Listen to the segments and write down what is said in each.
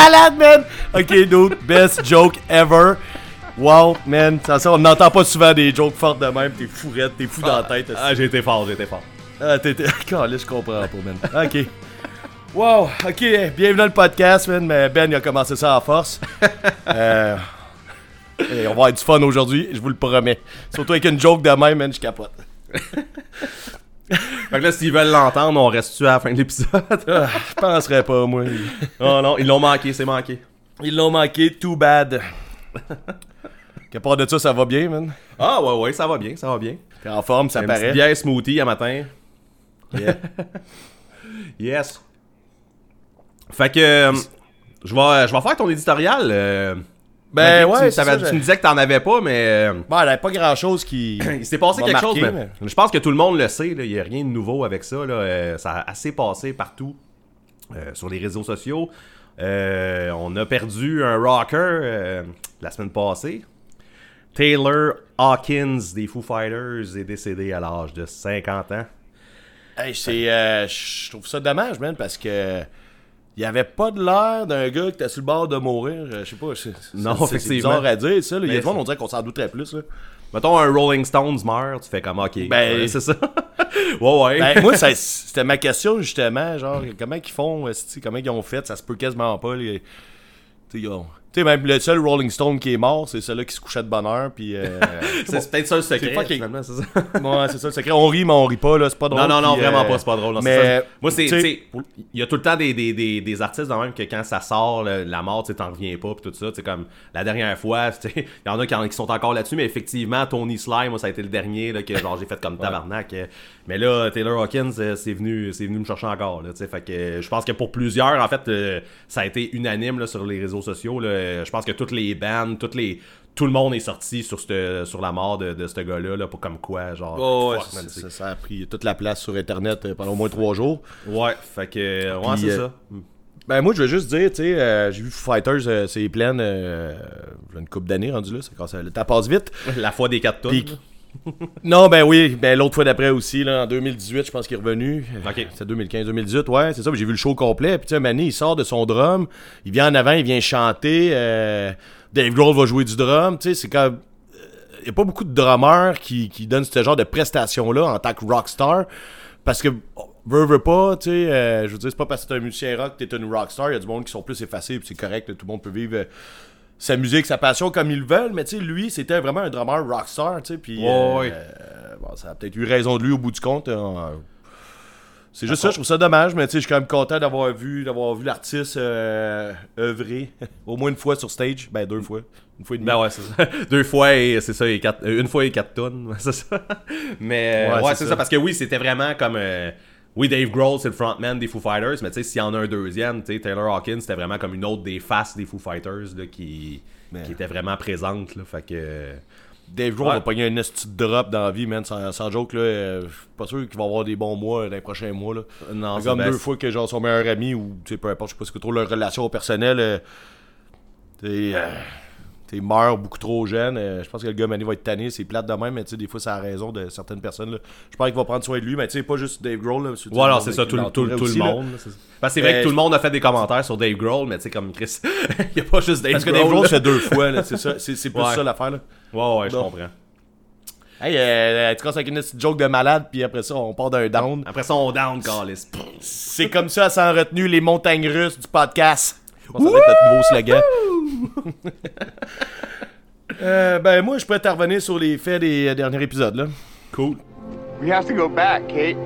malade, man! Ok, dude, best joke ever. Wow, man, ça, on n'entend pas souvent des jokes fortes de même. T'es fourrette, t'es fou dans la tête. Ah, j'ai été fort, j'ai été fort. Ah, t'es. t'es- Calais, je comprends pas, man. Ok. Wow, ok, bienvenue dans le podcast, man. Mais Ben, il a commencé ça en force. Euh, et on va avoir du fun aujourd'hui, je vous le promets. Surtout avec une joke de même, man, je capote. Fait que là, s'ils veulent l'entendre, on reste-tu à la fin de l'épisode? Ah, je penserais pas, moi. oh non, ils l'ont manqué, c'est manqué. Ils l'ont manqué, too bad. Qu'à part de ça, ça va bien, man? Ah ouais, ouais, ça va bien, ça va bien. T'es en forme, ça paraît. bière smoothie à matin. Yeah. Yes. Fait que, euh, je vais, je vais faire ton éditorial. euh, Ben ouais, tu, ça, tu me disais que t'en avais pas, mais euh, Bon, il n'y avait pas grand chose qui. il s'est passé quelque marqué, chose. Mais, Je pense que tout le monde le sait, il n'y a rien de nouveau avec ça. là, euh, ça a assez passé partout euh, sur les réseaux sociaux. Euh, on a perdu un rocker la semaine passée. Taylor Hawkins des Foo Fighters est décédé à l'âge de 50 ans. Hey, c'est. euh, Je trouve ça dommage, man, parce que. Il avait pas de l'air d'un gars qui était sur le bord de mourir. euh, Je sais pas. c'est- Non, c'est- bizarre à dire, ça. là. Il y a du monde, on dirait qu'on s'en douterait plus. Là. Mettons un Rolling Stones meurt, tu fais comme ok. Ben- ouais, c'est ça. ouais, ouais. Ben, moi, c'était ma question, justement. Genre, comment ils font, comment ils ont fait, ça se peut quasiment pas. les- Tu sais, ils ont- tu sais, même le seul Rolling Stone qui est mort, c'est celui-là qui se couchait de bonne heure. Puis. euh, c'est peut-être ça le secret, fucking- finalement, c'est ça. ouais, c'est ça le secret. On rit, mais on rit pas, là. C'est pas drôle. Non, non, non, puis, vraiment euh, pas, c'est pas drôle. non, mais, c'est ça. Moi, c'est, il y a tout le temps des, des, des, des artistes dans même que quand ça sort, la mort, tu t'en reviens pas, pis tout ça. Sais, comme la dernière fois, il y en a qui, en- qui sont encore là-dessus, mais effectivement, Tony Sly, moi, ça a été le dernier, là, que genre, j'ai fait comme tabarnak. euh, Mais là, Taylor Hawkins, euh, c'est venu, c'est venu me chercher encore, là, tu sais. Fait que je pense que pour plusieurs, en fait, ça a été unanime, là, sur les réseaux sociaux, là. Je pense que toutes les bands, toutes les. Tout le monde est sorti sur, cette, sur la mort de, de ce gars-là, là, pour comme quoi, genre. Oh, ouais, fuck, man, ça, a pris toute la place sur Internet euh, pendant au moins trois jours. Ouais, fait que. euh, Ouais, c'est euh, ça. Ben moi je veux juste dire, tu sais, euh, j'ai vu Fighters, euh, c'est plein, euh, une coupe d'années rendu là, ça, quand ça, passe vite. La fois des 4 tonnes. Non, ben oui, ben l'autre fois d'après aussi, là, en 2018, je pense qu'il est revenu. Ok. C'est 2015-2018, ouais, c'est ça, j'ai vu le show complet. Puis tu sais, Mané, il sort de son drum, il vient en avant, il vient chanter, euh, Dave Grohl va jouer du drum, tu sais, c'est comme... Il n'y a pas beaucoup de drummers qui, qui donnent ce genre de prestations-là en tant que rockstar. Parce que, veux, veux pas, tu sais, euh, je veux dire, c'est pas parce que t'es un musicien rock que t'es une rockstar. Il y a du monde qui sont plus effacés, puis c'est correct, tout le monde peut vivre euh, sa musique, sa passion comme ils le veulent. Mais tu sais, lui, c'était vraiment un drummer rockstar, tu sais, puis... Ouais, euh, ouais. euh, bon, ça a peut-être eu raison de lui au bout du compte. euh, c'est juste ça, je trouve ça dommage, mais tu sais, je suis quand même content d'avoir vu, d'avoir vu l'artiste euh, œuvrer au moins une fois sur stage. Ben, deux fois. Une fois et demie. Ben ouais, c'est ça. Deux fois et c'est ça, et quatre, une fois et 4 tonnes, c'est ça. Mais Ouais, c'est c'est ça. ça. parce que oui, c'était vraiment comme. Euh, oui, Dave Grohl, c'est le frontman des Foo Fighters, mais tu sais, s'il y en a un deuxième, tu sais, Taylor Hawkins, c'était vraiment comme une autre des faces des Foo Fighters là, qui, qui était vraiment présente. Là, fait que. Dave Grohl Ouais. va pogner un esti drop dans la vie, man, sans, sans joke, là. euh, je suis pas sûr qu'il va avoir des bons mois euh, dans les prochains mois, là. Non, C'est c'est comme deux fois que, genre, son meilleur ami, ou, peu importe, je sais pas ce que trop leur relation personnelle, euh, euh, t'es meurs beaucoup trop jeune. euh, je pense que le gars, Mané, va être tanné, c'est plate de même, mais tu sais, des fois, ça a raison de certaines personnes, là. Je pense qu'il va prendre soin de lui, mais tu sais, pas juste Dave Grohl, là. Ouais, alors c'est ça, tout, le- tout, monde. c'est. Parce que c'est vrai Euh, que tout le monde a fait des commentaires sur Dave Grohl, mais tu sais, comme Chris, il n'y a pas juste Dave Parce que Grohl. Dave Grohl, c'est deux fois, c'est ça. C'est, c'est plus Ouais. ça l'affaire. Ouais, ouais, je comprends. Hey, euh, tu commences avec une petite joke de malade, puis après ça, on part d'un down. Après ça, on down, Carlis. C'est comme ça, sans retenue, les montagnes russes du podcast. Je pense que ça va être notre nouveau slogan. Euh, ben, moi, je peux intervenir sur les faits des euh, derniers épisodes, là. Cool. We have to go back, Kate.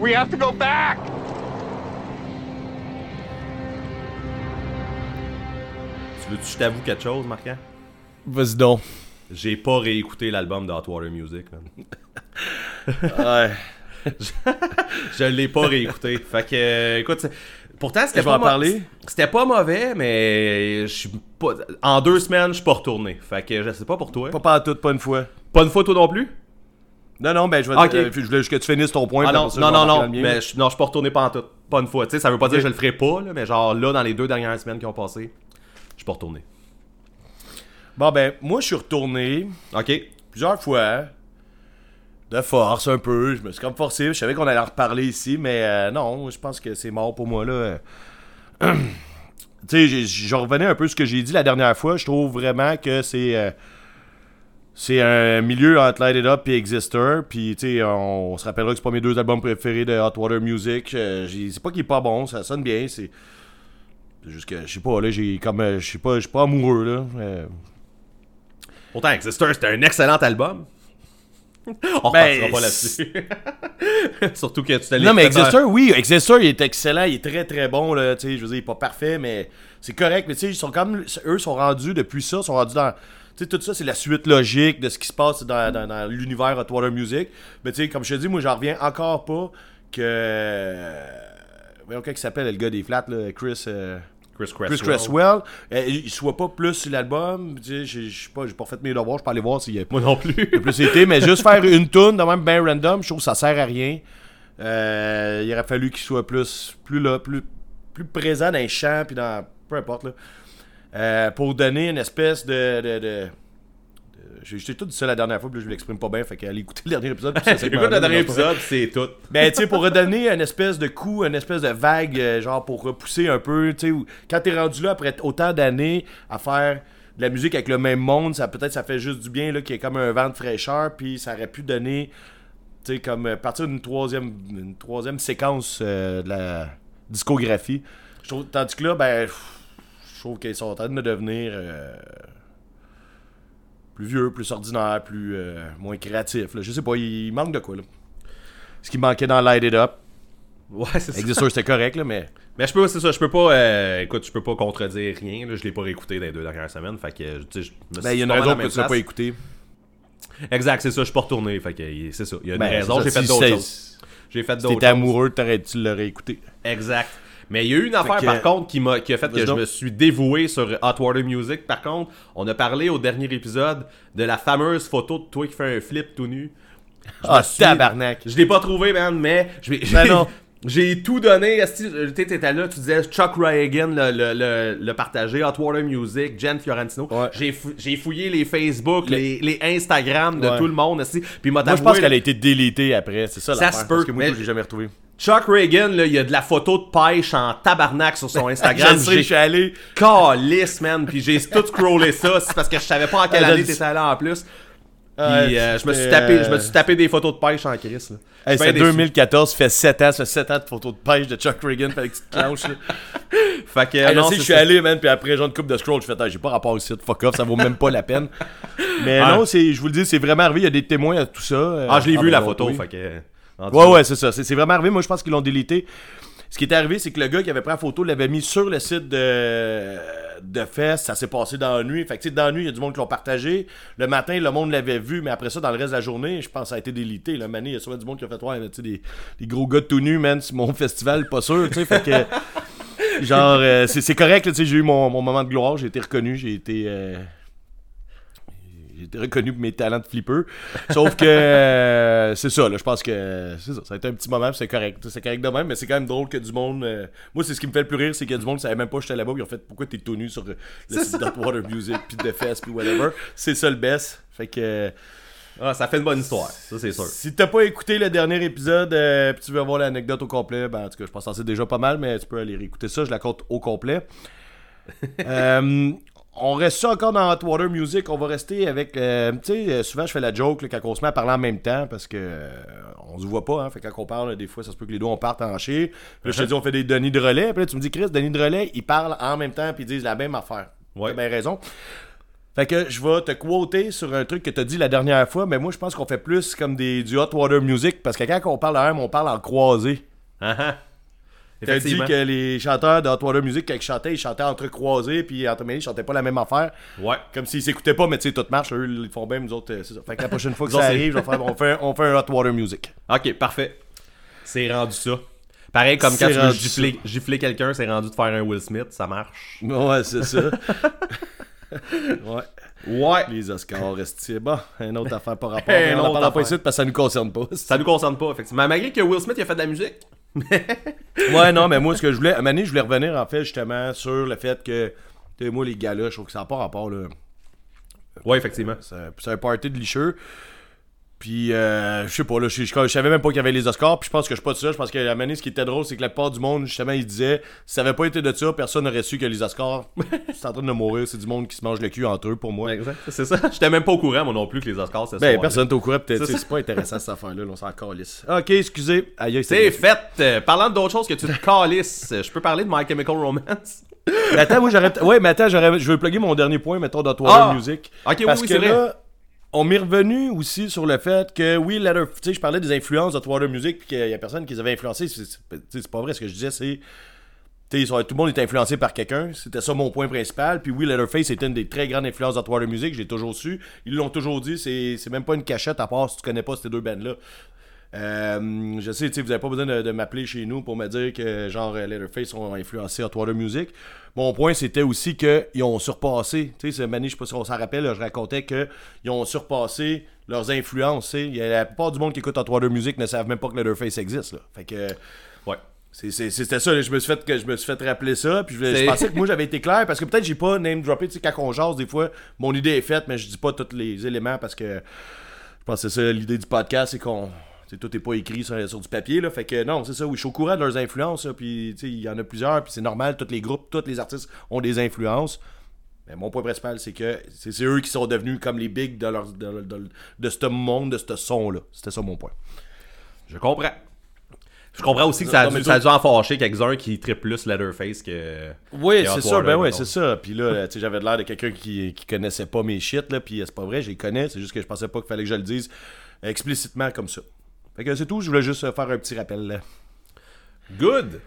We have to go back! Tu veux que je t'avoue quelque chose, Marquand? Vas-y donc. J'ai pas réécouté l'album de Hot Water Music, man. Ouais. Je l'ai pas réécouté. Fait que, euh, écoute, pourtant, c'était pas parler. C'était pas mauvais, mais je suis pas... En deux semaines, je suis pas retourné. Fait que je sais pas pour toi. Pas pas tout, pas une fois. Pas une photo non plus? Non, non, ben, je vais Ok. te- euh, je voulais juste que tu finisses ton point. Ah non, non, non, non, mais je, non, je suis pas retourné pas en tout. Pas une fois. Tu sais, ça veut pas dire que je le ferai pas, là, mais genre là, dans les deux dernières semaines qui ont passé, je suis pas retourné. Bon, ben, moi, je suis retourné Ok. plusieurs fois. De force un peu. Je me suis comme forcé. Je savais qu'on allait en reparler ici, mais euh, non, je pense que c'est mort pour moi là. tu sais, je revenais un peu à ce que j'ai dit la dernière fois. Je trouve vraiment que c'est. euh, c'est un milieu entre Light It Up et Exister. Puis, tu sais, on, se rappellera que c'est pas mes deux albums préférés de Hot Water Music. Euh, c'est pas qu'il est pas bon, ça sonne bien. C'est juste que, je sais pas, là, j'ai comme. euh, Je sais pas, je suis pas amoureux, là. Pourtant, Exister, c'était un excellent album. On Ben, repartira pas là-dessus. Surtout que tu l'es Non, mais Exister, oui, Exister, il est excellent, il est très très bon, là, tu sais, je veux dire, il est pas parfait, mais c'est correct, mais tu sais, ils sont comme, eux sont rendus, depuis ça, sont rendus dans, tu sais, tout ça, c'est la suite logique de ce qui se passe dans, dans- dans l'univers Hot Water Music, mais tu sais, comme je te dis, moi, j'en reviens encore pas que, voyons, il s'appelle, le gars des flats, là, Chris... euh, Chris Cresswell. Chris Cresswell, euh, il soit pas plus sur l'album, je sais pas, j'ai pas fait mes devoirs, je peux aller voir s'il y a Moi non plus. il a plus été, mais juste faire une tune de même ben random, je trouve que ça sert à rien. Euh, il aurait fallu qu'il soit plus, plus là, plus, plus présent dans les champs, puis dans. peu importe, là. Euh, pour donner une espèce de. de, de- j'ai j'ai tout dit ça la dernière fois, puis là, je l'exprime pas bien, fait qu'allez écouter le dernier épisode. Écoute le dernier épisode, c'est tout. Ben, tu sais, pour redonner une espèce de coup, une espèce de vague, euh, genre pour repousser un peu, tu sais, quand t'es rendu là après autant d'années à faire de la musique avec le même monde, ça peut-être ça fait juste du bien, là, qu'il y ait comme un vent de fraîcheur, puis ça aurait pu donner, tu sais, comme euh, partir d'une troisième, une troisième séquence euh, de la discographie. Tandis que là, ben, je trouve qu'ils sont en train de devenir euh, plus vieux, plus ordinaire, plus euh, moins créatif. Là. Je sais pas, il, manque de quoi, là. Ce qui manquait dans Light It Up. Ouais, c'est ça. Exister, c'était correct, là, mais. Mais je peux, c'est ça, je peux pas, euh, écoute, je peux pas contredire rien, là, je l'ai pas réécouté dans les deux dernières semaines, fait que, tu sais, Ben, il y a une raison que tu l'as pas écouté. Exact, c'est ça, je suis pas retourné, fait que, c'est ça, il y a une Ben, raison, j'ai fait si d'autres choses. J'ai fait Si d'autres t'étais choses. amoureux, tu l'aurais écouté. Exact. Mais il y a eu une affaire, que- par contre, qui, m'a, qui a fait que je me suis dévoué sur Hot Water Music. Par contre, on a parlé au dernier épisode de la fameuse photo de toi qui fait un flip tout nu. Ah, me suis- tabarnak. Je l'ai pas trouvé, man, mais je vais- Ben j'ai- non. J'ai tout donné. t'étais là, tu disais Chuck Reagan le, le, le, le partager, Hot Water Music, Jen Fiorentino. Ouais. J'ai, fou- j'ai fouillé les Facebook, Le- les, les Instagram de Ouais. tout le monde. Puis Moi, je pense qu'elle a été délitée après. C'est ça, Ça se peut, Parce que moi, mais- je l'ai jamais retrouvé. Chuck Reagan, là, il y a de la photo de pêche en tabarnak sur son Instagram. Je sais, je suis allé. Calice, man. Puis j'ai tout scrollé ça. C'est parce que je savais pas en quelle Ah, année t'étais allé en plus. Puis Ouais, euh, je me suis tapé, je me euh, suis tapé des photos de pêche en crise. Là. Hey, c'est bien déçu. 2014, ça fait 7 ans, ça fait 7 ans de photos de pêche de Chuck Reagan, fallait que tu te clenches. là. Fait que Hey, non, je sais, je suis allé, man, puis après, genre, une coupe de scroll, je fais, j'ai pas rapport ici, fuck off, ça vaut même pas la peine. Mais Ah. non, c'est, je vous le dis, c'est vraiment arrivé, il y a des témoins à tout ça. euh, Ah, je l'ai vu ben, la photo. oui. Fait que. Ouais, ouais, c'est ça. C'est c'est vraiment arrivé. Moi, je pense qu'ils l'ont délité. Ce qui est arrivé, c'est que le gars qui avait pris la photo l'avait mis sur le site de, de Fest. Ça s'est passé dans la nuit. Fait que, tu sais, dans la nuit, il y a du monde qui l'ont partagé. Le matin, le monde l'avait vu, mais après ça, dans le reste de la journée, je pense que ça a été délité. Le mané, il y a souvent du monde qui a fait, ouais, tu sais, des, des gros gars tout nus, man, c'est mon festival, pas sûr, tu sais. Fait que, genre, euh, c'est c'est correct, tu sais, j'ai eu mon, mon moment de gloire, j'ai été reconnu, j'ai été. euh, j'ai été reconnu pour mes talents de flipper. Sauf que euh, c'est ça, là, je pense que c'est ça. Ça a été un petit moment, c'est correct. C'est correct de même, mais c'est quand même drôle que du monde. euh, moi, c'est ce qui me fait le plus rire, c'est a du monde qui savait même pas que j'étais là-bas, ils ont fait pourquoi t'es tout nu sur euh, le site Water Music, puis de Fest, puis whatever. C'est ça le best. Fait que. Ah, ça fait une bonne histoire. Ça, c'est sûr. si t'as pas écouté le dernier épisode, euh, puis tu veux avoir l'anecdote au complet, ben en tout cas, je pense que c'est déjà pas mal, mais tu peux aller réécouter ça, je la compte au complet. Euh, on reste ça encore dans Hot Water Music, on va rester avec, euh, tu sais, euh, souvent je fais la joke là, quand on se met à parler en même temps, parce que euh, on se voit pas, hein, fait quand on parle, des fois ça se peut que les deux on parte en chier. Puis là, je te dis on fait des Denis de relais, puis là tu me dis Chris, Denis de relais, ils parlent en même temps, puis ils disent la même affaire. Ouais. T'as bien raison. Fait que je vais te quoter sur un truc que t'as dit la dernière fois, mais moi je pense qu'on fait plus comme des, du hot water music parce que quand on parle de même, on parle en croisé. T'as dit que les chanteurs de hot water music, quand ils chantaient, ils chantaient entre croisés, puis entre mêlés, ils chantaient pas la même affaire. Ouais. Comme s'ils s'écoutaient pas, mais tu sais, tout marche, eux, ils font bien, nous autres, euh, c'est ça. Fait que la prochaine fois que ça arrive, vais faire- on, fait, on fait un hot water music. Ok, parfait. C'est rendu ça. Pareil comme quand C'est tu veux gifler, gifler quelqu'un, c'est rendu de faire un Will Smith, ça marche. Ouais, c'est ça. ouais. Ouais. Les Oscars, restent bon, une autre affaire par rapport. On en autre parlera pas ici parce que ça nous concerne pas. Ça nous concerne pas, effectivement. Malgré que Will Smith il a fait de la musique. Ouais, non, mais moi, ce que je voulais, à donné, je voulais revenir, en fait, justement, sur le fait que, tu sais, moi, les gars-là, je trouve que ça n'a pas rapport, là. Ouais, effectivement. C'est un party de licheux. Puis, euh, je sais pas, là, je, je, je savais même pas qu'il y avait les Oscars. Puis, je pense que je suis pas de ça. Je pense que la manière, ce qui était drôle, c'est que la part du monde, justement, il disait si ça avait pas été de ça, personne n'aurait su que les Oscars, c'est en train de mourir. C'est du monde qui se mange le cul entre eux pour moi. Exact. C'est ça. J'étais même pas au courant, moi non plus, que les Oscars, c'est Ben, ça. personne n'est au courant, peut-être. C'est pas intéressant cette affaire-là, là, on s'en calisse. Ok, excusez. Aïe, C'est fait. Euh, parlant d'autres choses que tu te calisses, euh, je peux parler de My Chemical Romance? Mais attends, moi j'aurais. Ouais, mais attends, je veux plugger mon dernier point, mettons, dans Twitter Ah! Music. Ok, oui, Parce oui, c'est vrai. là, on m'est revenu aussi sur le fait que, oui, Letter... tu sais, je parlais des influences de Twitter Music, puis qu'il y a personne qui les avait influencés. C'est, pas vrai, ce que je disais, c'est. tu sais, ils sont- tout le monde est influencé par quelqu'un. C'était ça mon point principal. Puis oui, Letterface était une des très grandes influences de Twitter Music. J'ai toujours su. Ils l'ont toujours dit. C'est même pas une cachette à part si tu connais pas ces deux bands-là. Euh, je sais, tu sais, vous avez pas besoin de, de m'appeler chez nous pour me dire que genre euh, Letterface ont influencé Hot Water Music. Mon point c'était aussi qu'ils ont surpassé. Tu sais, Manny, je sais pas si on s'en rappelle, là, je racontais qu'ils ont surpassé leurs influences. Il y a la plupart du monde qui écoute Hot Water Music ne savent même pas que Letterface existe. Là. Fait que Ouais. c'était ça, je me suis fait que je me suis fait rappeler ça, puis je, pensais que moi j'avais été clair parce que peut-être j'ai pas name droppé, tu sais quand on jase des fois, mon idée est faite mais je dis pas tous les éléments parce que je pense que c'est ça l'idée du podcast, c'est qu'on tout est pas écrit sur, sur du papier là, fait que non, c'est ça, oui, je suis au courant de leurs influences, puis tu sais, il y en a plusieurs, puis c'est normal, tous les groupes, tous les artistes ont des influences. Mais mon point principal, c'est que c'est eux qui sont devenus comme les bigs de, leur, de, de, de ce monde, de ce son-là. C'était ça mon point. Je comprends. Je comprends aussi que ça a, dû, ça a dû en fâcher quelques-uns qui trippent plus Letterface que. Oui, c'est ça, ben mettons. c'est ça. Puis là, tu sais, j'avais l'air de quelqu'un qui, qui connaissait pas mes shit, là, puis c'est pas vrai, je les connais, c'est juste que je pensais pas qu'il fallait que je le dise explicitement comme ça. Fait que c'est tout, je voulais juste euh, faire un petit rappel. Là. Good!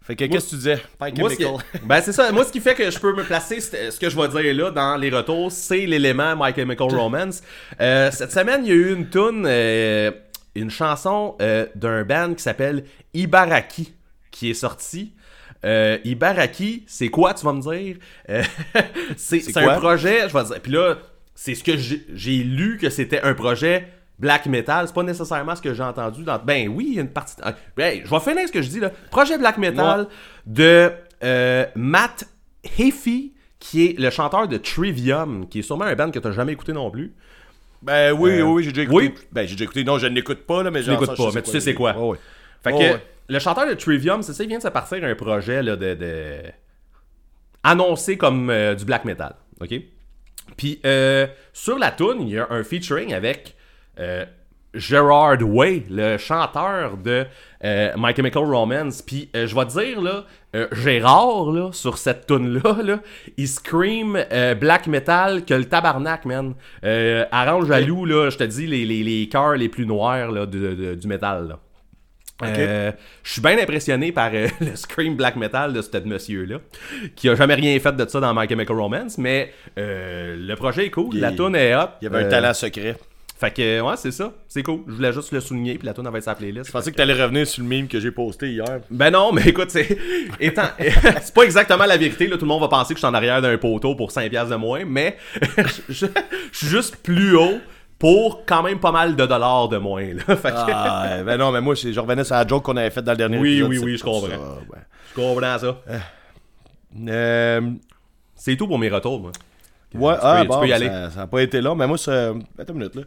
Fait que qu'est-ce que tu disais? Moi, ce qui- ben c'est ça. Moi, ce qui fait que je peux me placer, c'est- ce que je vais dire là dans les retours, c'est l'élément My Chemical Romance. Euh, cette semaine, il y a eu une tune, euh, une chanson euh, d'un band qui s'appelle Ibaraki qui est sortie. Euh, Ibaraki, c'est quoi, tu vas me dire? Euh, C'est un projet, je vais dire. Puis là, c'est ce que j'ai j'ai lu que c'était un projet black metal. C'est pas nécessairement ce que j'ai entendu dans. Ben oui, il y a une partie. Ah, je vais finir ce que je dis là. Projet black metal Ouais. de euh, Matt Heffy, qui est le chanteur de Trivium, qui est sûrement un band que t'as jamais écouté non plus. Ben oui, Euh, oui, j'ai déjà écouté. oui? Ben j'ai déjà écouté. Non, je ne l'écoute pas, là, mais je pas, mais tu sais c'est quoi. Fait que ouais. le chanteur de Trivium, c'est ça, il vient de se partir un projet là, de, de- annoncé comme euh, du black metal. OK? Puis euh, sur la tune, il y a un featuring avec euh, Gerard Way, le chanteur de euh, My Chemical Romance. Puis euh, je vais te dire, là, euh, Gérard, là, sur cette tune-là, là, il scream black metal que le tabarnak, man. Arrange jaloux, là, je te dis, les, les, les cœurs les plus noirs là, de- de- du métal. Là. Euh, je suis bien impressionné par euh, le scream black metal de ce monsieur-là, qui a jamais rien fait de ça dans My Chemical Romance, mais euh, le projet est cool, Il- la tune est hot. Il y avait un talent secret. Fait que, ouais, c'est ça, c'est cool. Je voulais juste le souligner, puis la tune avait sa playlist. Je pensais que t'allais revenir sur le meme que j'ai posté hier. Ben non, mais écoute, c'est étant c'est pas exactement la vérité là, tout le monde va penser que je suis en arrière d'un poteau pour 5 piastres de moins, mais je, je suis juste plus haut pour quand même pas mal de dollars de moins là. Fait que Ah, ben non, mais moi, je revenais sur la joke qu'on avait faite dans le dernier Oui, épisode, oui, c'est oui, je comprends. ça, ouais. je comprends ça. Euh, C'est tout pour mes retours, moi. Ouais, tu ah, peux- tu bon, peux y aller. Ça, ça a pas été long, mais moi, ça. Attends une minute, là.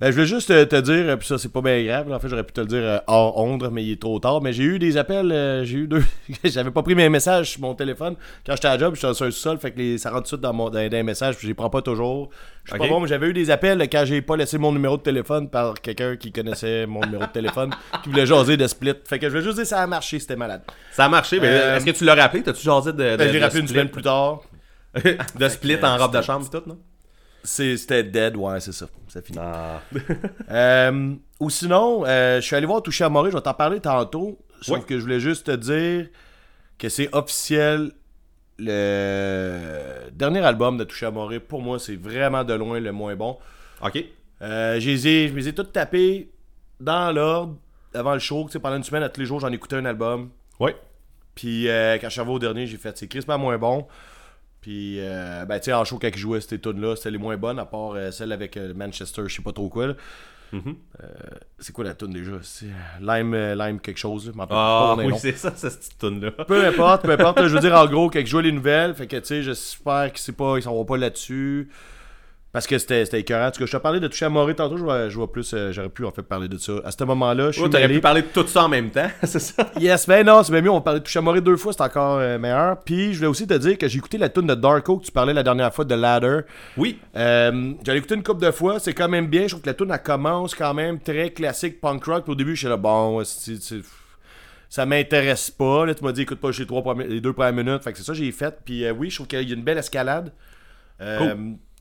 Ben, je voulais juste te, te dire, euh, puis ça, c'est pas bien grave. En fait, j'aurais pu te le dire euh, hors onde, mais il est trop tard. Mais j'ai eu des appels, euh, j'ai eu deux. J'avais pas pris mes messages sur mon téléphone. Quand j'étais à la job, j'étais sur un sol, fait que les- ça rentre tout de suite dans, mon, dans, dans les messages, puis je les prends pas toujours. Je suis pas bon, mais j'avais eu des appels quand j'ai pas laissé mon numéro de téléphone par quelqu'un qui connaissait mon numéro de téléphone, qui voulait jaser de split. Fait que je voulais juste dire ça a marché, c'était malade. Ça a marché, mais Euh, est-ce que tu l'as rappelé? T'as-tu jasé de, de, Ben, de rappelé une semaine plus tard. De split en robe de chambre, tout, non? C'est- C'était dead, ouais, c'est ça. Ça finit. Ah. Euh, ou sinon, euh, je suis allé voir Touché à Maury, je vais t'en parler tantôt. Sauf que je voulais juste te dire que c'est officiel. Le dernier album de Touché à Maury, pour moi, c'est vraiment de loin le moins bon. Ok. Euh, je les ai- je me les ai tous tapés dans l'ordre avant le show. Pendant une semaine, à tous les jours, j'en écoutais un album. Ouais. Puis quand je suis arrivé au dernier, j'ai fait c'est crispement moins bon. Puis euh, ben tu sais en show quand ils jouaient ces tunes là, c'était les moins bonnes à part euh, celle avec euh, Manchester, je sais pas trop quoi. là. Mhm. Euh, c'est quoi la tune déjà? C'est Lime euh, Lime quelque chose, là. je Ah, oui, c'est ça, cette petite tune-là. Peu importe, peu importe, là, je veux dire en gros quand ils jouaient les nouvelles, fait que tu sais, j'espère qu'ils pas ils s'en vont pas là-dessus. Parce que c'était c'était écœurant. En tout cas, je te parlais de toucher à Moré tantôt, je vois, je vois plus, euh, j'aurais pu en fait parler de ça. À ce moment-là, je suis Oh, t'aurais mêlé. pu parler de tout ça en même temps, c'est ça? Yes, ben non, c'est bien mieux. On parlait de toucher à Moré deux fois, c'est encore euh, meilleur. Puis je voulais aussi te dire que j'ai écouté la tune de Darko que tu parlais la dernière fois de Ladder. Oui. Euh, écouter une couple de fois, c'est quand même bien. Je trouve que la tune elle commence quand même très classique punk rock. Puis au début, j'étais là, bon, c'est- c'est- ça m'intéresse pas. Là, tu m'as dit, écoute pas les, trois premiers- les deux premières minutes. Fait que c'est ça que j'ai fait. Puis euh, oui, je trouve qu'il y a une belle escalade.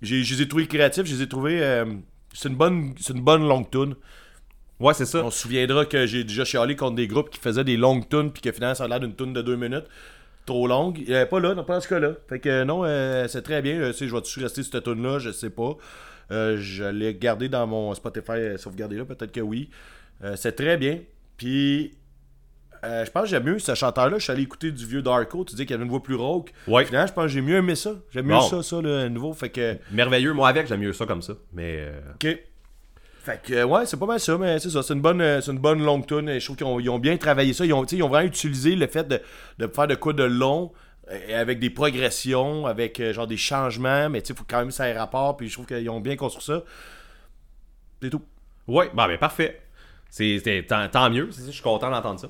J'ai- Je les ai trouvés créatifs, je les ai trouvés. euh, c'est une bonne, c'est une bonne longue tune. Ouais, c'est ça. On se souviendra que j'ai déjà chialé contre des groupes qui faisaient des longues tunes puis que finalement ça a l'air d'une tune de deux minutes. Trop longue. Il pas là, non, pas dans ce cas-là. Fait que non, euh, c'est très bien. Euh, je vais-tu rester cette tune-là, je sais pas. Euh, je l'ai gardé dans mon Spotify euh, sauvegardé là, peut-être que oui. Euh, c'est très bien. Puis euh, je pense que j'aime mieux ce chanteur-là. Je suis allé écouter du vieux Darko. Tu dis qu'il avait une voix plus rauque. Ouais. Finalement, je pense que j'ai mieux aimé ça. J'aime mieux Bon. ça, ça, le nouveau. Fait que. Merveilleux. Moi, avec, j'aime mieux ça comme ça. Mais. euh, Ok. Fait que, ouais, c'est pas mal ça, mais c'est ça. C'est une bonne, euh, c'est une bonne longue tune. Je trouve qu'ils ont, bien travaillé ça. Ils ont, ils ont vraiment utilisé le fait de, de faire de quoi de long, avec des progressions, avec euh, genre des changements, mais tu sais, il faut quand même que ça ait rapport. Puis je trouve qu'ils ont bien construit ça. C'est tout. Ouais, bah, ben, parfait. C'est c'est- tant, tant mieux. Je suis content d'entendre ça.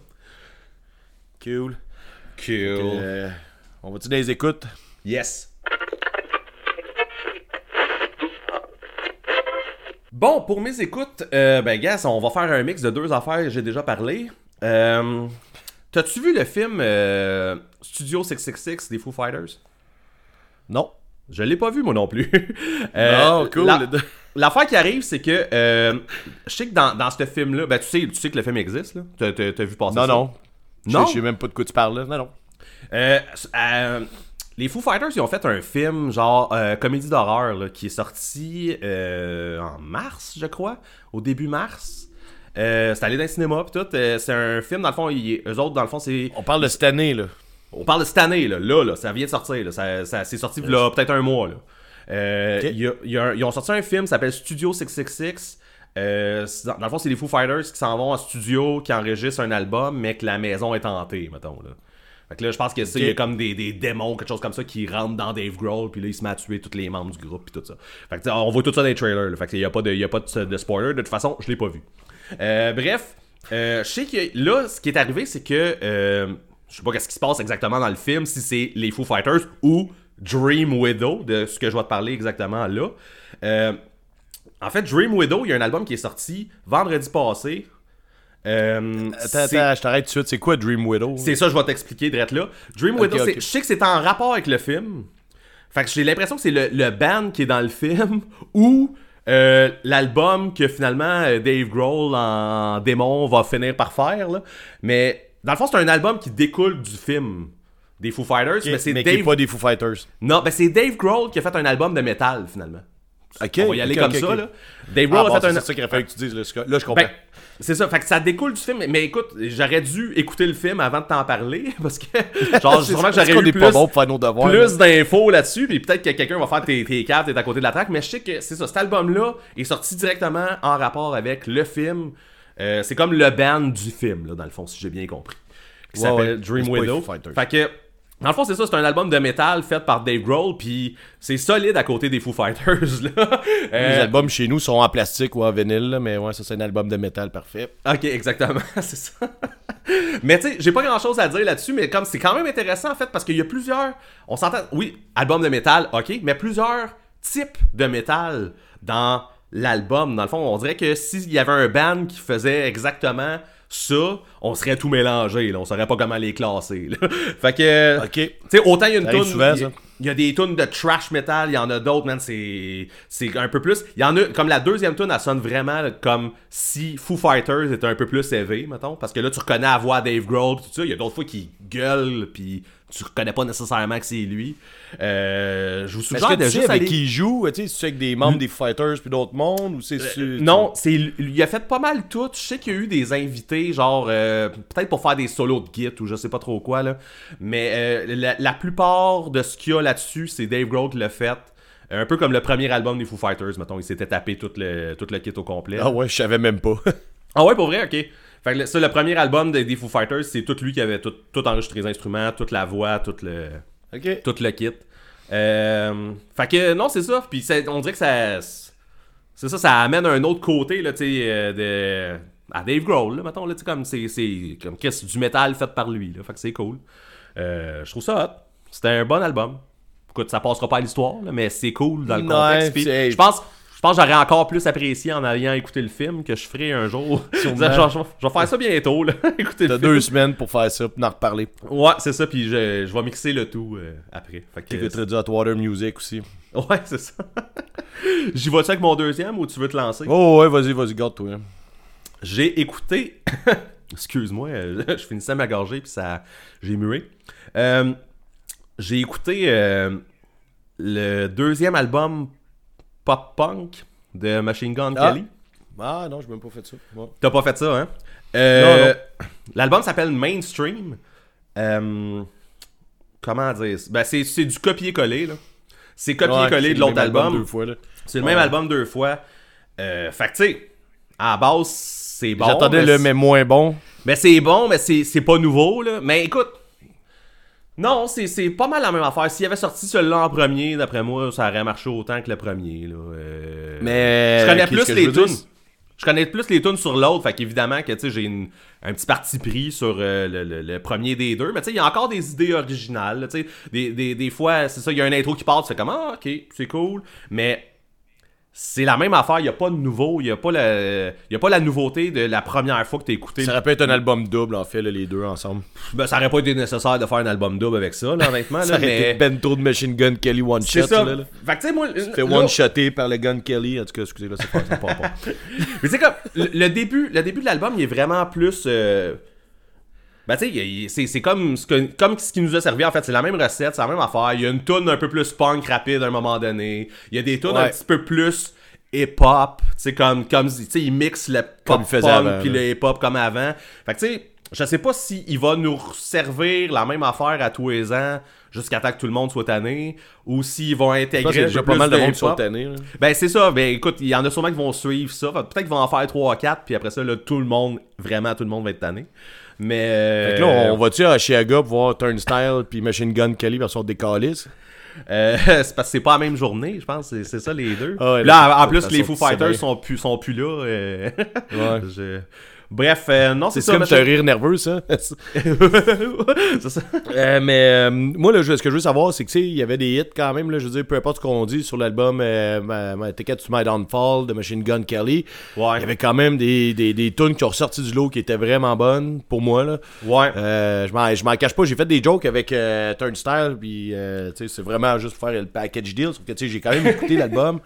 Cool. Cool. Euh, on va-tu les écoutes? Yes. Bon, pour mes écoutes, euh, ben, gars, on va faire un mix de deux affaires que j'ai déjà parlé. Euh, T'as-tu vu le film euh, Studio 666 des Foo Fighters? Non. Je l'ai pas vu, moi non plus. Euh, oh, cool. la- L'affaire qui arrive, c'est que euh, je sais que dans, dans ce film-là, ben, tu sais, tu sais que le film existe, là. T'as- T'as t'as vu passer non, ça? non. Non? Je sais même pas de quoi tu parles, là. Non, non. Euh, euh, les Foo Fighters, ils ont fait un film, genre euh, comédie d'horreur, là, qui est sorti en mars, je crois, au début mars. C'est allé dans le cinéma, pis tout. C'est un film, dans le fond, ils, eux autres, dans le fond, c'est. On parle de cette année, là. On parle de cette année, là. Là, là ça vient de sortir, là. Ça, ça- c'est sorti, là, peut-être un mois, là. Ok. il y a- il y a un- ils ont sorti un film qui s'appelle Studio 666. Euh, dans, dans le fond, c'est les Foo Fighters qui s'en vont en studio, qui enregistrent un album, mais que la maison est hantée, mettons, là. Fait que là, je pense que ça, il y a comme des, des démons, quelque chose comme ça, qui rentrent dans Dave Grohl, puis là, il se met à tuer tous les membres du groupe, puis tout ça. Fait que on voit tout ça dans les trailers, là. Fait qu'il y a pas de, il y a pas de, de spoiler. De toute façon, je l'ai pas vu. Euh, bref, euh, je sais que là, ce qui est arrivé, c'est que euh, je sais pas qu'est-ce qui se passe exactement dans le film, si c'est les Foo Fighters ou Dream Widow, de ce que je vais te parler exactement là. En fait, Dream Widow, il y a un album qui est sorti vendredi passé. Euh, Attends, je t'arrête tout de suite. C'est quoi Dream Widow? c'est ça, je vais t'expliquer direct là. Dream Widow, je sais que c'est en rapport avec le film. Fait que j'ai l'impression que c'est le, le band qui est dans le film ou euh, l'album que finalement euh, Dave Grohl en démon va finir par faire. là. Mais dans le fond, c'est un album qui découle du film des Foo Fighters. Mais c'est Dave... pas des Foo Fighters. Non, ben c'est Dave Grohl qui a fait un album de métal finalement. Ok. On va y aller comme ça. Là. Dave Ah, Grohl bon, a fait c'est un ça qu'il aurait fallu que tu dises. Là, je comprends. ben, c'est ça, fait que ça découle du film. Mais, écoute, j'aurais dû écouter le film avant de t'en parler. Parce que, genre, C'est sûrement que j'aurais eu plus, bon pour faire nos devoirs. là? plus d'infos là-dessus. Puis peut-être que quelqu'un va faire tes, tes caves, t'es à côté de la traque. Mais je sais que c'est ça, cet album-là est sorti directement en rapport avec le film. Euh, c'est comme le band du film, là, dans le fond, si j'ai bien compris. Qui s'appelle ouais. Dream C'est Widow. Fait que. Dans le fond, c'est ça, c'est un album de métal fait par Dave Grohl, puis c'est solide à côté des Foo Fighters, là. Les Euh, albums chez nous sont en plastique ou en vinyle, là, mais ouais, ça c'est un album de métal parfait. Ok, exactement, c'est ça. mais tu sais, j'ai pas grand chose à dire là-dessus, mais comme c'est quand même intéressant en fait, parce qu'il y a plusieurs. On s'entend, oui, album de métal, ok, mais plusieurs types de métal dans l'album. Dans le fond, on dirait que s'il y avait un band qui faisait exactement ça, on serait tout mélangé, là. on saurait pas comment les classer. là. fait que. Ok. Tu sais, autant il y a une tune. il y a- y des tunes de trash metal, il y en a d'autres, man, c'est c'est un peu plus. Il y en a comme la deuxième tune, elle sonne vraiment là, comme si Foo Fighters était un peu plus élevé, mettons, parce que là tu reconnais la voix Dave Grohl pis tout ça, il y a d'autres fois qui gueule puis tu reconnais pas nécessairement que c'est lui. Euh, je vous suggère que de tu sais juste avec aller- qui il joue? Tu sais, c'est avec des membres des Foo Fighters puis d'autres mondes? Ou c'est Euh, non, c'est il a fait pas mal tout. Je sais qu'il y a eu des invités, genre euh, peut-être pour faire des solos de git ou je sais pas trop quoi là. Mais la, la plupart de ce qu'il y a là-dessus, c'est Dave Grohl qui l'a fait. Un peu comme le premier album des Foo Fighters, mettons, il s'était tapé tout le, tout le kit au complet. Ah ouais, je savais même pas. Ah ouais, pour vrai, ok. Fait que le- ça, le premier album des, des Foo Fighters, c'est tout lui qui avait tout, tout enregistré les instruments, toute la voix, tout le, tout le kit. Euh, fait que non, c'est ça. Puis on dirait que ça. C'est ça, ça amène un autre côté, là, tu sais, euh, de. À Dave Grohl, là, mettons, là, tu sais, comme c'est. c'est comme qu'est-ce du métal fait par lui, là. Fait que c'est cool. Euh, je trouve ça hot. C'était un bon album. Écoute, ça passera pas à l'histoire, mais c'est cool dans le contexte. Je pense. Je pense que j'aurais encore plus apprécié en ayant écouté le film que je ferai un jour. Je, vais- je vais faire ça bientôt, là. écouter le T'as deux semaines pour faire ça, puis en reparler. Ouais, c'est ça, puis je, je vais mixer le tout euh, après. T'écouterais du Hot Water Music aussi. ouais, c'est ça. J'y vas-tu avec mon deuxième ou tu veux te lancer? Oh ouais, vas-y, vas-y, garde-toi. hein. J'ai écouté. Excuse-moi, euh, je finissais ma gorgée puis ça. J'ai mué. Euh, J'ai écouté euh, le deuxième album pop-punk de Machine Gun Ah. Kelly. Ah non, j'ai même pas fait ça. Ouais. T'as pas fait ça, hein? Euh, Non, L'album s'appelle Mainstream. Euh, comment dire? Ben, c'est c'est du copier-coller, là. C'est copier-coller de l'autre album. deux fois, là. C'est le Ouais. même album deux fois. Euh, fait que, tu sais, à la base, c'est bon. J'attendais le mais moins bon. mais c'est bon, mais c'est c'est pas nouveau, là. Mais écoute, non, c'est c'est pas mal la même affaire. S'il avait sorti celui-là en premier, d'après moi, ça aurait marché autant que le premier, là. Euh, Mais. je connais plus que les je tunes. Connais plus les tunes sur l'autre, fait qu'évidemment que j'ai une- un petit parti pris sur euh, le, le- le premier des deux, mais tu sais il y a encore des idées originales, là, des, des, des fois c'est ça, il y a un intro qui part, tu fais comme ah ok c'est cool, mais c'est la même affaire, il y a pas de nouveau, il y a pas le, il y a pas la nouveauté de la première fois que t'as écouté. Ça aurait pu être un album double, en fait, là, les deux ensemble. Ben, ça aurait pas été nécessaire de faire un album double avec ça, là, honnêtement, Ça là, aurait été mais ben trop de Machine Gun Kelly one c'est shot, ça. là. là. Fait que tu moi, Fait one-shoté par le Gun Kelly. En tout cas, excusez, là, c'est pas, c'est pas bon. Mais c'est comme le, le début, le début de l'album, il est vraiment plus. euh, Ben tu sais, c'est comme ce que comme ce qui nous a servi en fait, c'est la même recette, c'est la même affaire. Il y a une tune un peu plus punk rapide à un moment donné. Il y a des tunes un petit peu plus hip-hop, tu sais comme comme tu sais il mixe le Comme pop il faisait punk avant, puis le hip-hop comme avant. Fait que tu sais, je sais pas si il va nous servir la même affaire à tous les ans jusqu'à temps que tout le monde soit tanné ou s'ils vont intégrer déjà pas mal de monde tannés. là. Ben c'est ça, ben écoute, il y en a sûrement qui vont suivre ça. Peut-être qu'ils vont en faire 3 4 puis après ça là tout le monde, vraiment tout le monde va être tanné. Mais euh, Fait que là, on va-tu à Chiaga pour voir Turnstile puis Machine Gun Kelly version des calices? euh, c'est parce que c'est pas la même journée, je pense, c'est c'est ça les deux. Ah ouais, là, là, en plus les Foo Fighters sont plus sont plus là. euh, Ouais. je- Bref, euh, non, c'est C'est ça. comme machin- un rire nerveux, ça. c'est ça. Euh, mais euh, moi, là, je- ce que je veux savoir, c'est que tu sais, il y avait des hits quand même. Là, je veux dire, peu importe ce qu'on dit sur l'album euh, Ticket to My Downfall de Machine Gun Kelly, Ouais. il y avait quand même des, des, des tunes qui ont ressorti du lot qui étaient vraiment bonnes pour moi. Là. Ouais. Euh, je m'en- cache pas, j'ai fait des jokes avec Turnstile, puis tu sais, c'est vraiment juste pour faire le package deal. Sauf que tu sais, j'ai quand même écouté l'album.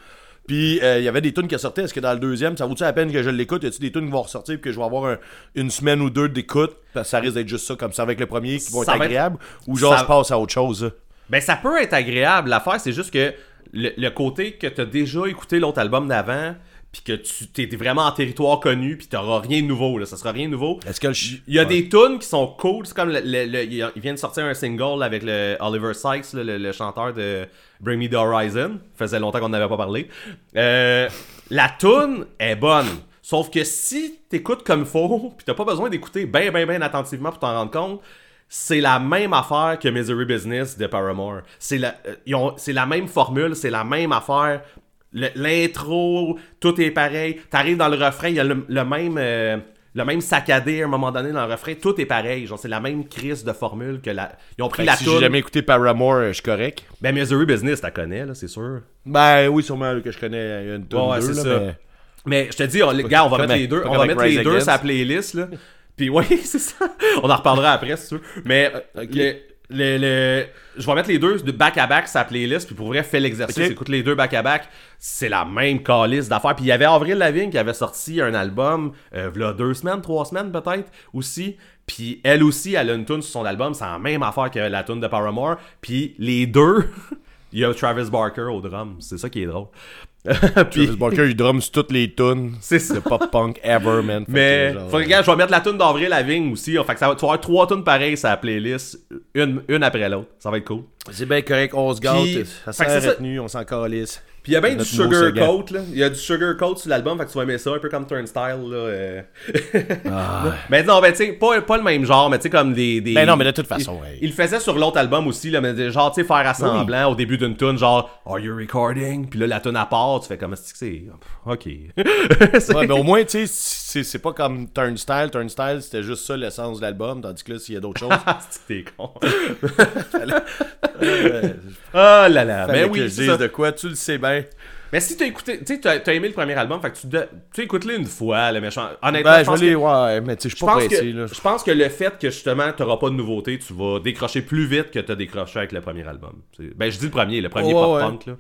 Puis euh, il y avait des tunes qui sortaient. Est-ce que dans le deuxième, ça vaut-tu la peine que je l'écoute? Y a-tu des tunes qui vont ressortir puis que je vais avoir un- une semaine ou deux d'écoute? Parce que ça risque d'être juste ça, comme ça avec le premier, qui vont Ça être va être- agréables. Ou genre, ça- je passe à autre chose? Ben, ça peut être agréable. L'affaire, c'est juste que le, le côté que t'as déjà écouté l'autre album d'avant, puis que tu t'es vraiment en territoire connu, puis t'auras rien de nouveau, là. Ça sera rien de nouveau. Est-ce que le ch- Il y a Ouais. des tunes qui sont cool. C'est comme le, le- il vient de sortir un single avec le Oliver Sykes, là, le, le chanteur de Bring Me the Horizon. faisait longtemps qu'on n'avait pas parlé. Euh, la tune est bonne. Sauf que si t'écoutes comme faut, puis t'as pas besoin d'écouter bien, bien, bien attentivement pour t'en rendre compte, c'est la même affaire que Misery Business de Paramore. C'est la, euh, ils ont- c'est la même formule, c'est la même affaire. L'intro, tout est pareil. T'arrives dans le refrain, il y a le, le même, euh, le même saccadé à un moment donné dans le refrain. Tout est pareil. Genre, c'est la même crise de formule que la. Ils ont pris Fait la si j'ai jamais écouté Paramore, euh, je suis correct. Ben, Misery Business, t'as connais, là, c'est sûr. Ben oui, sûrement que je connais une tune Ouais, deux, c'est là, ça. mais... Mais je te dis, on, les gars, on va mettre les deux, on va mettre les deux sur la playlist, là. Puis oui, c'est ça. On en reparlera après, si tu veux. Mais Ok. Le, le, le- je vais mettre les deux de back-à-back la playlist, puis pour vrai, fais l'exercice, écoute les deux back-à-back. C'est la même calice d'affaires. Puis il y avait Avril Lavigne qui avait sorti un album, euh, v'là deux semaines, trois semaines peut-être, aussi. Puis elle aussi, elle a une tune sur son album, c'est la même affaire que la tune de Paramore. Puis les deux, il y a Travis Barker au drum. C'est ça qui est drôle. Puis- Travis Barker, il drum sur toutes les tunes. C'est ça. de pop-punk ever, man. Fait Mais, genre, faut regarde, je vais mettre la tune d'Avril Lavigne aussi. hein. Fait que ça va, tu vas avoir trois tunes pareilles sur la playlist, une, une après l'autre. Ça va être cool. C'est bien correct, on se gâte. Puis- Ça sert c'est retenu, on s'en calisse. Puis il y a bien du Notre mot sugarcoat, là. Il y a du sugarcoat sur l'album, fait que tu vas aimer ça, un peu comme Turnstile, là. euh. Ah. mais non, ben tu sais, pas, pas le même genre, mais tu sais, comme des, des. Ben non, mais de toute façon, il, ouais. il le faisait sur l'autre album aussi, là, mais genre, tu sais, faire assemblant au début d'une tune, genre, Are you recording? Puis là, la tune à part, tu fais comme, c'est. Ok. Ouais, mais au moins, tu sais, c'est c'est pas comme Turnstile. Turnstile, c'était juste ça l'essence de l'album, tandis que là, s'il y a d'autres choses. Ah, que t'es con. Oh là là. Mais que oui, je c'est dise de quoi, tu le sais bien. Mais si t'as écouté, tu sais, t'as aimé le premier album, fait que tu, de- tu écoutes-le une fois, le méchant. Honnêtement, Ben, je je que- ouais, mais tu sais, je suis Je pas pense, pressé, que, là. je pense que le fait que justement t'auras pas de nouveauté, tu vas décrocher plus vite que t'as décroché avec le premier album. Ben je dis le premier, le premier pop-punk là.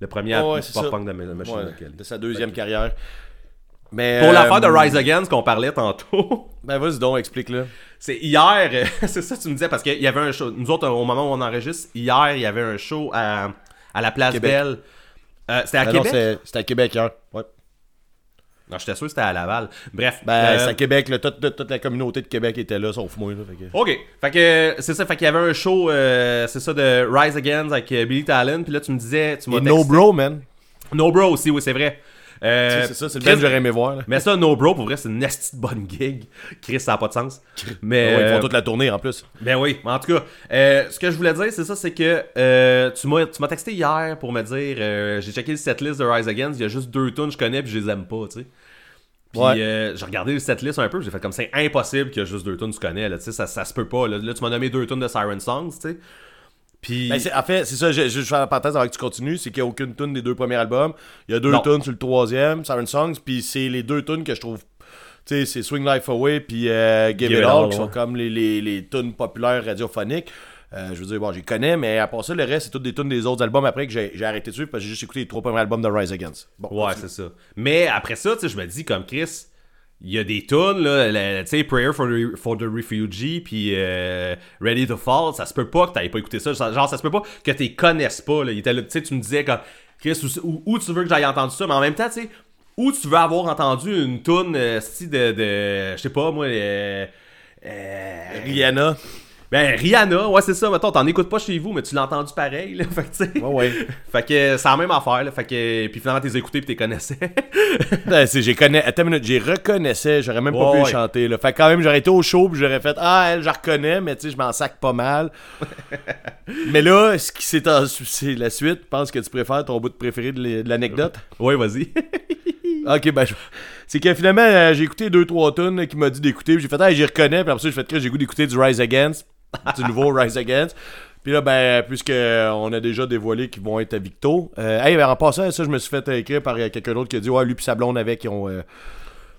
Le premier ouais, ça. pop-punk de Ma- Machine Kelly. de sa deuxième carrière. Mais, Pour euh, l'affaire de Rise Against qu'on parlait tantôt, Ben, vas-y donc, explique-le. c'est hier, c'est ça que tu me disais, parce qu'il y avait un show, nous autres au moment où on enregistre, hier il y avait un show à, à la Place Québec. Belle. Euh, c'était à Ben non, Québec? c'était à Québec hier. Ouais. Non, j'étais sûr que c'était à Laval. Bref. Ben, euh, c'est à Québec, là, toute, toute- toute la communauté de Québec était là, sauf moi. Là, fait que- Ok, fait que c'est ça, fait qu'il y avait un show, euh, c'est ça, de Rise Against avec Billy Talon, puis là tu me disais, tu Et No Bro, man. No Bro aussi, oui, c'est vrai. Euh, c'est ça, c'est le band que j'aurais aimé voir. Là. Mais ça, No Bro, pour vrai, c'est une de bonne gig. Chris, ça n'a pas de sens. Mais, Ouais, ils euh, font toute la tournée en plus. ben oui, mais en tout cas, euh, ce que je voulais dire, c'est ça, c'est que euh, tu m'as texté hier pour me dire, euh, j'ai checké le setlist de Rise Against, il y a juste deux tunes que je connais, puis je les aime pas, tu sais. Puis Ouais. euh, j'ai regardé le setlist un peu, j'ai fait comme c'est impossible qu'il y ait juste deux tunes que tu connais, là, tu sais, ça, ça se peut pas. Là, Là, tu m'as nommé deux tunes de Siren Songs, tu sais. Puis. Ben, en fait, c'est ça, je, je, je fais la parenthèse avant que tu continues, c'est qu'il n'y a aucune tune des deux premiers albums. Il y a deux tunes sur le troisième, Siren Songs, puis c'est les deux tunes que je trouve. Tu sais, c'est Swing Life Away puis euh, Give, It All, qui sont comme les, les, les tunes populaires radiophoniques. Euh, je veux dire, bon, j'y connais, mais à part ça, le reste, c'est toutes des tunes des autres albums après que j'ai j'ai arrêté de suivre parce que j'ai juste écouté les trois premiers albums de Rise Against. Bon, Ouais, c'est ça. Mais après ça, tu sais, je me dis, comme Chris, il y a des tunes, là, tu sais, Prayer for the, for the Refugee, puis euh, Ready to Fall, ça se peut pas que t'aies pas écouté ça. Genre, ça se peut pas que t'es connaisses pas, là. Tu sais, tu me disais, comme, Chris, où, tu veux que j'aille entendre ça, mais en même temps, tu sais, où tu veux avoir entendu une tune, euh, de, de, je sais pas, moi, euh, euh, Rihanna. Ben, Rihanna, ouais, c'est ça. Mettons, t'en écoutes pas chez vous, mais tu l'as entendu pareil, là. Fait que, tu sais. Ouais, ouais. Fait que c'est la même affaire, là. Fait que, puis finalement, t'es écouté puis t'es connaissais. Ben, c'est- j'ai connais, attends une minute, j'ai reconnaissais, j'aurais même pas Ouais, pu ouais. chanter. Là. Fait que quand même, j'aurais été au show, puis j'aurais fait Ah, elle, je reconnais, mais tu sais, je m'en sac pas mal. mais là, ce qui s'est en- c'est la suite, je pense que tu préfères ton bout de préféré de l'anecdote? ouais, vas-y. ok, ben, je- c'est que finalement, euh, j'ai écouté deux, trois tunes là, qui m'a dit d'écouter, puis j'ai fait Ah, j'y reconnais, puis après ça, j'ai fait que j'ai goût d'écouter du Rise Against, du nouveau Rise Against. Puis là, ben, puisque euh, on a déjà dévoilé qu'ils vont être à Victo. Euh, hey, ben, en passant, ça, je me suis fait écrire par euh, quelqu'un d'autre qui a dit Ouais, lui puis sa blonde avec, qui ont. euh,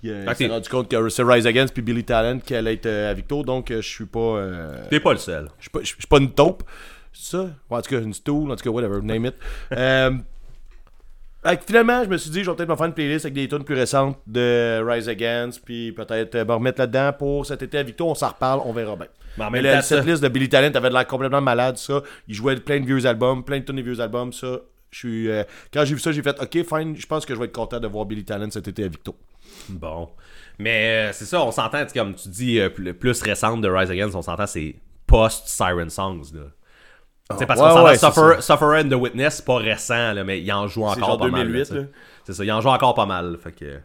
il, euh, il s'est rendu compte que c'est Rise Against puis Billy Talent qui allait être euh, à Victo, donc je suis pas. euh, T'es pas le seul. je suis pas, je suis pas une taupe. C'est ça? Ou en tout cas, une stool, en tout cas, whatever, name it. Fait que finalement, je me suis dit, je vais peut-être me faire une playlist avec des tunes plus récentes de Rise Against, puis peut-être euh, me remettre là-dedans pour cet été à Victo. On s'en reparle, on verra bien. Mais la, cette liste de Billy Talent avait de l'air complètement malade, ça. Il jouait plein de vieux albums, plein de tunes des vieux albums, ça. Je suis, euh, quand j'ai vu ça, j'ai fait, ok, fine, je pense que je vais être content de voir Billy Talent cet été à Victo. Bon. Mais euh, c'est ça, on s'entend, comme tu dis, euh, plus, plus récente de Rise Against, on s'entend, c'est post-Siren Songs, là. Tu sais, parce ouais, qu'on ouais, c'est Suffer, Suffer and the Witness, c'est pas récent, là, mais il en joue C'est encore genre pas mal. 2008, là, tu sais. là. C'est ça, il en joue encore pas mal, fait que...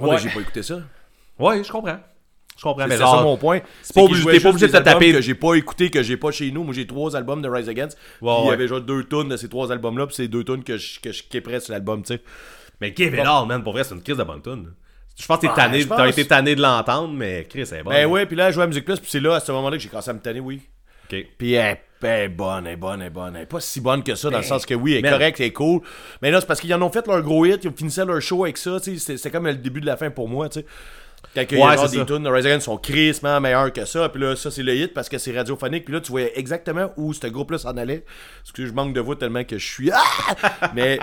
Ouais, j'ai pas écouté ça. Ouais, je comprends. Je comprends, mais C'est ça mon point. c'est pas obligé- pas obligé de te taper- que j'ai pas écouté, que j'ai pas chez nous. Moi, j'ai trois albums de Rise Against. il y avait genre deux tunes de ces trois albums-là, puis c'est deux tunes que je, que je kipperais sur l'album, tu sais. Mais Give It All, man, pour vrai, c'est une crise de bonne tune. Je pense que pense. t'as été tanné de l'entendre, mais Chris, c'est bon. Ben ouais, puis là, je jouais à Musique Plus, puis c'est là, à ce moment-là, que j'ai commencé à me tanner, oui. Ok. Puis elle, elle est bonne, elle est bonne, elle est bonne. Elle est pas si bonne que ça, dans le sens que oui, elle est correcte, elle est cool. Mais là, c'est parce qu'ils en ont fait leur gros hit, ils finissaient leur show avec ça, C'était comme le début de la fin pour moi, tu sais. Quand il y a Ouais, c'est des tunes de Rise Against sont crissement meilleures que ça. Puis là, ça, c'est le hit parce que c'est radiophonique. Puis là, tu voyais exactement où ce groupe-là s'en allait. Excusez, je manque de voix tellement que je suis. Ah! Mais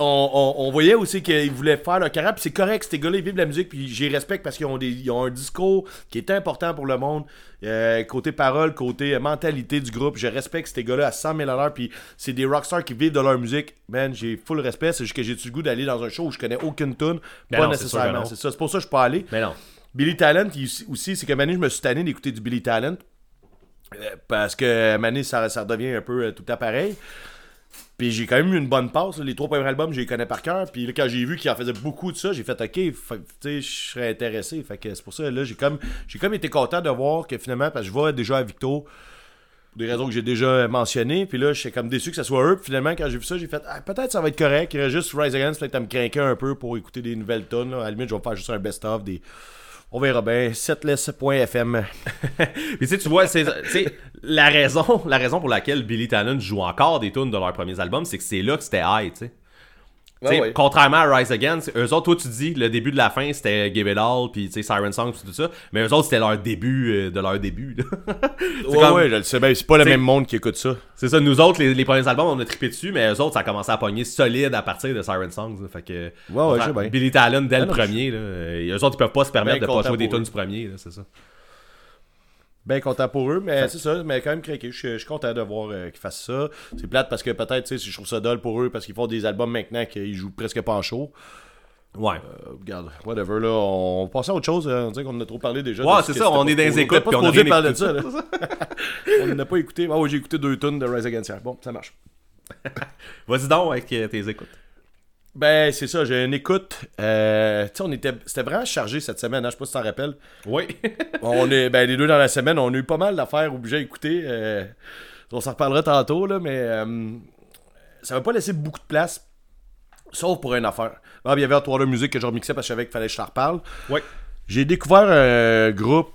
on, on- on voyait aussi qu'ils voulaient faire leur carrière. Puis c'est correct, ces gars-là, ils vivent de la musique. Puis j'y respecte parce qu'ils ont, des, ils ont un discours qui est important pour le monde. Euh, côté parole, côté mentalité du groupe. Je respecte ces gars-là à 100 000 à l'heure. Puis c'est des rockstars qui vivent de leur musique. Man, j'ai full respect. C'est juste que j'ai du goût d'aller dans un show où je connais aucune tune? Ben pas non, nécessairement. C'est ça. C'est pour ça que je pas allé. Mais non. Billy Talent aussi, c'est que maintenant je me suis tanné d'écouter du Billy Talent. Euh, Parce que Mané, ça, ça redevient un peu euh, tout temps pareil. Puis j'ai quand même eu une bonne passe. Les trois premiers albums, je les connais par cœur. Puis là, quand j'ai vu qu'il en faisait beaucoup de ça, j'ai fait OK, tu je serais intéressé. Fait que c'est pour ça, là, j'ai comme, j'ai comme été content de voir que finalement, parce que je vois déjà à Victo, pour des raisons que j'ai déjà mentionnées. Puis là, j'étais comme déçu que ça soit eux. Puis finalement, quand j'ai vu ça, j'ai fait ah, peut-être ça va être correct. Il reste juste Rise Against, peut-être à me craquer un peu pour écouter des nouvelles tonnes. À la limite, je vais faire juste un best-of. des On verra bien. Setless.fm. Puis tu sais, tu vois, c'est, la raison, la raison pour laquelle Billy Talon joue encore des tunes de leurs premiers albums, c'est que c'est là que c'était high, tu sais. Ouais, ouais. Contrairement à Rise Against, eux autres, toi tu dis le début de la fin c'était Give It All, puis tu sais, Siren Song, puis tout ça, mais eux autres c'était leur début euh, de leur début. Ouais, comme- ouais, je le sais bien. C'est pas le même monde qui écoute ça. C'est ça, nous autres, les, les premiers albums, on a trippé dessus, mais eux autres, ça a commencé à pogner solide à partir de Siren Songs. là. fait que. Ouais, ouais. Billy Talon dès le non, premier, là. Eux autres, ils peuvent pas se permettre de pas jouer des tunes du premier, c'est ça. Bien content pour eux, mais c'est ça, mais quand même craqué. Je suis- content de voir euh, qu'ils fassent ça. C'est plate parce que peut-être, tu sais, je trouve ça dole pour eux parce qu'ils font des albums maintenant qu'ils jouent presque pas en show. Ouais. Euh, regarde, whatever, là, on passe à autre chose. hein. On dirait qu'on en a trop parlé déjà. Ouais, c'est ça, on est dans les écoutes, puis on a supposé rien parler de ça, là. on n'a pas écouté. Ah ouais, j'ai écouté deux tonnes de Rise Against. Bon, ça marche. Vas-y donc avec euh, tes écoutes. Ben, c'est ça, j'ai une écoute. Euh, tu sais, on était. C'était vraiment chargé cette semaine, hein, je sais pas si tu t'en rappelles. Oui. On est, ben, les deux dans la semaine, on a eu pas mal d'affaires obligées à écouter. euh, on s'en reparlera tantôt, là, mais euh, ça m'a pas laissé beaucoup de place. Sauf pour une affaire. Ah, il y avait Atwater Music que je remixais parce que je savais qu'il fallait que je t'en reparle. oui. J'ai découvert un groupe.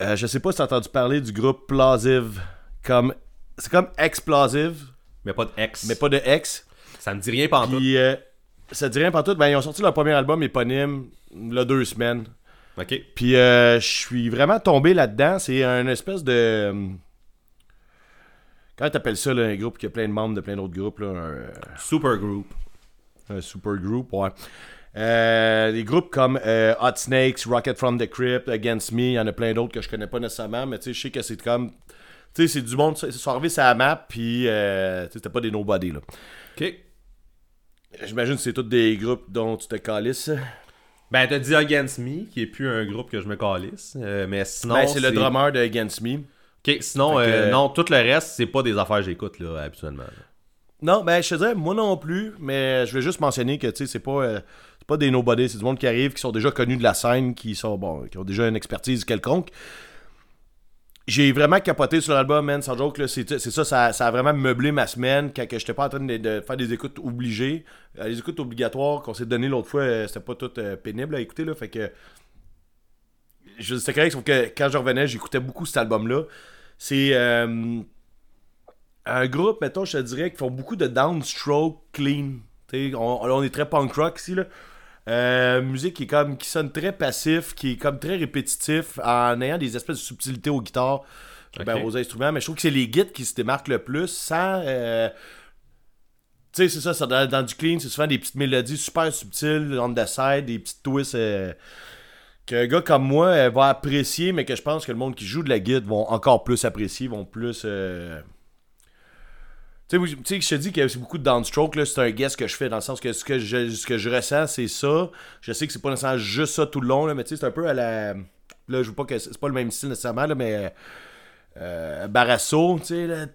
je sais pas si t'as entendu parler du groupe Plosive. Comme. C'est comme Explosive, Mais pas de ex. mais pas de X. Ça me dit rien en tout. Euh, ça dit rien tout. Ben, ils ont sorti leur premier album éponyme, a deux semaines. Ok. Puis euh, je suis vraiment tombé là-dedans. C'est un espèce de. euh, Comment t'appelles ça, là, un groupe qui a plein de membres de plein d'autres groupes, là, un, Super group. un super group, ouais. Euh, des groupes comme euh, Hot Snakes, Rocket from the Crypt, Against Me, il y en a plein d'autres que je connais pas nécessairement, mais tu sais, je sais que c'est comme. Tu sais, c'est du monde, c'est sont arrivés sur la map, puis euh, c'était pas des nobody, là. Ok. J'imagine que c'est tous des groupes dont tu te calisses. Ben, t'as dit Against Me, qui est plus un groupe que je me calisse. euh, mais sinon. Ben, c'est le drummer de Against Me. Ok, sinon, que- euh, non, tout le reste, c'est pas des affaires que j'écoute, là, habituellement. Non, ben je te dirais, moi non plus, mais je vais juste mentionner que tu sais, c'est pas, euh, c'est pas des nobody, c'est du monde qui arrive, qui sont déjà connus de la scène, qui sont bon, qui ont déjà une expertise quelconque. J'ai vraiment capoté sur l'album, man, sans joke, c'est, ça, ça, ça a vraiment meublé ma semaine quand que j'étais pas en train de, faire des écoutes obligées. Euh, les écoutes obligatoires qu'on s'est donné l'autre fois, euh, c'était pas tout euh, pénible à écouter, là, fait que. Je, c'était correct, que quand je revenais, j'écoutais beaucoup cet album-là. C'est. un groupe, mettons, je te dirais, qui font beaucoup de downstroke clean. On, on est très punk rock ici, là. Euh, musique qui est comme qui sonne très passif, qui est comme très répétitif, en ayant des espèces de subtilités aux guitares, ben, aux instruments. Mais je trouve que c'est les guides qui se démarquent le plus sans. euh, tu sais, c'est ça, ça, dans, dans du clean, c'est souvent des petites mélodies super subtiles, on the side, des petites twists. euh, qu'un gars comme moi euh, va apprécier, mais que je pense que le monde qui joue de la guide vont encore plus apprécier, vont plus. Euh, Tu sais, je te dis que c'est beaucoup de downstroke, là, c'est un guess que je fais, dans le sens que ce que je, ce que je ressens, c'est ça. Je sais que c'est pas nécessairement juste ça tout le long, là, mais tu sais, c'est un peu à la. Là, je veux pas que c'est pas le même style nécessairement, là, mais. Euh, Barasso, tu sais, là.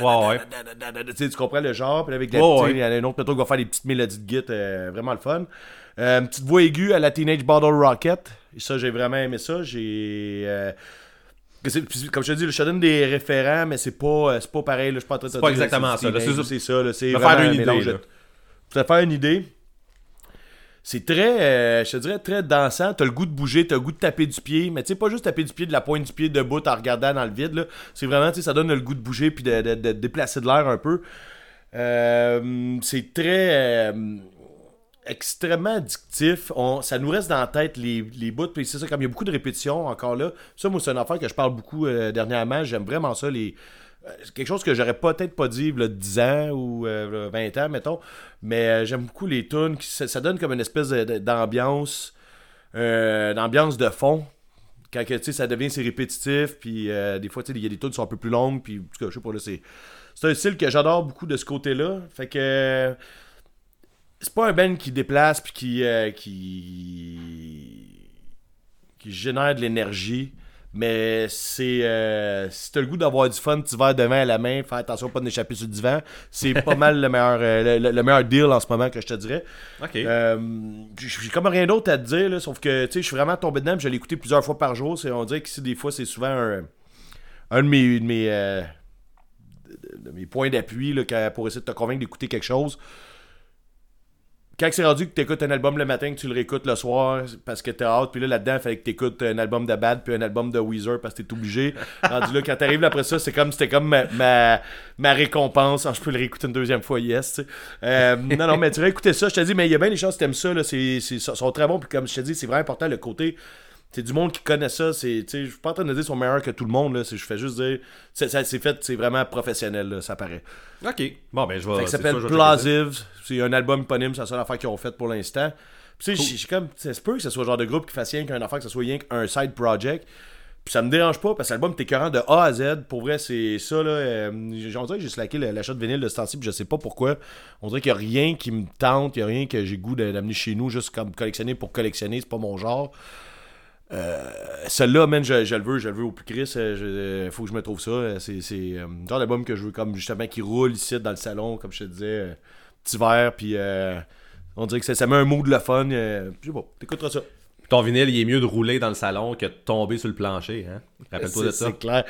Ouais, ouais. Tu comprends le genre, puis avec la, Ouais, il y en a un autre plutôt qui va faire des petites mélodies de git, euh, vraiment le fun. Euh, petite voix aiguë à la Teenage Bottle Rocket. Et ça, j'ai vraiment aimé ça. J'ai. euh, que c'est- puis comme je te dis, je te donne des référents, mais c'est pas, euh, c'est pas pareil. Là, je suis pas en train de te pas dire, exactement ça, c'est ça. C'est faire un une idée, là. te faire une idée. C'est très, euh, je te dirais, très dansant. T'as le goût de bouger, t'as le goût de taper du pied. Mais tu sais, pas juste taper du pied de la pointe du pied debout en regardant dans le vide. C'est vraiment, tu sais, ça donne le goût de bouger puis de, de- de déplacer de l'air un peu. Euh, c'est très. euh, extrêmement addictif. On, ça nous reste dans la tête les, les bouts. Puis c'est ça, comme il y a beaucoup de répétitions encore là. Ça, moi, c'est une affaire que je parle beaucoup euh, dernièrement. J'aime vraiment ça. Les, euh, quelque chose que j'aurais peut-être pas dit il 10 ans ou euh, 20 ans, mettons. Mais euh, j'aime beaucoup les tunes. Ça, donne comme une espèce d'ambiance. d'ambiance de fond. Quand ça devient c'est répétitif. Puis des fois, il y a des tunes qui sont un peu plus longues. Puis, je sais pas, là, c'est. C'est un style que j'adore beaucoup de ce côté-là. Fait que. C'est pas un band qui déplace puis qui. euh, qui. qui génère de l'énergie. Mais c'est. euh, si t'as le goût d'avoir du fun, petit verre de vin à la main, faire attention pas d'échapper sur le divan, c'est pas mal le meilleur, euh, le, le meilleur deal en ce moment que je te dirais. Ok. J'ai comme rien d'autre à te dire, là, sauf que tu sais, je suis vraiment tombé dedans, je l'ai écouté plusieurs fois par jour. C'est, on dirait que des fois, c'est souvent un, un de mes, de mes, de- de mes points d'appui pour essayer de te convaincre d'écouter quelque chose. Quand c'est rendu que tu écoutes un album le matin, que tu le réécoutes le soir parce que t'es hâte, puis là là-dedans, il fallait que tu écoutes un album de Bad puis un album de Weezer parce que t'es obligé. rendu là, quand t'arrives après ça, c'est comme c'était comme ma, ma, ma récompense. Ah, je peux le réécouter une deuxième fois, yes. Euh, non, non, mais tu vas écouter ça. Je te dis, mais il y a bien des choses que t'aimes ça. Là, c'est, sont très bons. Puis comme je te dis, c'est vraiment important le côté. C'est du monde qui connaît ça. C'est, tu sais, je suis pas en train de dire qu'ils sont meilleurs que tout le monde. Là, c'est, je fais juste dire. C'est, ça- c'est fait, c'est vraiment professionnel, là, ça paraît. Ok. Bon, ben, je vais. Ça c'est s'appelle. Plausive. C'est un album éponyme, c'est la seule affaire qu'ils ont faite pour l'instant. Puis tu sais, j'ai- j'ai comme. Ça se peut que ce soit le genre de groupe qui fasse rien qu'un affaire, que ce soit rien qu'un side project. Puis ça me dérange pas parce que l'album t'es écœurant de A à Z. Pour vrai, c'est ça là. Euh, j'ai- on dirait que j'ai slacké l'achat de vinyle de ce temps-ci, puis je sais pas pourquoi. On dirait qu'il y a rien qui me tente, il y a rien que j'ai goût de- d'amener chez nous, juste comme collectionner pour collectionner, c'est pas mon genre. Euh, Celle-là, man, je, je le veux, je le veux au plus Chris. euh, je- euh, faut que je me trouve ça. euh, C'est euh, genre d'album que je veux, comme justement, qui roule ici dans le salon, comme je te disais. euh, petit verre, puis euh, on dirait que ça, ça met un mood le fun. Euh, puis bon, t'écouteras ça. Ton vinyle, il est mieux de rouler dans le salon que de tomber sur le plancher, hein? Rappelle-toi de ça. c'est clair.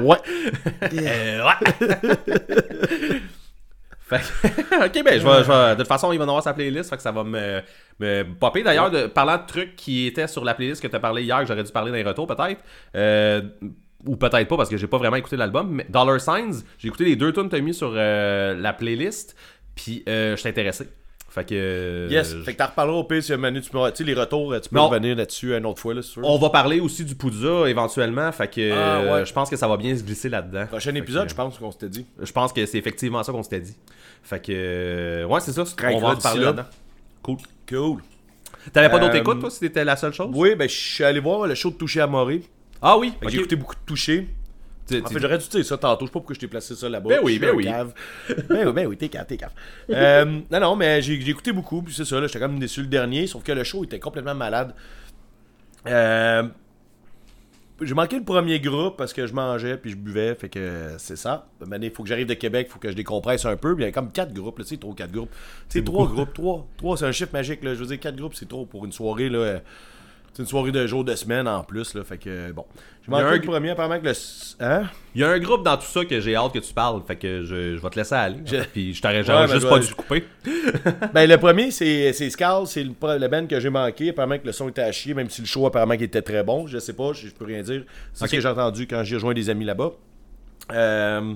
ouais. Euh, ouais. Fait que- ok, ben, je vais, je vais- de toute façon, il va en avoir sa playlist, fait que ça va me, me popper. D'ailleurs, de, parlant de trucs qui étaient sur la playlist que tu as parlé hier, que j'aurais dû parler dans les retours, peut-être. euh, ou peut-être pas, parce que j'ai pas vraiment écouté l'album. Mais Dollar Signs, j'ai écouté les deux tunes que tu as mis sur euh, la playlist, puis euh, je suis intéressé. Fait que. euh, Yes. Fait que t'en reparleras au pire si Manu, tu peux. Tu sais, les retours, tu peux Non. revenir là-dessus une autre fois, là, veux. On va parler aussi du Poudza éventuellement, fait que Ah, ouais. euh, je pense que ça va bien se glisser là-dedans. Prochain épisode, que- je pense qu'on s'était dit. Je pense que c'est effectivement ça qu'on s'était dit. Fait que. euh, Ouais, c'est ça. On va en là. là-dedans. Cool. Cool. T'avais pas d'autres Euh, écoutes, toi, si c'était la seule chose? Oui, ben, je suis allé voir le show de Touché à Morée. Ah oui. J'ai écouté beaucoup de Touché. En fait, j'aurais dû dire ça tantôt. Je sais pas pourquoi je t'ai placé ça là-bas. Ben oui, ben oui. cave. ben oui, ben oui, t'es cave, t'es cave. Euh, non, non, mais j'ai j'ai écouté beaucoup. Puis c'est ça, là, j'étais quand même déçu le dernier. Sauf que le show était complètement malade. Euh, j'ai manqué le premier groupe parce que je mangeais puis je buvais. Fait que c'est ça. Il faut que j'arrive de Québec, faut que je décompresse un peu. Il y a comme quatre groupes, là, tu sais, trop quatre groupes. Tu sais, trois groupes, trois. Trois, c'est un chiffre magique, là. Je veux dire, quatre groupes, c'est trop pour une soirée, là. C'est une soirée de jour de semaine en plus, là. Fait que, bon. A manqué un le premier, apparemment que le. Hein? Il y a un groupe dans tout ça que j'ai hâte que tu parles. Fait que je, je vais te laisser aller. Je- Puis je t'aurais Ouais, juste je pas dû couper. Ben, le premier, c'est c'est Scal, c'est le, le band que j'ai manqué. Apparemment que le son était à chier, même si le show, apparemment, qu'il était très bon. Je sais pas, je, je peux rien dire. C'est ce que j'ai entendu quand j'ai rejoint des amis là-bas. Euh,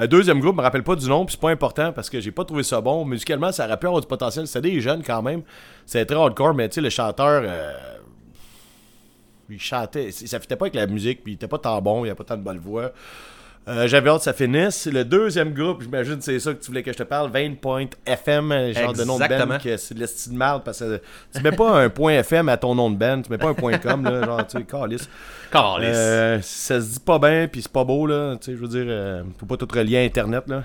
un deuxième groupe, je me rappelle pas du nom, puis c'est pas important parce que j'ai pas trouvé ça bon. Musicalement, ça aurait pu avoir du potentiel. C'était des jeunes quand même. C'était très hardcore, mais tu sais, le chanteur. euh, il chantait, ça fitait pas avec la musique, puis il était pas tant bon, il avait pas tant de bonne voix. Euh, J'avais hâte que ça finisse. Le deuxième groupe, j'imagine que c'est ça que tu voulais que je te parle, 20.fm, euh, genre de nom de band, que c'est de l'estime de merde, parce que tu mets pas un point FM à ton nom de band, tu mets pas un point com, là, genre, tu sais, calice. Calisse. Euh, ça se dit pas bien, puis c'est pas beau, là, tu sais, je veux dire, euh, faut pas tout relier à Internet, là.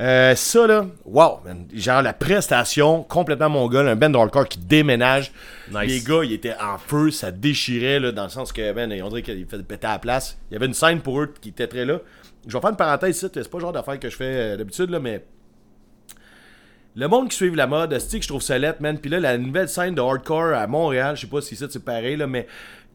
Euh, ça, là, wow, man, genre la prestation, complètement mongol, un band hardcore qui déménage. Nice. Les gars, ils étaient en feu, ça déchirait, là, dans le sens que, man, on dirait qu'ils faisaient péter à la place. Il y avait une scène pour eux qui était très là. Je vais faire une parenthèse ici, c'est pas le genre d'affaire que je fais euh, d'habitude, là, mais. Le monde qui suit la mode, c'est que je trouve ça lettre, man. Puis là, la nouvelle scène de hardcore à Montréal, je sais pas si ça c'est pareil, là, mais.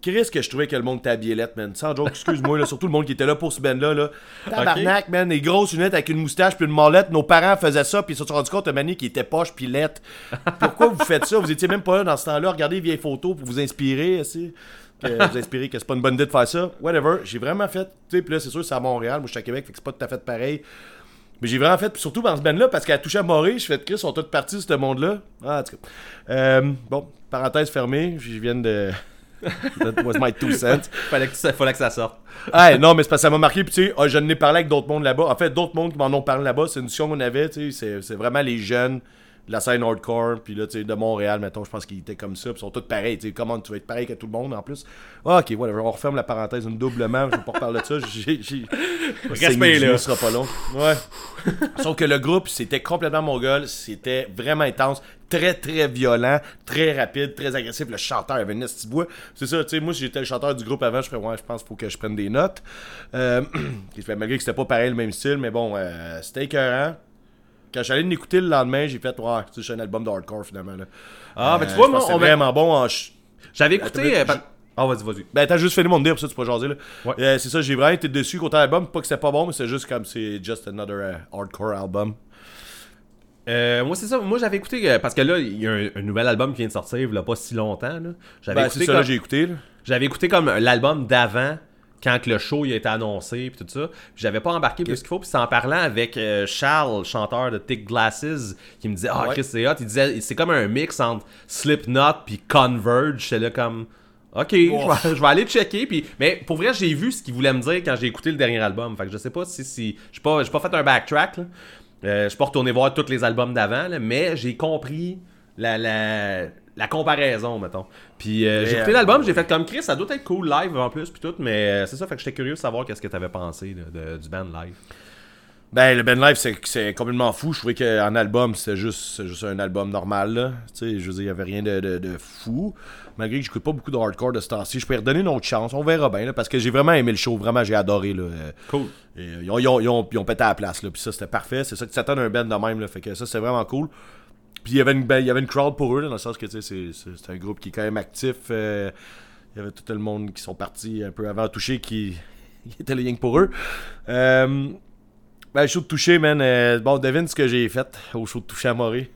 Chris, que je trouvais que le monde était lettre, man. Sans joke, excuse-moi, là, surtout le monde qui était là pour ce band-là. Là. Tabarnak, man, des grosses lunettes avec une moustache puis une molette. Nos parents faisaient ça, puis ils se sont rendus compte, Mané, qui était poche puis lettre. Pourquoi vous faites ça? Vous étiez même pas là dans ce temps-là. Regardez les vieilles photos pour vous inspirer, aussi. Que vous inspirer que c'est pas une bonne idée de faire ça. Whatever. J'ai vraiment fait. Tu sais, puis là, c'est sûr, c'est à Montréal. Moi, je suis à Québec, fait que c'est pas tout à fait pareil. Mais j'ai vraiment fait, puis surtout dans ce band-là, parce qu'elle a touché à Morée, je fais de Chris, sont tous partis de ce monde-là. Ah, en tout cas. Euh, bon, parenthèse fermée, je viens de. That was my two cents. Fallait, que ça, fallait que ça sorte. Hey, non, mais c'est parce que ça m'a marqué. Puis, tu sais, ah, je n'ai parlé avec d'autres mondes là-bas. En fait, d'autres mondes qui m'en ont parlé là-bas. C'est une discussion qu'on avait. Tu sais, c'est- vraiment les jeunes de la scène hardcore. Puis là, tu sais, de Montréal, mettons, je pense qu'ils étaient comme ça. Puis ils sont tous pareils. Tu sais, comment tu vas être pareil que tout le monde en plus. Ah, ok, whatever. On referme la parenthèse une doublement. Je vais pas reparler de ça. J'ai. Respect, là. Ce sera pas long. Ouais. Sauf que le groupe, c'était complètement mongol. C'était vraiment intense. Très très violent, très rapide, très agressif. Le chanteur avait une voix. C'est ça, tu sais, moi j'étais le chanteur du groupe avant, je fais ouais, je pense qu'il faut que je prenne des notes. Euh, malgré que c'était pas pareil le même style, mais bon, euh, c'était écœurant. Quand j'allais l'écouter le lendemain, j'ai fait ouais, c'est un album de hardcore finalement. Là. Ah, mais Euh, tu vois, je moi, on vraiment bon en J'avais écouté. euh, Ah, vas-y, vas-y. Ben, t'as juste fini mon dire, pour ça, tu peux jaser, là. Ouais. Euh, c'est ça, j'ai vraiment été dessus contre l'album. Pas que c'était pas bon, mais c'est juste comme c'est just another euh, hardcore album. Euh, moi, c'est ça. Moi, j'avais écouté. euh, parce que là, il y a un, un nouvel album qui vient de sortir a pas si longtemps. là. J'avais Ben, écouté, c'est ça, comme- là, j'ai écouté, là. j'avais écouté comme l'album d'avant. Quand que le show il a été annoncé puis tout ça, Puis j'avais pas embarqué plus qu'il faut. Puis c'est en parlant avec euh, Charles, chanteur de Thick Glasses, qui me disait ah Ouais. Chris c'est hot. Il disait c'est comme un mix entre Slipknot puis Converge. J'étais là comme ok, je vais, je vais aller checker. Puis mais pour vrai j'ai vu ce qu'il voulait me dire quand j'ai écouté le dernier album. Fait que je sais pas si si j'ai pas j'ai pas fait un backtrack. Là. Euh, je suis pas retourné voir tous les albums d'avant, mais j'ai compris la, la, la comparaison, mettons. Puis euh, j'ai écouté euh, l'album, j'ai fait comme Chris, ça doit être cool live en plus, puis tout, mais c'est ça, fait que j'étais curieux de savoir qu'est-ce que t'avais pensé là, de- du band live. Ben, le Ben Live, c'est, complètement fou. Je trouvais qu'en album, c'était juste, c'est juste un album normal, là. Tu sais, je veux dire, il y avait rien de, de- de fou. Malgré que j'écoute pas beaucoup de hardcore de ce temps-ci, je peux y redonner une autre chance. On verra bien, là, parce que j'ai vraiment aimé le show. Vraiment, j'ai adoré, là. Cool. Et, euh, ils, ont, ils ont- ils ont- ils ont pété à la place, là. Puis ça, c'était parfait. C'est ça que tu t'attends d'un band de même, là. Fait que ça, c'est vraiment cool. Puis il y avait une, ben, il y avait une crowd pour eux, là, dans le sens que, c'est, un groupe qui est quand même actif. euh, il y avait tout le monde qui sont partis un peu avant toucher qui, qui était le yang pour eux. Euh, ben, show de toucher, man. euh, bon, devine ce que j'ai fait au show de toucher à Morée.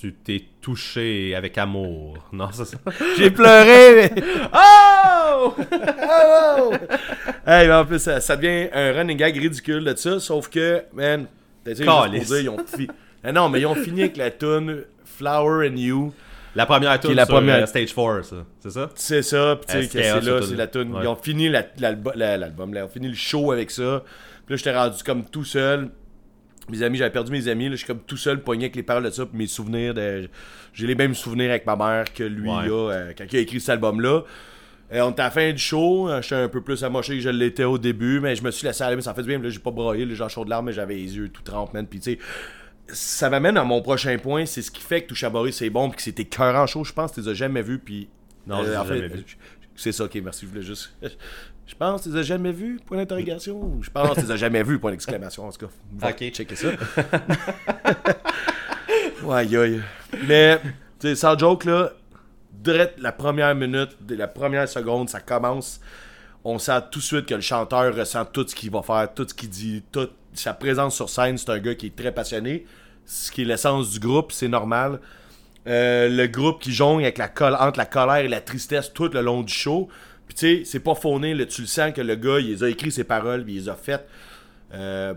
Tu t'es touché avec amour. Non, c'est ça. J'ai pleuré, mais... oh! Oh! hey, mais en plus, ça, ça devient un running gag ridicule de ça, sauf que, man, t'as dit, ils ont fini. Ah non, mais ils ont fini avec la tune Flower and You. La première tune la sur première- euh, Stage 4, ça. C'est ça? C'est ça, pis tu Euh, sais, c'était c'est là, c'est la tune. Ouais. Ils ont fini la- l'album, la- ils ont fini le show avec ça. Puis là, j'étais rendu comme tout seul. Mes amis, j'avais perdu mes amis, là, je suis comme tout seul, pogné avec les paroles de ça, puis mes souvenirs de. J'ai les mêmes souvenirs avec ma mère que lui Ouais. a euh, quand il a écrit cet album-là. Euh, on était à la fin du show, euh, j'étais un peu plus amoché que je l'étais au début, mais je me suis laissé aller, mais ça fait du bien, là, j'ai pas broyé, les gens chauds de larmes, mais j'avais les yeux tout trempés, man, puis tu sais. Ça m'amène à mon prochain point, c'est ce qui fait que Touche à Boris c'est bon, puis que c'était cœur en show, je pense que tu les as jamais vus, puis. Non, je les ai en fait, jamais vus. C'est ça, ok, merci, je voulais juste. Je pense que tu les as jamais vus, point d'interrogation. Je pense que tu les as jamais vus, point d'exclamation, en tout cas. Ok. checker ça. ouais, aïe, aïe. Mais, tu sais, sans joke, là, direct la première minute, la première seconde, ça commence. On sent tout de suite que le chanteur ressent tout ce qu'il va faire, tout ce qu'il dit, toute sa présence sur scène. C'est un gars qui est très passionné. Ce qui est l'essence du groupe, c'est normal. Euh, le groupe qui jongle avec la entre la colère et la tristesse tout le long du show. Tu sais, c'est pas fauné, là, tu le sens que le gars, il les a écrit ses paroles, puis il les a faites. Euh,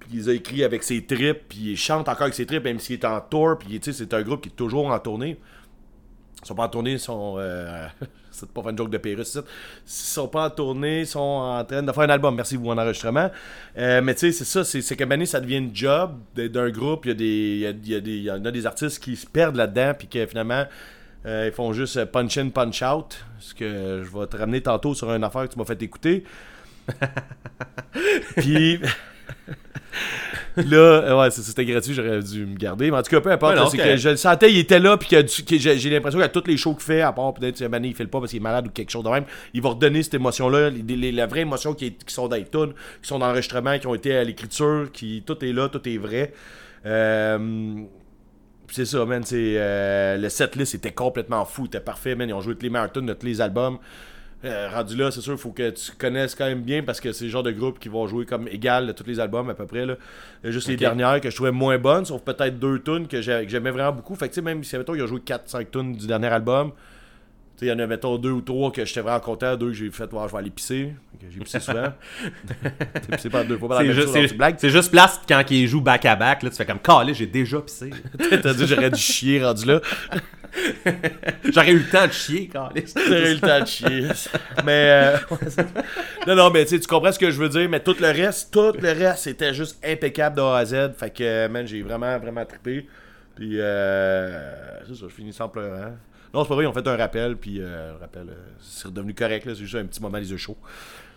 puis il les a écrit avec ses tripes, puis il chante encore avec ses tripes, même s'il est en tour, puis tu sais, c'est un groupe qui est toujours en tournée. Ils sont pas en tournée, ils sont. Euh, c'est pas une joke de Pérus, ça. Ils sont pas en tournée, ils sont en train de faire un album. Merci, vous, en enregistrement. Euh, mais tu sais, c'est ça, c'est que Mané, ça devient une job d'un groupe. Il y, a des, il, y a, y en a des artistes qui se perdent là-dedans, puis que finalement, euh, ils font juste punch in, punch out. Ce que je vais te ramener tantôt sur une affaire que tu m'as fait écouter. puis. Là, euh, ouais, c'était gratuit, j'aurais dû me garder. Mais en tout cas, peu importe, Ouais, non, c'est que je le sentais, il était là, puis j'ai l'impression qu'à tous les shows qu'il fait, à part peut-être une année, il fait le pas parce qu'il est malade ou quelque chose de même, il va redonner cette émotion-là, la vraie émotion qui, est- qui sont dans les tunes, qui sont dans l'enregistrement, qui ont été à l'écriture, qui tout est là, tout est vrai. Euh, c'est ça, man, c'est euh, le setlist était complètement fou, était parfait, man, ils ont joué tous les tunes de tous les albums. Euh, rendu là, c'est sûr, il faut que tu connaisses quand même bien parce que c'est le genre de groupe qui vont jouer comme égal de tous les albums à peu près. Là. Juste les dernières que je trouvais moins bonnes, sauf peut-être deux tunes que j'aimais vraiment beaucoup. Fait que tu sais, même si mettons, il a joué 4-5 tunes du dernier album, tu sais, il y en a mettons deux ou trois que j'étais vraiment content, deux que j'ai fait, ouais, je vais aller pisser. J'ai pissé souvent. J'ai pissé pas deux fois par la C'est même juste, chose, alors c'est- juste place quand il joue back-à-back, là, tu fais comme calé, j'ai déjà pissé. T'as dit j'aurais dû chier rendu là. J'aurais eu le temps de chier, calé. J'aurais eu le temps de chier. Mais. euh, non, non, mais tu comprends ce que je veux dire, mais tout le reste, tout le reste, c'était juste impeccable de A à Z. Fait que, man, j'ai vraiment, vraiment trippé. Puis, euh, c'est ça, je finis sans pleurant. Non, c'est pas vrai, ils ont fait un rappel, puis euh, rappel, euh, c'est redevenu correct, c'est juste un petit moment les yeux chauds.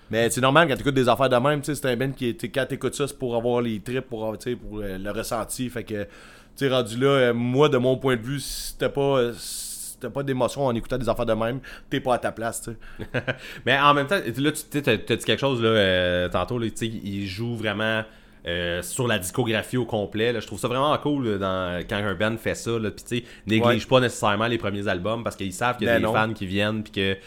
Mais c'est normal quand t'écoutes des affaires de même, c'est un band qui, sais, quand t'écoutes ça, c'est pour avoir les trips, pour, avoir, pour le, le ressenti. Fait que Tu rendu là, euh, moi, de mon point de vue, t'as pas, euh, t'as pas d'émotion en écoutant des affaires de même, t'es pas à ta place, tu. Mais en même temps, là, tu t'as dit quelque chose là, euh, tantôt, là, tu il joue vraiment euh, sur la discographie au complet. Là. Je trouve ça vraiment cool là, dans, quand un band fait ça. Puis tu sais, néglige Ouais. pas nécessairement les premiers albums parce qu'ils savent qu'il y a Ben des non. fans qui viennent puis que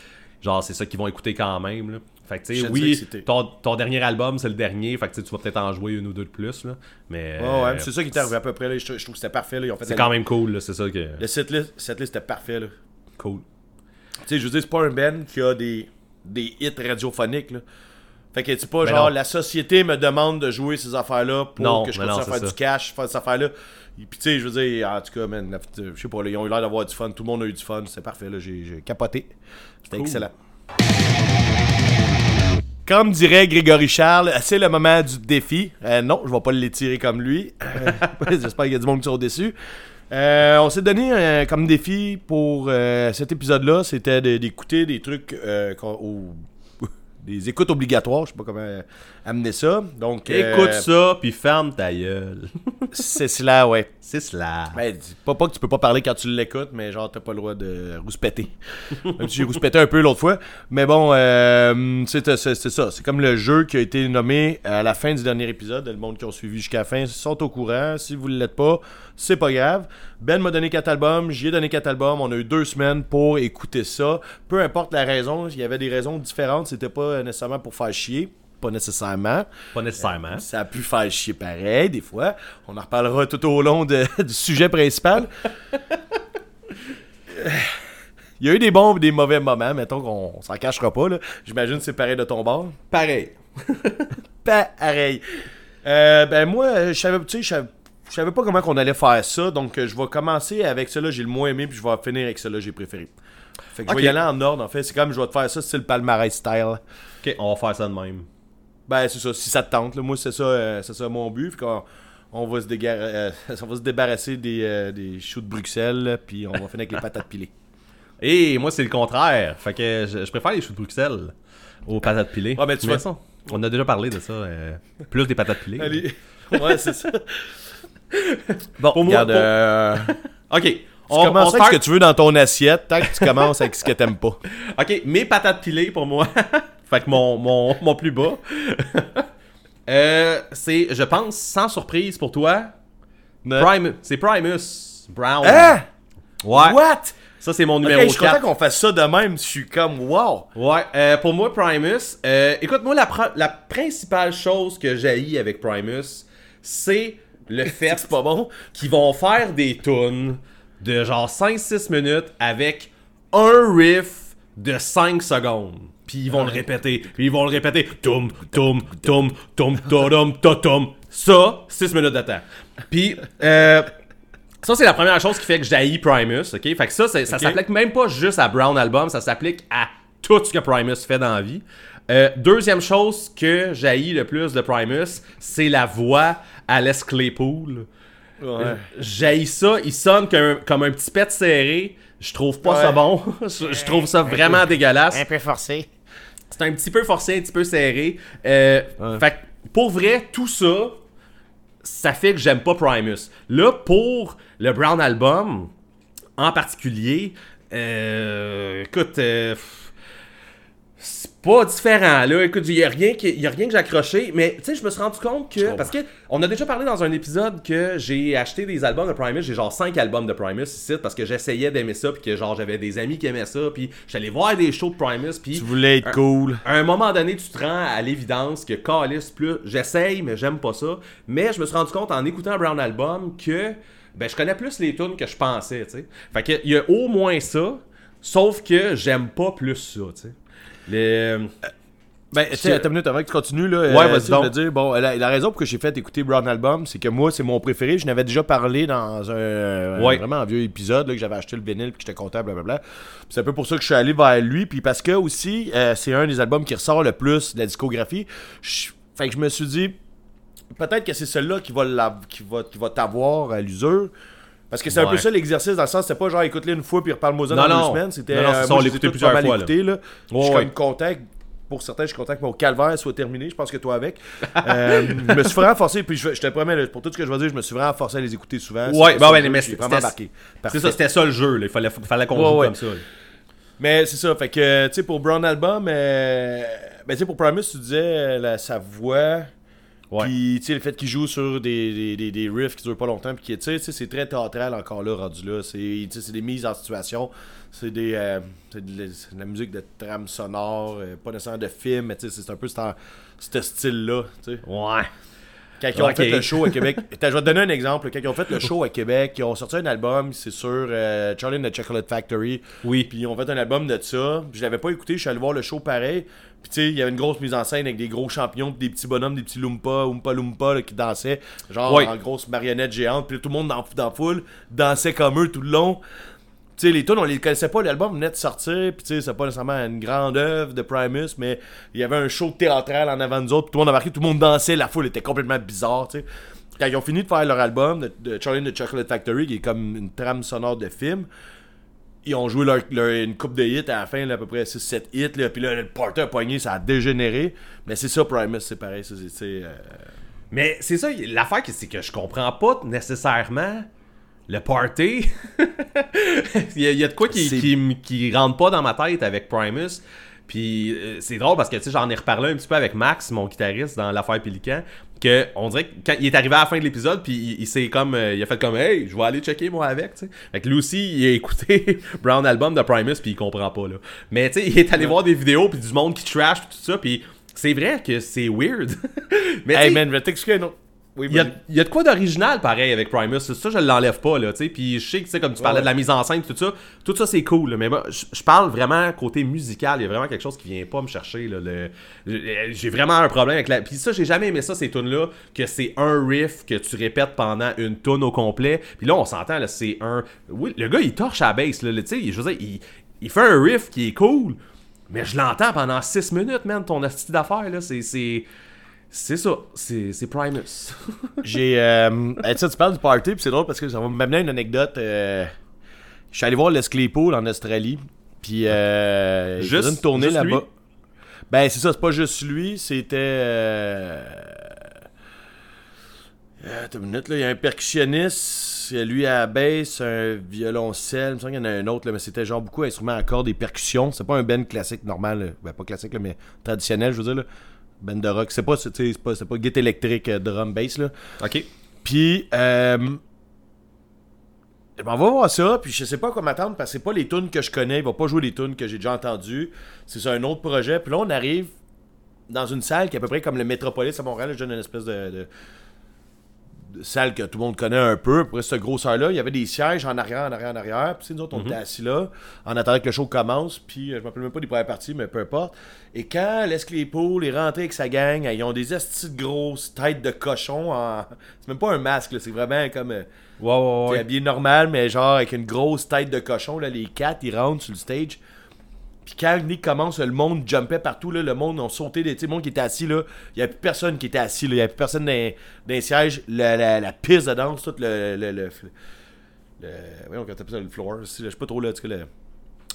genre c'est ça qu'ils vont écouter quand même. Là. Fait que tu sais, oui, ton, ton dernier album c'est le dernier, fait que tu vas peut-être en jouer une ou deux de plus. Là. Mais Ouais, ouais, euh, c'est ça qui est arrivé à peu près. Là. Je, je trouve que c'était parfait. Là. Ils ont fait c'est quand même cool, là, c'est ça que. Le setlist, setlist était parfait. Là. Cool. Tu sais, je veux dire, c'est pas un band qui a des, des hits radiophoniques. Là. Fait que c'est pas genre non. la société me demande de jouer ces affaires-là pour Non, que je continue non, à faire du cash, faire ces affaires-là. Puis tu sais, je veux dire, en tout cas, man, je sais pas, là, ils ont eu l'air d'avoir du fun, tout le monde a eu du fun, c'est parfait, là, j'ai capoté. C'était Cool. excellent. Comme dirait Grégory Charles, c'est le moment du défi. Euh, non, je vais pas l'étirer comme lui. Euh, J'espère qu'il y a du monde qui sont déçus. Euh, on s'est donné euh, comme défi pour cet épisode-là, c'était d'écouter des trucs, au- des écoutes obligatoires, je sais pas comment amener ça. Donc, euh, Écoute ça, puis ferme ta gueule. C'est cela, ouais. c'est cela. Ben, dis pas, pas que tu peux pas parler quand tu l'écoutes, mais genre, t'as pas le droit de rouspéter. Même si j'ai rouspété un peu l'autre fois. Mais bon, euh, c'est c'est- ça. C'est comme le jeu qui a été nommé à la fin du dernier épisode. Le monde qui ont suivi jusqu'à la fin sont au courant. Si vous ne l'êtes pas, c'est pas grave. Ben m'a donné 4 albums, j'y ai donné 4 albums. On a eu deux semaines pour écouter ça. Peu importe la raison, il y avait des raisons différentes. C'était pas nécessairement pour faire chier. Pas nécessairement. Pas nécessairement. Ça a pu faire chier pareil, des fois. On en reparlera tout au long de- du sujet principal. Il y a eu des bons et des mauvais moments, mettons qu'on on s'en cachera pas. là. J'imagine que c'est pareil de ton bord. Pareil. Pareil. Euh, ben moi, je savais, tu sais, je savais- pas comment qu'on allait faire ça, donc euh, je vais commencer avec celui-là j'ai le moins aimé, puis je vais finir avec celui-là j'ai préféré. Fait que je vais y aller en ordre, en fait. C'est comme je vais te faire ça, c'est le palmarès style. Ok, on va faire ça de même. Ben, c'est ça, si ça te tente. là. Moi, c'est ça, euh, c'est ça mon but. Fait on, va se euh, on va se débarrasser des, euh, des choux de Bruxelles, là, puis on va finir avec les patates pilées. Et moi, c'est le contraire. Fait que je, je préfère les choux de Bruxelles aux patates pilées. Ah, ben, tu Mais ça, On a déjà parlé de ça. plus des patates pilées. Allez. Ouais, c'est ça. Bon, Pour moi, regarde, pour- euh, Ok. tu On, on commences avec start- ce que tu veux dans ton assiette, tant que tu commences avec ce que t'aimes pas. Ok, mes patates pilées pour moi. fait que mon, mon, mon plus bas. Euh, c'est, je pense, sans surprise pour toi, Prime, c'est Primus Brown. Hein? Ouais. What? Ça, c'est mon numéro je suis content 4. qu'on fasse ça de même. Je suis comme, wow. Ouais, euh, pour moi, Primus, euh, écoute, moi, la, la principale chose que j'ai avec Primus, c'est le fait C'est pas bon. qu'ils vont faire des tunes de genre 5-6 minutes avec un riff de 5 secondes. Puis ils vont le répéter, puis ils vont le répéter. Tum, tum, tum, tum, tum, tum, tum. Ça, 6 minutes de temps. Puis, euh, ça, c'est la première chose qui fait que j'haïs Primus, ok? Fait que ça, ça s'applique même pas juste à Brown Album, ça s'applique à tout ce que Primus fait dans la vie. Euh, deuxième chose que j'haïs le plus de Primus, c'est la voix à Les Claypool. Ouais. Ça, il sonne comme, comme un petit pet serré. Je trouve pas Ouais. ça bon. je, je trouve ça vraiment dégueulasse. peu forcé. C'est un petit peu forcé, un petit peu serré. Euh, Ouais. Fait que, pour vrai, tout ça, ça fait que j'aime pas Primus. Là, pour le Brown Album, en particulier, euh, écoute, euh, c'est pas différent là. Écoute, il y a rien qui, y a rien que j'ai accroché, mais tu sais, je me suis rendu compte que parce que on a déjà parlé dans un épisode que j'ai acheté des albums de Primus, j'ai genre 5 albums de Primus ici parce que j'essayais d'aimer ça puis que genre j'avais des amis qui aimaient ça puis j'allais voir des shows de Primus puis Tu voulais être Un- cool. à un moment donné, tu te rends à l'évidence que Callis plus, j'essaye, mais j'aime pas ça. Mais je me suis rendu compte en écoutant Brown Album que ben, je connais plus les tunes que je pensais, tu sais. Fait que il y a au moins ça, sauf que j'aime pas plus ça, tu sais. Les... Ben, tu sais, attends une minute avant que tu continues, là. Ouais, vas-y donc. dire, bon, la, la raison pour que j'ai fait écouter Brown Album, c'est que moi, c'est mon préféré. Je n'avais déjà parlé dans un, Ouais. un vraiment un vieux épisode, là, que j'avais acheté le vinyle puis que j'étais content, blablabla. C'est un peu pour ça que je suis allé vers lui, puis parce que aussi, euh, c'est un des albums qui ressort le plus de la discographie. Je- Fait que je me suis dit, peut-être que c'est celui-là qui va, la- qui va, qui va t'avoir à l'usure. Parce que c'est un peu ça l'exercice, dans le sens, c'était pas genre écoute-le une fois puis reparle-moi dans non. deux semaines. C'était Non, non, c'est euh, ça, moi, on l'écoutait plusieurs pas mal fois, là. Je suis Ouais, même content pour certains, je suis content que mon calvaire soit terminé. Je pense que toi avec. Euh, je me suis vraiment forcé, puis je, je te promets, pour tout ce que je vais dire, je me suis vraiment forcé à les écouter souvent. Ouais, C'est- bah c'est ouais, jeu mais c'était-. C'est ça, c'était ça le jeu. Là. Il fallait, fallait qu'on joue comme ça. Mais c'est ça, fait que, tu sais, pour Brown Album, euh, ben, tu sais, pour Primus, tu disais euh, sa voix, Ouais. puis, tu sais, le fait qu'il joue sur des, des, des, des riffs qui durent pas longtemps, puis qui, tu sais, c'est très théâtral encore là, rendu là. C'est, c'est des mises en situation, c'est des, euh, de, la- c'est de la musique de trame sonore, euh, pas nécessairement de film, mais tu sais, c'est un peu ce ce style-là, tu sais. Ouais. Quand ils ont fait le show à Québec, je vais te donner un exemple. Quand ils ont fait le show à Québec, ils ont sorti un album, c'est sur euh, Charlie and the Chocolate Factory. Oui. Puis ils ont fait un album de ça. Je l'avais pas écouté, je suis allé voir le show pareil. Puis tu sais, il y avait une grosse mise en scène avec des gros champions, des petits bonhommes, des petits Loompa, Oompa Loompa là, qui dansaient, genre en grosse marionnette géante. Puis tout le monde dans, dans la foule dansait comme eux tout le long. Sais, les tunes, on les connaissait pas, l'album venait de sortir, puis tu c'est pas nécessairement une grande œuvre de Primus, mais il y avait un show théâtral en avant nous autres, tout le monde embarqué, tout le monde dansait, la foule était complètement bizarre, tu sais. Quand ils ont fini de faire leur album de, Charlie and the Chocolate Factory, qui est comme une trame sonore de film, ils ont joué leur, leur- une coupe de hits à la fin, là, à peu près 6-7 hits, puis là, le party a pogné, ça a dégénéré, mais c'est ça, Primus, c'est pareil, c'est, euh, Mais c'est ça, l'affaire, c'est que je comprends pas nécessairement le party. il, y a, il y a de quoi qui, qui, rentre pas dans ma tête avec Primus. Puis euh, c'est drôle parce que tu sais, j'en ai reparlé un petit peu avec Max, mon guitariste, dans l'affaire Pélican, que on dirait que quand il est arrivé à la fin de l'épisode, puis il, il s'est comme, euh, il a fait comme, hey, je vais aller checker moi avec, tu sais. Fait que lui aussi, il a écouté Brown Album de Primus, puis il comprend pas là. Mais tu sais, il est allé voir des vidéos puis du monde qui trash puis tout ça, puis c'est vrai que c'est weird. Mais tu Hey man, je vais t'expliquer un autre... Oui, il y, a, vas-y. il y a de quoi d'original pareil avec Primus, ça je l'enlève pas là, tu sais, puis je sais que tu sais comme tu parlais Ouais. de la mise en scène tout ça, tout ça c'est cool, là, mais moi je je parle vraiment côté musical, il y a vraiment quelque chose qui vient pas me chercher là, le- j'ai vraiment un problème avec la puis ça j'ai jamais aimé ça ces tunes là que c'est un riff que tu répètes pendant une tune au complet, puis là on s'entend là, c'est un oui, le gars il torche à la bass là, tu sais, je veux dire il, il fait un riff qui est cool. Mais je l'entends pendant 6 minutes, man, ton astuce d'affaires, là, c'est... c'est- ça, c'est Primus. J'ai. Euh, tu parles du party, puis c'est drôle parce que ça va m'amener une anecdote. euh, je suis allé voir Les Claypool en Australie, puis euh, il Juste- une tournée là-bas. Ben, c'est ça, c'est pas juste lui, c'était. Euh... euh, attends une minute, là, il y a un percussionniste, lui à la basse, un violoncelle, il me semble qu'il y en a un autre, là, mais c'était genre beaucoup d'instruments à cordes et percussions. C'est pas un band classique normal, là. ben pas classique, là, mais traditionnel, je veux dire. Là. Band de rock. C'est pas, c'est, pas, c'est pas guitare électrique, euh, drum, bass, là. ok. Puis, euh, je m'en vais voir ça, puis je sais pas quoi m'attendre parce que c'est pas les tunes que je connais. Il va pas jouer les tunes que j'ai déjà entendues. C'est un autre projet. Puis là, on arrive dans une salle qui est à peu près comme le Métropolis à Montréal. Je donne une espèce de salle que tout le monde connaît un peu. Après cette grosseur-là, il y avait des sièges en arrière, en arrière, en arrière. Puis nous autres, on était assis là en attendant que le show commence. Puis euh, je me rappelle même pas des premières parties, mais peu importe. Et quand Les Claypool est rentré avec sa gang, ils ont des estis de grosses têtes de cochon. En... C'est même pas un masque, c'est vraiment comme. euh, Ouais, ouais. habillé normal, mais genre avec une grosse tête de cochon, là, les quatre, ils rentrent sur le stage. Puis quand Nick commence, le monde jumpait partout, là, le monde a sauté, des- tu le monde qui était assis là, il n'y avait plus personne qui était assis, là, il n'y avait plus personne dans, dans les sièges, la, la, la piste de danse, tout le... le, le, le voyons, t'appelles ça, le floor, je sais pas trop là, cas, le,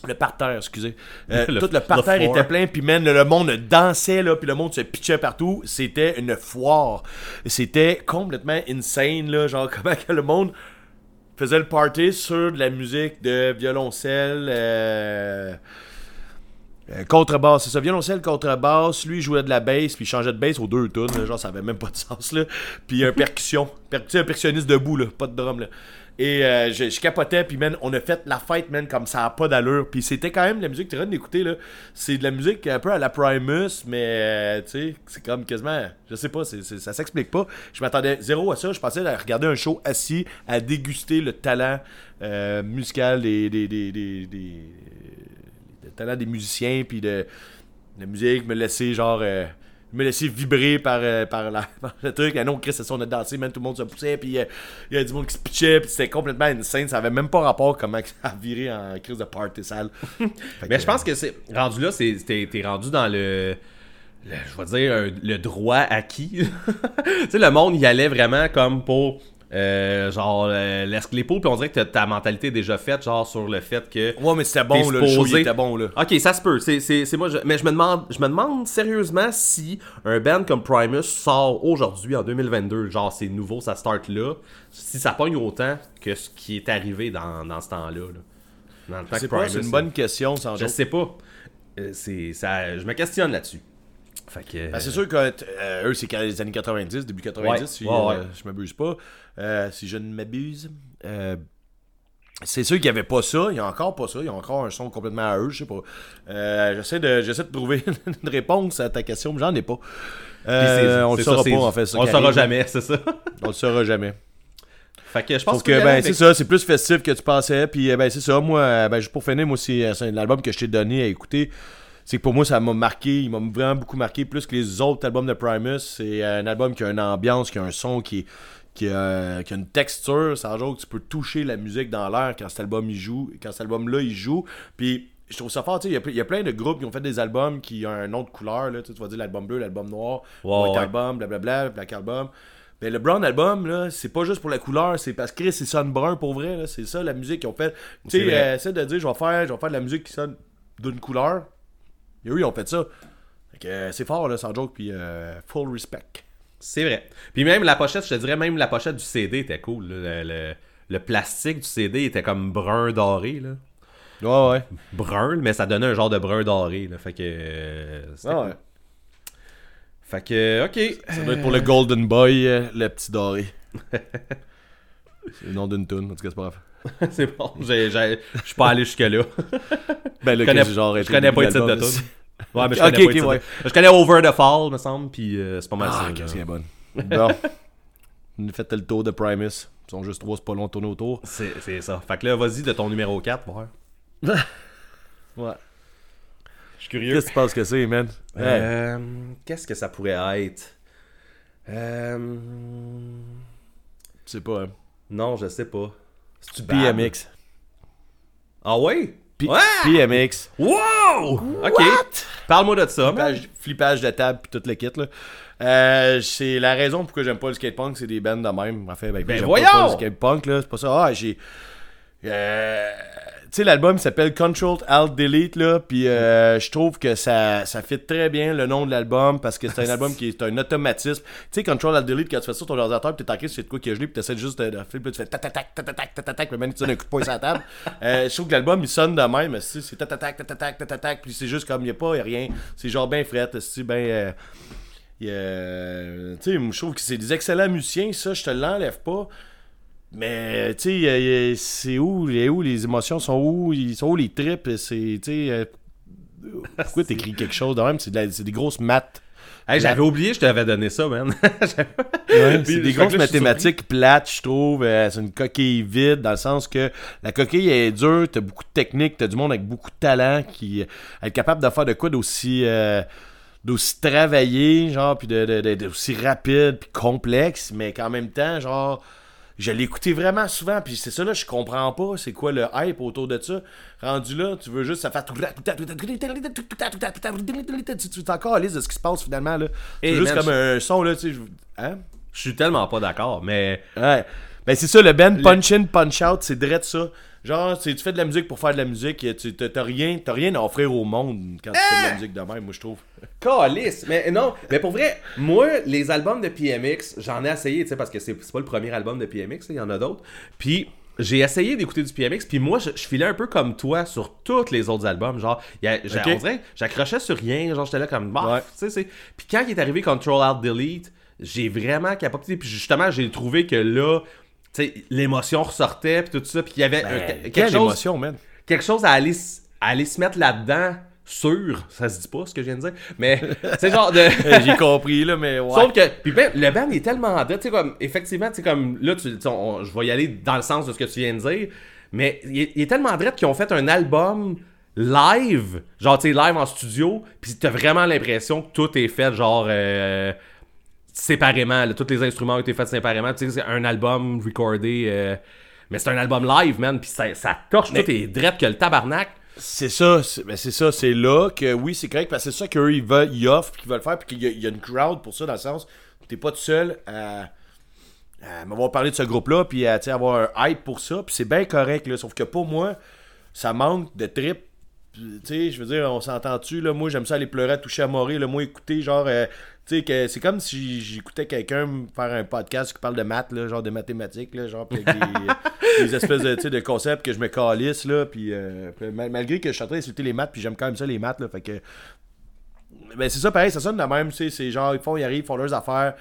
le parterre, excusez. Euh, Le- tout le parterre le était plein, puis man, le monde dansait, là, puis le monde se pitchait partout. C'était une foire. C'était complètement insane, là, genre comment que le monde faisait le party sur de la musique de violoncelle, euh, euh, contrebasse, c'est ça, violoncelle, contrebasse, lui jouait de la bass, puis il changeait de bass aux deux tunes, genre ça avait même pas de sens, là. Puis un percussion, per- un percussionniste debout, pas de drum, là. Et euh, je, capotais, puis man, on a fait la fête, man, comme ça a pas d'allure. Puis c'était quand même la musique, tu es d'écouter, là. C'est de la musique un peu à la Primus, mais, euh, c'est comme quasiment, je sais pas, c'est, c'est- ça s'explique pas. Je m'attendais zéro à ça, je pensais à regarder un show assis, à déguster le talent euh, musical des, des, des, des, talent des musiciens, puis de la musique, me laisser genre. euh, me laisser vibrer par, euh, par, la, par le truc. Ah non, Chris, c'est ça, on a dansé, man, tout le monde se poussait, puis euh, il y a du monde qui se pitchait, puis c'était complètement une scène, ça avait même pas rapport comment ça a viré en crise de party sale. Mais je pense que c'est rendu là, c'est t'es t'es rendu dans le, le- je vais dire un- le droit acquis. tu sais le monde y allait vraiment comme pour Euh, genre, euh, Les Claypool, puis on dirait que ta mentalité est déjà faite, genre, sur le fait que. Ouais, mais c'était bon, là. Le show, il était bon, là. Ok, ça se peut. C'est, c'est, c'est moi, je- mais je me demande, je me demande sérieusement si un band comme Primus sort aujourd'hui en 2022, genre c'est nouveau, ça start là, si ça pogne autant que ce qui est arrivé dans, dans ce temps-là. là. Dans le temps C'est que pas, c'est une bonne question, sans Je sais pas. Euh, c'est, ça, je me questionne là-dessus. Fait que. Ben, c'est sûr que euh, eux, c'est les années 90, début 90, Ouais, si ouais, euh, ouais. je m'abuse pas. Euh, si je ne m'abuse. Euh, c'est sûr qu'il n'y avait pas ça, il n'y a encore pas ça, il y a encore un son complètement à eux, je sais pas. Euh, j'essaie, de, j'essaie de trouver une réponse à ta question, mais j'en ai pas. Euh, on le saura ça, pas en fait. ça On le saura jamais, c'est ça. On le saura jamais. fait que je pense que, que ben, c'est ça, c'est plus festif que tu pensais. Puis, euh, ben, c'est ça. Moi, ben, juste pour finir, moi, c'est, c'est un album que je t'ai donné à écouter. C'est que pour moi, ça m'a marqué. Il m'a vraiment beaucoup marqué. Plus que les autres albums de Primus. C'est un album qui a une ambiance, qui a un son, qui, qui, a, qui a une texture. Sans joke, tu peux toucher la musique dans l'air quand cet album il joue. Quand cet album-là, il joue. Puis, je trouve ça fort. tu sais, Il y, a ple- il y a plein de groupes qui ont fait des albums qui ont un autre couleur. Là, tu vas dire l'album bleu, l'album noir, Ouais, White ouais. Album, blablabla, Black Album. Mais le Brown Album, là, c'est pas juste pour la couleur, c'est parce que Chris, c'est sonne brun pour vrai. là. C'est ça la musique qu'ils ont fait. Tu sais, euh, essaie de dire, je vais faire, je vais faire de la musique qui sonne d'une couleur. Et eux, ils ont fait ça. Fait que, euh, c'est fort, là, sans joke, puis euh, full respect. C'est vrai. Puis même la pochette, je te dirais, même la pochette du CD était cool. là. Le, le- le plastique du CD était comme brun doré. Là. Ouais, ouais. Brun, mais ça donnait un genre de brun doré. Là. Fait que. euh, cool. ouais. Fait que, ok. Ça doit être pour le Golden Boy, euh, le petit doré. c'est le nom d'une tune, en tout cas, c'est pas grave. c'est bon. Je suis pas allé jusque-là. Ben là, Je connais, genre, je connais pas le titre de tune. Ouais, mais je connais pas ok, le titre. ouais. Je connais Over the Fall, me semble, puis euh, c'est pas mal Ah, ça. qu'est-ce qu'elle est bonne. Bon. On a fait le tour de Primus. Ils sont juste trois, c'est pas long de tourner autour. C'est c'est ça. Fait que là, vas-y de ton numéro 4, voir. Ouais. Je suis curieux. Qu'est-ce que tu penses que c'est, man? Euh, Qu'est-ce que ça pourrait être? Euh, Je sais pas. hein. Non, je sais pas. C'est-tu bad? PMX. Ah ouais? P- Ouais! PMX. Wow! Ok. Parle-moi de ça. Flippage, flippage de table puis tout le kit là. Euh, c'est la raison pourquoi j'aime pas le skatepunk, c'est des bands de même. En fait, ben, Ben voyons! pas, le skatepunk là, c'est pas ça. Ah, j'ai euh, tu sais, l'album s'appelle Control Alt Delete, là, puis euh, je trouve que ça, ça fit très bien le nom de l'album parce que c'est un album qui est un automatisme. Tu sais, Control Alt Delete, quand tu fais ça sur ton ordinateur, puis t'es taqué, c'est de quoi qui est gelé, puis t'essaies juste de, faire, puis tu fais tac tac tac tac tac tac tac, puis maintenant tu donnes un coup de poing sur la table. Je trouve que l'album il sonne de même, c'est tac tac tac tac tac tac tac, puis c'est juste comme il n'y a pas y a rien. C'est genre ben fret, c'est ben. Euh, tu sais, je trouve que c'est des excellents musiciens, ça, je te l'enlève pas. Mais, tu sais, c'est où, où les émotions sont où, ils sont où les tripes, c'est, tu euh, pourquoi t'écris quelque chose de même, c'est, de des grosses maths. Hey, J'avais oublié, je t'avais donné ça, man. c'est des là, grosses mathématiques plates, je trouve. euh, c'est une coquille vide, dans le sens que la coquille est dure, t'as beaucoup de technique, t'as du monde avec beaucoup de talent qui euh, est capable de faire de quoi d'aussi euh, d'aussi travaillé, genre, puis de, de- de- d'aussi rapide, puis complexe, mais qu'en même temps, genre, je l'ai écouté vraiment souvent, puis c'est ça là, je comprends pas, c'est quoi le hype autour de ça. Rendu là, tu veux juste, ça fait tu tu à liste de ce qui se passe finalement là. C'est juste comme un son là, tu sais, je- hein? Je suis tellement pas d'accord, mais. Ouais. Ben c'est ça, le band punch in, punch out, c'est direct ça. Genre, tu fais de la musique pour faire de la musique, tu t'as rien, rien à offrir au monde quand tu fais de la musique de même, moi je trouve. Calice! Mais non, mais pour vrai, moi, les albums de PMX, j'en ai essayé, tu sais, parce que c'est pas le premier album de PMX, il y en a d'autres. Puis j'ai essayé d'écouter du PMX, puis moi, je, je filais un peu comme toi sur tous les autres albums. Genre, y a- on dirait, j'accrochais sur rien, genre, j'étais là comme, bah, tu sais, c'est. Puis quand il est arrivé Control Alt Delete, j'ai vraiment capoté, puis justement, j'ai trouvé que là, l'émotion ressortait, puis tout ça, puis il y avait un- Ben, quelque chose émotion, man. quelque chose à aller, s- à aller se mettre là-dedans sûr, ça se dit pas ce que je viens de dire, mais c'est genre de Euh, J'ai compris là, mais ouais. Sauf que puis ben, le band est tellement dead, tu sais comme effectivement, tu sais comme là tu, je vais y aller dans le sens de ce que tu viens de dire, mais il est, il est tellement dread qu'ils ont fait un album live, genre tu sais live en studio, puis t'as vraiment l'impression que tout est fait genre euh, séparément, là, tous les instruments ont été faits séparément, tu sais c'est un album recordé euh, mais c'est un album live, man, puis ça, ça torche tout est dread que le tabarnak. C'est ça, c'est ben, c'est ça, c'est là que oui, c'est correct, parce que c'est ça qu'eux, ils veulent, ils offrent, puis qu'ils veulent faire, puis qu'il y, a- il y a une crowd pour ça, dans le sens, t'es pas tout seul à, euh, m'avoir parlé de ce groupe-là, puis sais, avoir un hype pour ça, puis c'est bien correct, là, sauf que pour moi, ça manque de trip. Tu sais, je veux dire, on s'entend-tu, là, moi, j'aime ça aller pleurer, toucher à mourir, là, moi, écouter, genre, euh, tu sais, que c'est comme si j'écoutais quelqu'un faire un podcast qui parle de maths, là, genre de mathématiques, là, genre, avec des, des espèces de, de concepts que je me calisse, là, puis euh, malgré que je suis en train d'insulter les maths, puis j'aime quand même ça, les maths, là, fait que... Ben, c'est ça, pareil, ça sonne de même, tu sais, c'est genre, ils font, ils arrivent, ils font leurs affaires,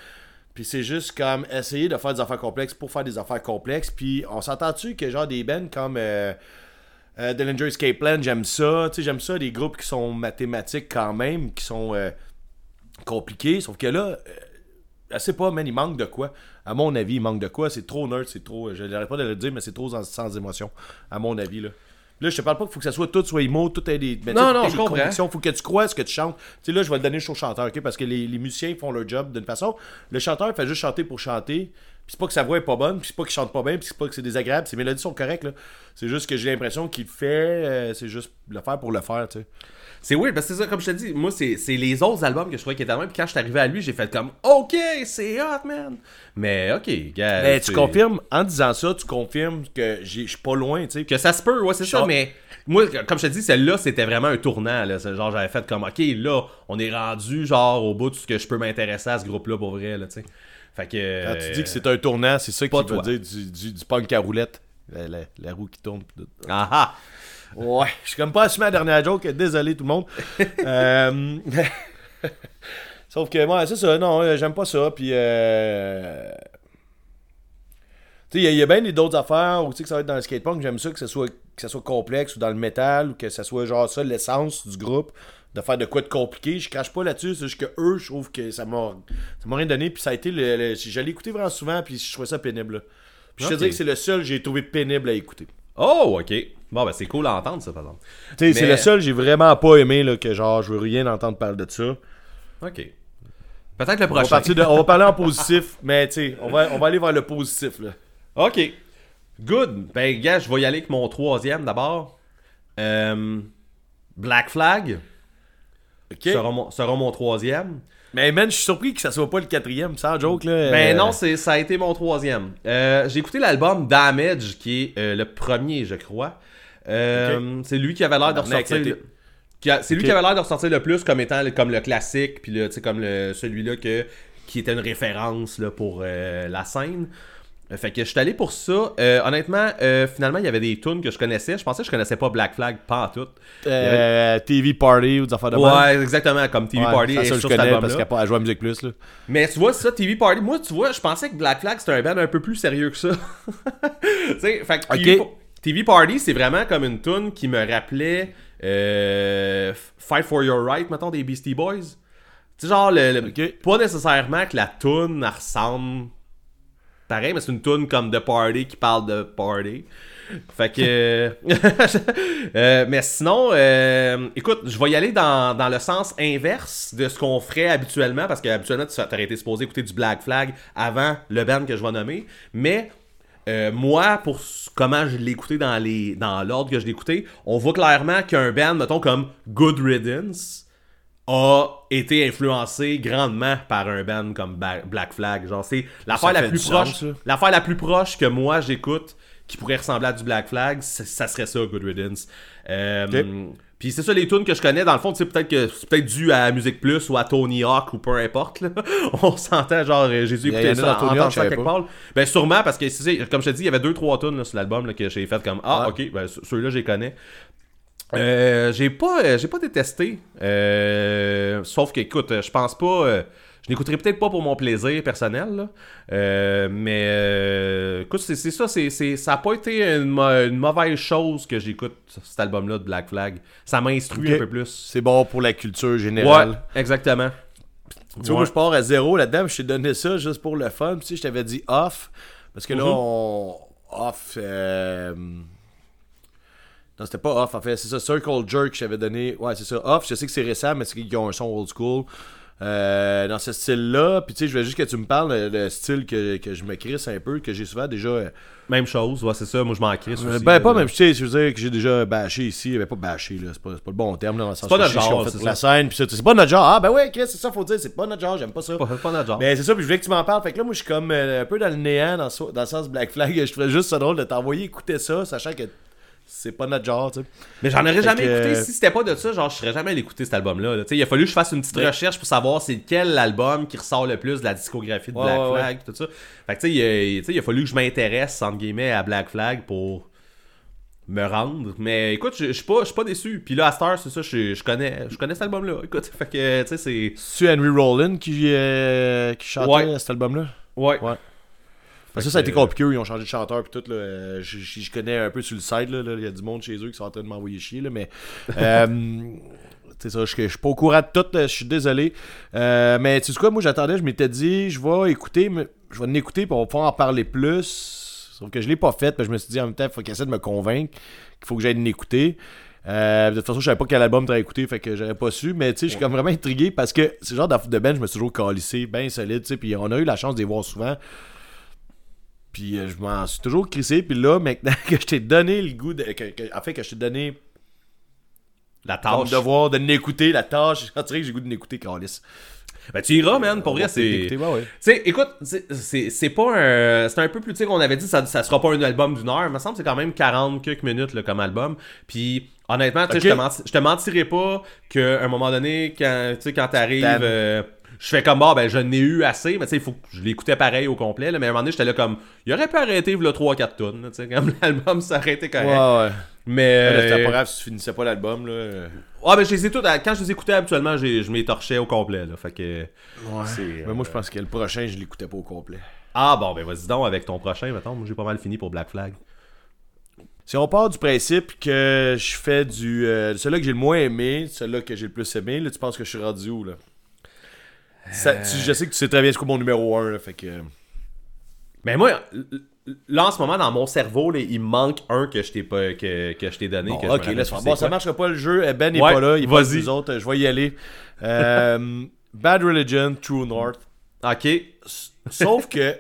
puis c'est juste comme essayer de faire des affaires complexes pour faire des affaires complexes. Puis on s'entend-tu que genre des bands comme euh, euh, Dillinger Escape Plan, j'aime ça. J'aime ça, des groupes qui sont mathématiques quand même, qui sont euh, compliqués. Sauf que là, euh, je sais pas, man, il manque de quoi. À mon avis, il manque de quoi. C'est trop nerd, c'est trop. Je n'arrête pas de le dire, mais c'est trop sans, sans émotion. À mon avis, là. Là, je te parle pas qu'il faut que ça soit tout soit emo, tout ait des. mais sais, Non, non, je comprends. convictions. faut que tu crois ce que tu chantes. Tu sais, là, je vais le donner au chanteur, ok? Parce que les, les musiciens font leur job d'une façon. Le chanteur fait juste chanter pour chanter. Puis c'est pas que sa voix est pas bonne, puis c'est pas qu'il chante pas bien, puis c'est pas que c'est désagréable. Ses mélodies sont correctes, là. C'est juste que j'ai l'impression qu'il fait. euh, c'est juste le faire pour le faire, tu sais. C'est weird parce que c'est ça, comme je te dis, moi, c'est c'est les autres albums que je trouvais qui étaient même. Puis quand je suis arrivé à lui, j'ai fait comme, OK, c'est hot, man. Mais OK, gars. Mais tu confirmes, en disant ça, tu confirmes que j'ai- je suis pas loin, tu sais. Que ça se peut, ouais, c'est ça, mais moi, comme je te dis, celle-là, c'était vraiment un tournant, là. Genre, j'avais fait comme, OK, là, on est rendu, genre, au bout de ce que je peux m'intéresser à ce groupe-là pour vrai, là, tu sais. Fait que. Quand tu dis que c'est un tournant, c'est ça qui veut dire du, du, du punk à roulette. La, la- la roue qui tourne. Ah ah! Ouais, je suis comme pas assumé la dernière joke, désolé tout le monde. Euh, Sauf que moi, c'est ça, non, euh, j'aime pas ça, puis euh... Tu sais, il y a- il y, a bien des d'autres affaires où tu sais que ça va être dans le skatepunk, j'aime ça que ça soit que ça soit complexe ou dans le métal ou que ça soit genre ça l'essence du groupe de faire de quoi de compliqué, je crache pas là-dessus, c'est juste que eux, je trouve que ça m'a ça m'a rien donné puis ça a été le, le- je l'ai écouté vraiment souvent puis je trouvais ça pénible. là. Puis je te dis que c'est le seul que j'ai trouvé pénible à écouter. Oh, OK. Bon, ben, c'est cool à entendre, ça, par exemple. Tu sais, c'est Mais- le seul, j'ai vraiment pas aimé, là, que genre, je veux rien entendre parler de ça. OK. Peut-être le On va, prochain. de- on va parler en positif, mais tu sais, on va, on va aller vers le positif, là. OK. Good. Ben, gars, je vais y aller avec mon troisième d'abord. Euh, Black Flag OK? sera, mon, sera mon troisième. Mais man, je suis surpris que ça soit pas le quatrième, sans joke, là. Ben Euh, non, c'est, ça a été mon troisième. Euh, j'ai écouté l'album Damage, qui est euh, le premier, je crois. Euh, C'est lui qui avait l'air de Tabarnak, ressortir. le- C'est lui qui avait l'air de ressortir le plus comme étant le- comme le classique, puis le, comme le, celui-là que, qui était une référence là, pour euh, la scène. Fait que je suis allé pour ça. Euh, honnêtement, euh, finalement, il y avait des tunes que je connaissais. Je pensais que je connaissais pas Black Flag, pas en tout. euh, TV Party ou des affaires de même. Ouais, exactement, comme TV Ouais, Party c'est ça que je connais parce qu'elle a pas à Musique Plus, là. Mais tu vois, ça, TV Party, moi, tu vois, je pensais que Black Flag, c'était un band un peu plus sérieux que ça. tu sais, fait que Ok. TV, TV Party, c'est vraiment comme une tune qui me rappelait euh, Fight for Your Right, mettons, des Beastie Boys. Tu sais, genre, le, pas nécessairement que la tune ressemble pareil, mais c'est une tune comme The Party qui parle de party. Fait que. Euh, mais sinon, euh, écoute, je vais y aller dans, dans le sens inverse de ce qu'on ferait habituellement, parce qu'habituellement, tu aurais été supposé écouter du Black Flag avant le band que je vais nommer. Mais euh, moi, pour comment je l'ai écouté dans les dans l'ordre que je l'ai écouté, on voit clairement qu'un band, mettons, comme Good Riddance a été influencé grandement par un band comme Ba- Black Flag. Genre, c'est l'affaire la plus proche. L'affaire la plus proche que moi j'écoute qui pourrait ressembler à du Black Flag, ça serait ça, Good Riddance. Euh. Puis c'est ça les tunes que je connais. Dans le fond, tu sais, peut-être que c'est peut-être dû à Musique Plus ou à Tony Hawk ou peu importe. là. On s'entend, genre, euh, écouter a ça, dans Tony Hawk, ça quelque part. Ben sûrement parce que, c'est- comme je te dis, il y avait deux trois tunes là, sur l'album là, que j'ai fait comme Ah, ok, ben ce- ceux-là, je les connais. Euh, j'ai pas euh, j'ai pas détesté Euh, sauf que écoute je pense pas euh, je n'écouterai peut-être pas pour mon plaisir personnel là. Euh, mais euh, écoute c'est ça c'est ça a pas été une, mauvaise chose que j'écoute cet album là de Black Flag ça m'a instruit un peu plus C'est bon pour la culture ouais générale. exactement Tu vois, moi, je pars à zéro là-dedans, je t'ai donné ça juste pour le fun. Puis, tu sais, je t'avais dit off, parce que là, Mhm. on. Off. euh, Non, c'était pas off, en fait, c'est ça. Circle Jerk, je t'avais donné. Ouais, c'est ça. Off, je sais que c'est récent, mais c'est qu'ils ont un son old school. Euh, dans ce style-là. Puis tu sais, je veux juste que tu me parles euh, le style que, que je me crisse un peu, que j'ai souvent déjà. euh, Même chose, ouais, c'est ça. Moi, je m'en crisse aussi. ben, pas là. même, tu sais, je veux dire que j'ai déjà bâché ici. Ben, pas bâché, là. C'est pas, c'est pas le bon terme, là. Dans le sens pas que notre genre, fait c'est la scène. Puis ça, c'est pas notre genre. Ah, ben ouais, Chris, c'est ça, faut dire. C'est pas notre genre, j'aime pas ça. C'est pas, c'est pas notre genre. Mais c'est ça, puis je voulais que tu m'en parles. Fait que là, moi, je suis comme euh, un peu dans le néant, dans, dans le sens Black Flag. Je trouvais juste ça drôle de t'envoyer écouter ça, sachant que c'est pas notre genre, tu sais. Mais j'en aurais jamais que- écouté. Si c'était pas de ça, genre, je serais jamais allé écouter cet album-là. là. Il a fallu que je fasse une petite Ouais. recherche pour savoir c'est quel album qui ressort le plus de la discographie de Black ouais, ouais. Flag, tout ça. Fait que tu sais, il a- il fallu que je m'intéresse, entre guillemets, à Black Flag pour me rendre. Mais écoute, je suis pas, pas déçu. Puis là, à Star, c'est ça, je connais, je connais cet album-là. Écoute, fait que, tu sais, c'est. C'est Henry Rollin qui, euh, qui chantait cet album-là? Ouais. Ouais. Ça, ça a été compliqué, ils ont changé de chanteur puis tout. Là. Euh, Je, je- je connais un peu sur le site, là, il y a du monde chez eux qui sont en train de m'envoyer chier, là, mais... euh, c'est ça, je, je suis pas au courant de tout, je suis désolé. Euh, mais tu sais quoi, moi j'attendais, je m'étais dit, je vais écouter, mais- je vais en écouter puis on va pouvoir en parler plus. Sauf que je l'ai pas fait, je me suis dit en même temps, il faut qu'il essaie de me convaincre qu'il faut que j'aille l'écouter. Euh, de toute façon, je savais pas quel album t'avais écouté, fait que j'aurais pas su. Mais tu sais, je suis comme vraiment intrigué parce que c'est le genre de band, je me suis toujours calissé, bien solide, tu sais. Puis on a eu la chance de les voir souvent. Puis euh, je m'en suis toujours crissé. Puis là, maintenant que je t'ai donné le goût de. Que, que- en fait, que je t'ai donné La tâche. devoir de l'écouter, la tâche, je dirais que j'ai le goût de l'écouter, Calis. Ben, tu iras, man. Pour vrai, c'est. Ouais, écoute, c'est- pas un. C'est un peu plus. Tu sais, qu'on avait dit, ça, ça sera pas un album d'une heure. Il me semble que c'est quand même 40 quelques minutes là, comme album. Puis, honnêtement, tu sais, je te mentirais pas qu'à un moment donné, quand tu sais, quand t'arrives. Euh, je fais comme, bah, ben, je n'ai eu assez, mais tu sais, il faut que je l'écoutais pareil au complet, là, mais à un moment donné, j'étais là comme, il aurait pu arrêter, le 3-4 tonnes, tu sais, comme l'album s'arrêtait correct. Ouais, ouais. Mais. C'était euh, pas grave si tu finissais pas l'album, là. Ouais, ben, je les ai toutes. Quand je les écoutais habituellement, j'ai- je m'étorchais au complet, là. Fait que. Ouais. Mais moi, je pense que le prochain, je l'écoutais pas au complet. Ah, bon, ben, vas-y donc avec ton prochain, mettons. Moi, j'ai pas mal fini pour Black Flag. Si on part du principe que je fais du. Euh, celui-là que j'ai le moins aimé, celui-là que j'ai le plus aimé, là, tu penses que je suis rendu où, là? Ça- tu- Je sais que tu sais très bien ce qu'est mon numéro 1, là, fait que. Mais moi, là, en ce moment, dans mon cerveau, là, il me manque un que je t'ai pas, que, que je t'ai donné. Bon, que ok, laisse Bon, ça marchera pas le jeu. Eh, Ben n'est Ouais, pas là, il autres. Je vais y aller. Euh, Bad Religion, True North. Ok. Sauf que,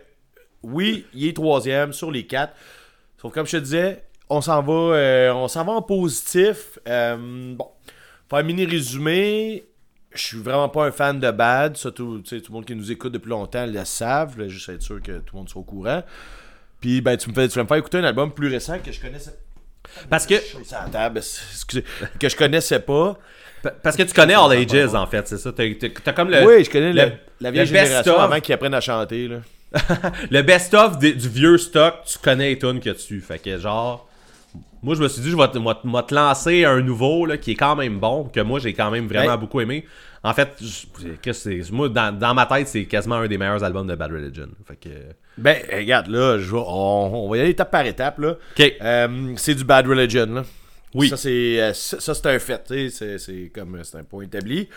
oui, il est troisième sur les quatre. Sauf que, comme je te disais, on s'en va, euh, on s'en va en positif. Euh, bon, faire un mini résumé. Je suis vraiment pas un fan de Bad. Ça, tout, tout le monde qui nous écoute depuis longtemps le savent. Juste être sûr que tout le monde soit au courant. Puis, ben, tu me, fais, tu vas me faire écouter un album plus récent que je connaissais. Parce que, table, excusez, que je connaissais pas. parce que tu connais All Ages, en fait, c'est ça. T'as, comme le, oui, je connais le- le- la vieille génération of. avant qu'ils apprennent à chanter. Là. le best-of du vieux stock, tu connais les tunes que tu. Fait que, genre, moi, je me suis dit, je vais te, moi, moi te lancer un nouveau, là, qui est quand même bon, que moi, j'ai quand même vraiment Ben- beaucoup aimé. En fait, je- moi, dans, dans ma tête, c'est quasiment un des meilleurs albums de Bad Religion. Fait que. Ben, regarde, là, je on, on va y aller étape par étape. Là. Ok. Euh, c'est du Bad Religion. Là. Oui. Ça, c'est, euh, ça, c'est un fait. C'est, c'est comme euh, c'est un point établi.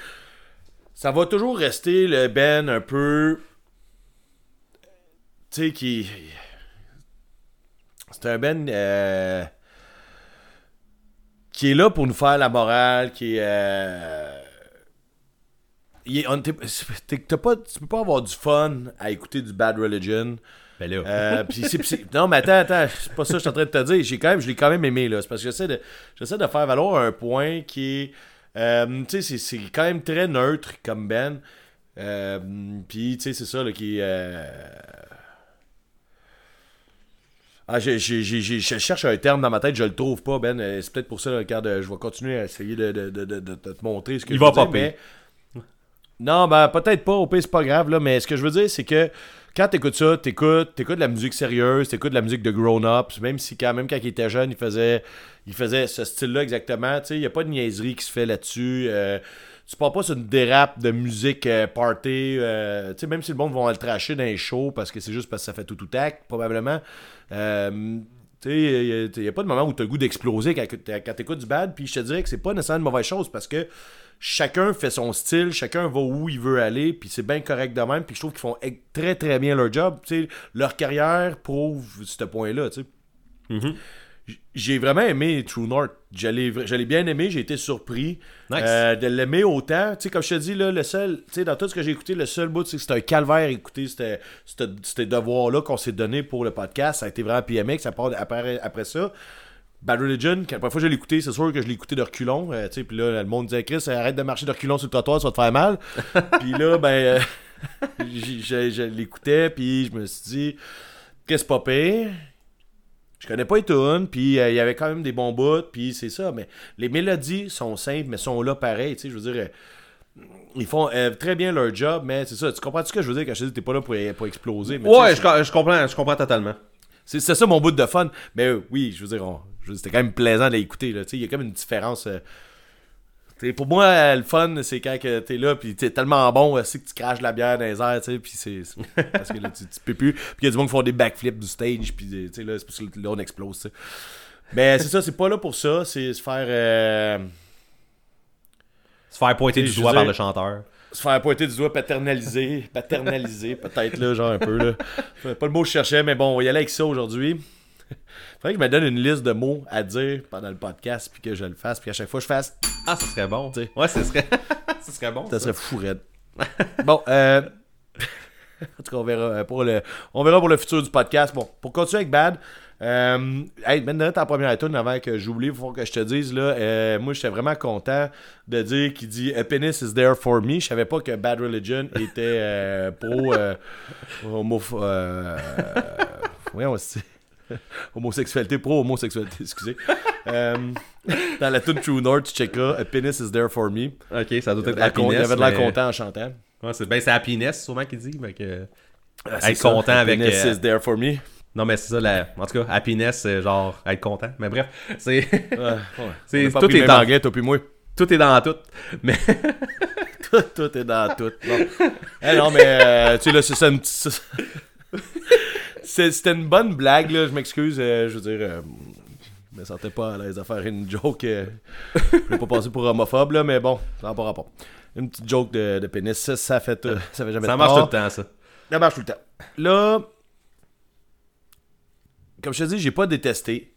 Ça va toujours rester le Ben un peu. Tu sais, qui. C'est un Ben. euh, qui est là pour nous faire la morale, qui est. euh, il est- on- t'es- t'es- t'as pas, tu peux pas avoir du fun à écouter du Bad Religion. Ben là. Euh, c'est- c'est- non, mais attends, attends, c'est pas ça que je suis en train de te dire. J'ai quand même, je l'ai quand même aimé, là. C'est parce que j'essaie de, j'essaie de faire valoir un point qui est. euh, tu sais, c'est- c'est quand même très neutre comme Ben. Euh, puis, tu sais, c'est ça, là, qui. Ah, j'ai- j'ai- je cherche un terme dans ma tête, je le trouve pas, Ben. C'est peut-être pour ça, là, regarde, je vais continuer à essayer de, de- de- de- te montrer ce que Il je va veux dire, mais- Non, ben peut-être pas, au pire c'est pas grave, là, mais ce que je veux dire, c'est que quand t'écoutes ça, t'écoutes, t'écoutes de la musique sérieuse, t'écoutes de la musique de grown-ups, même si quand même quand il était jeune, il faisait, il faisait ce style-là exactement, tu sais, il a pas de niaiserie qui se fait là-dessus, euh, tu pars pas sur une dérape de musique euh, party, euh, tu sais, même si le monde va le tracher dans les shows parce que c'est juste parce que ça fait tout tout tac, probablement, euh, il n'y a, pas de moment où tu as le goût d'exploser quand, quand tu écoutes du bad. Puis je te dirais que c'est pas nécessairement une mauvaise chose parce que chacun fait son style, chacun va où il veut aller, puis c'est bien correct de même. Puis je trouve qu'ils font très très bien leur job. Tu sais, leur carrière prouve ce point-là. tu sais. Mhm. j'ai vraiment aimé True North. Je l'ai je l'ai bien aimé, j'ai été surpris Nice. euh, de l'aimer autant. Tu sais, comme je te dis, là, le seul, dans tout ce que j'ai écouté, le seul bout, c'est que c'était un calvaire écouter c'était ces devoirs-là qu'on s'est donné pour le podcast. Ça a été vraiment PMX. Ça part après, après ça. Bad Religion, quand la première fois que je l'ai écouté, c'est sûr que je l'ai écouté de reculons. euh, tu sais, puis là, le monde disait, Chris, arrête de marcher de reculons sur le trottoir, ça va te faire mal. puis là, ben, euh, je, l'écoutais, puis je me suis dit, qu'est-ce pas pire? Je connais pas les tunes, puis euh, il y avait quand même des bons bouts, puis c'est ça. Mais les mélodies sont simples, mais sont là pareil. Tu sais, je veux dire, euh, ils font euh, très bien leur job, mais c'est ça. Tu comprends ce que je veux dire quand je te dis que t'es pas là pour, pour exploser? Mais Ouais, je, co- je comprends, je comprends totalement. c'est ça mon bout de fun. Mais euh, oui, je veux dire, on- je veux dire, c'était quand même plaisant de l'écouter. tu Il y a comme une différence. euh, tu pour moi, euh, le fun, c'est quand que t'es là, puis t'es tellement bon, euh, c'est que tu craches la bière dans les airs, tu puis c'est. Parce que là, tu, tu peux plus. Puis il y a du monde qui font des backflips du stage, puis euh, tu là, c'est parce que là, on explose, tu. Mais c'est ça, c'est pas là pour ça, c'est se faire. euh, Se faire pointer du doigt par le chanteur. se faire pointer du doigt, paternaliser, paternaliser, peut-être, là, genre un peu, là. Pas le mot que je cherchais, mais bon, on va y aller avec ça aujourd'hui. Faudrait que je me donne une liste de mots à dire pendant le podcast, puis que je le fasse, puis à chaque fois je fasse, Ah, ça serait bon. Tu sais. Ouais, ce serait... ce serait bon. ça ça. serait fou raide. bon, euh... en tout cas, on verra, euh, pour le... on verra pour le futur du podcast. Bon, pour continuer avec Bad, euh... hey, maintenant, ta première tune avant que j'oublie, il faut que je te dise, là, euh, moi, j'étais vraiment content de dire qu'il dit « A penis is there for me ». Je savais pas que Bad Religion était euh, pro... Euh, euh, voyons, c'est- homosexualité, pro-homosexualité, excusez. Euh, dans la tune True North, tu checkeras « A penis is there for me ». Ok, ça doit être de l'air con- il happiness. avait de l'air mais- content en chantant. Ouais, c'est ben, c'est happiness, sûrement qu'il dit. mais que... C'est Être ça, content avec, Happiness euh, is there for me. Non, mais c'est ça, la... en tout cas, happiness, c'est genre être content. Mais bref, c'est Ouais, ouais. Tout est dans- anglais, toi puis moi. tout est dans tout. Mais tout, tout est dans tout. Bon. Eh non, mais euh, tu sais, là, c'est ça une petite- C'était une bonne blague, là. Je m'excuse. euh, je veux dire, euh, je me sentais pas à l'aise à faire une joke. euh, je pas passer pour homophobe, là, mais bon, ça n'a pas rapport. Une petite joke de, de pénis, ça, ça fait, ça fait jamais ça marche tout le temps, ça. Ça marche tout le temps. Là, comme je te dis, j'ai pas détesté.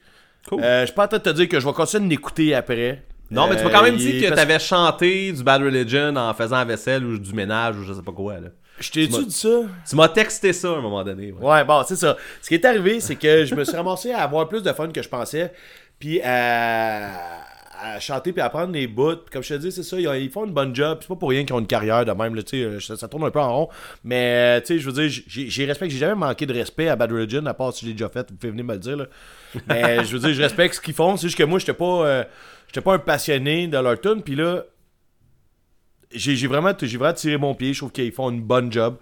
Cool. Euh, je suis pas en train de te dire que je vais continuer de l'écouter après. Non, mais tu m'as quand même dit que t'avais chanté du Bad Religion en faisant la vaisselle ou du ménage ou je sais pas quoi, là. Je t'ai-tu m'as- dit ça? Tu m'as texté ça à un moment donné. ouais. Ouais, bon, c'est ça. Ce qui est arrivé, c'est que je me suis ramassé à avoir plus de fun que je pensais. Puis à, à chanter puis à prendre des bouts. Puis comme je te dis, c'est ça, ils, font une bonne job. C'est pas pour rien qu'ils ont une carrière de même. Là, euh, ça, ça tourne un peu en rond. Mais tu sais, je veux dire, j'ai j'ai respect. J'ai jamais manqué de respect à Bad Religion, à part si je l'ai déjà fait. Vous pouvez venir me le dire. Là. Mais je veux dire, je respecte ce qu'ils font. C'est juste que moi, j'étais pas, euh, j'étais pas un passionné de leur tune. Puis là, j'ai vraiment, vraiment tiré mon pied. Je trouve qu'ils font une bonne job.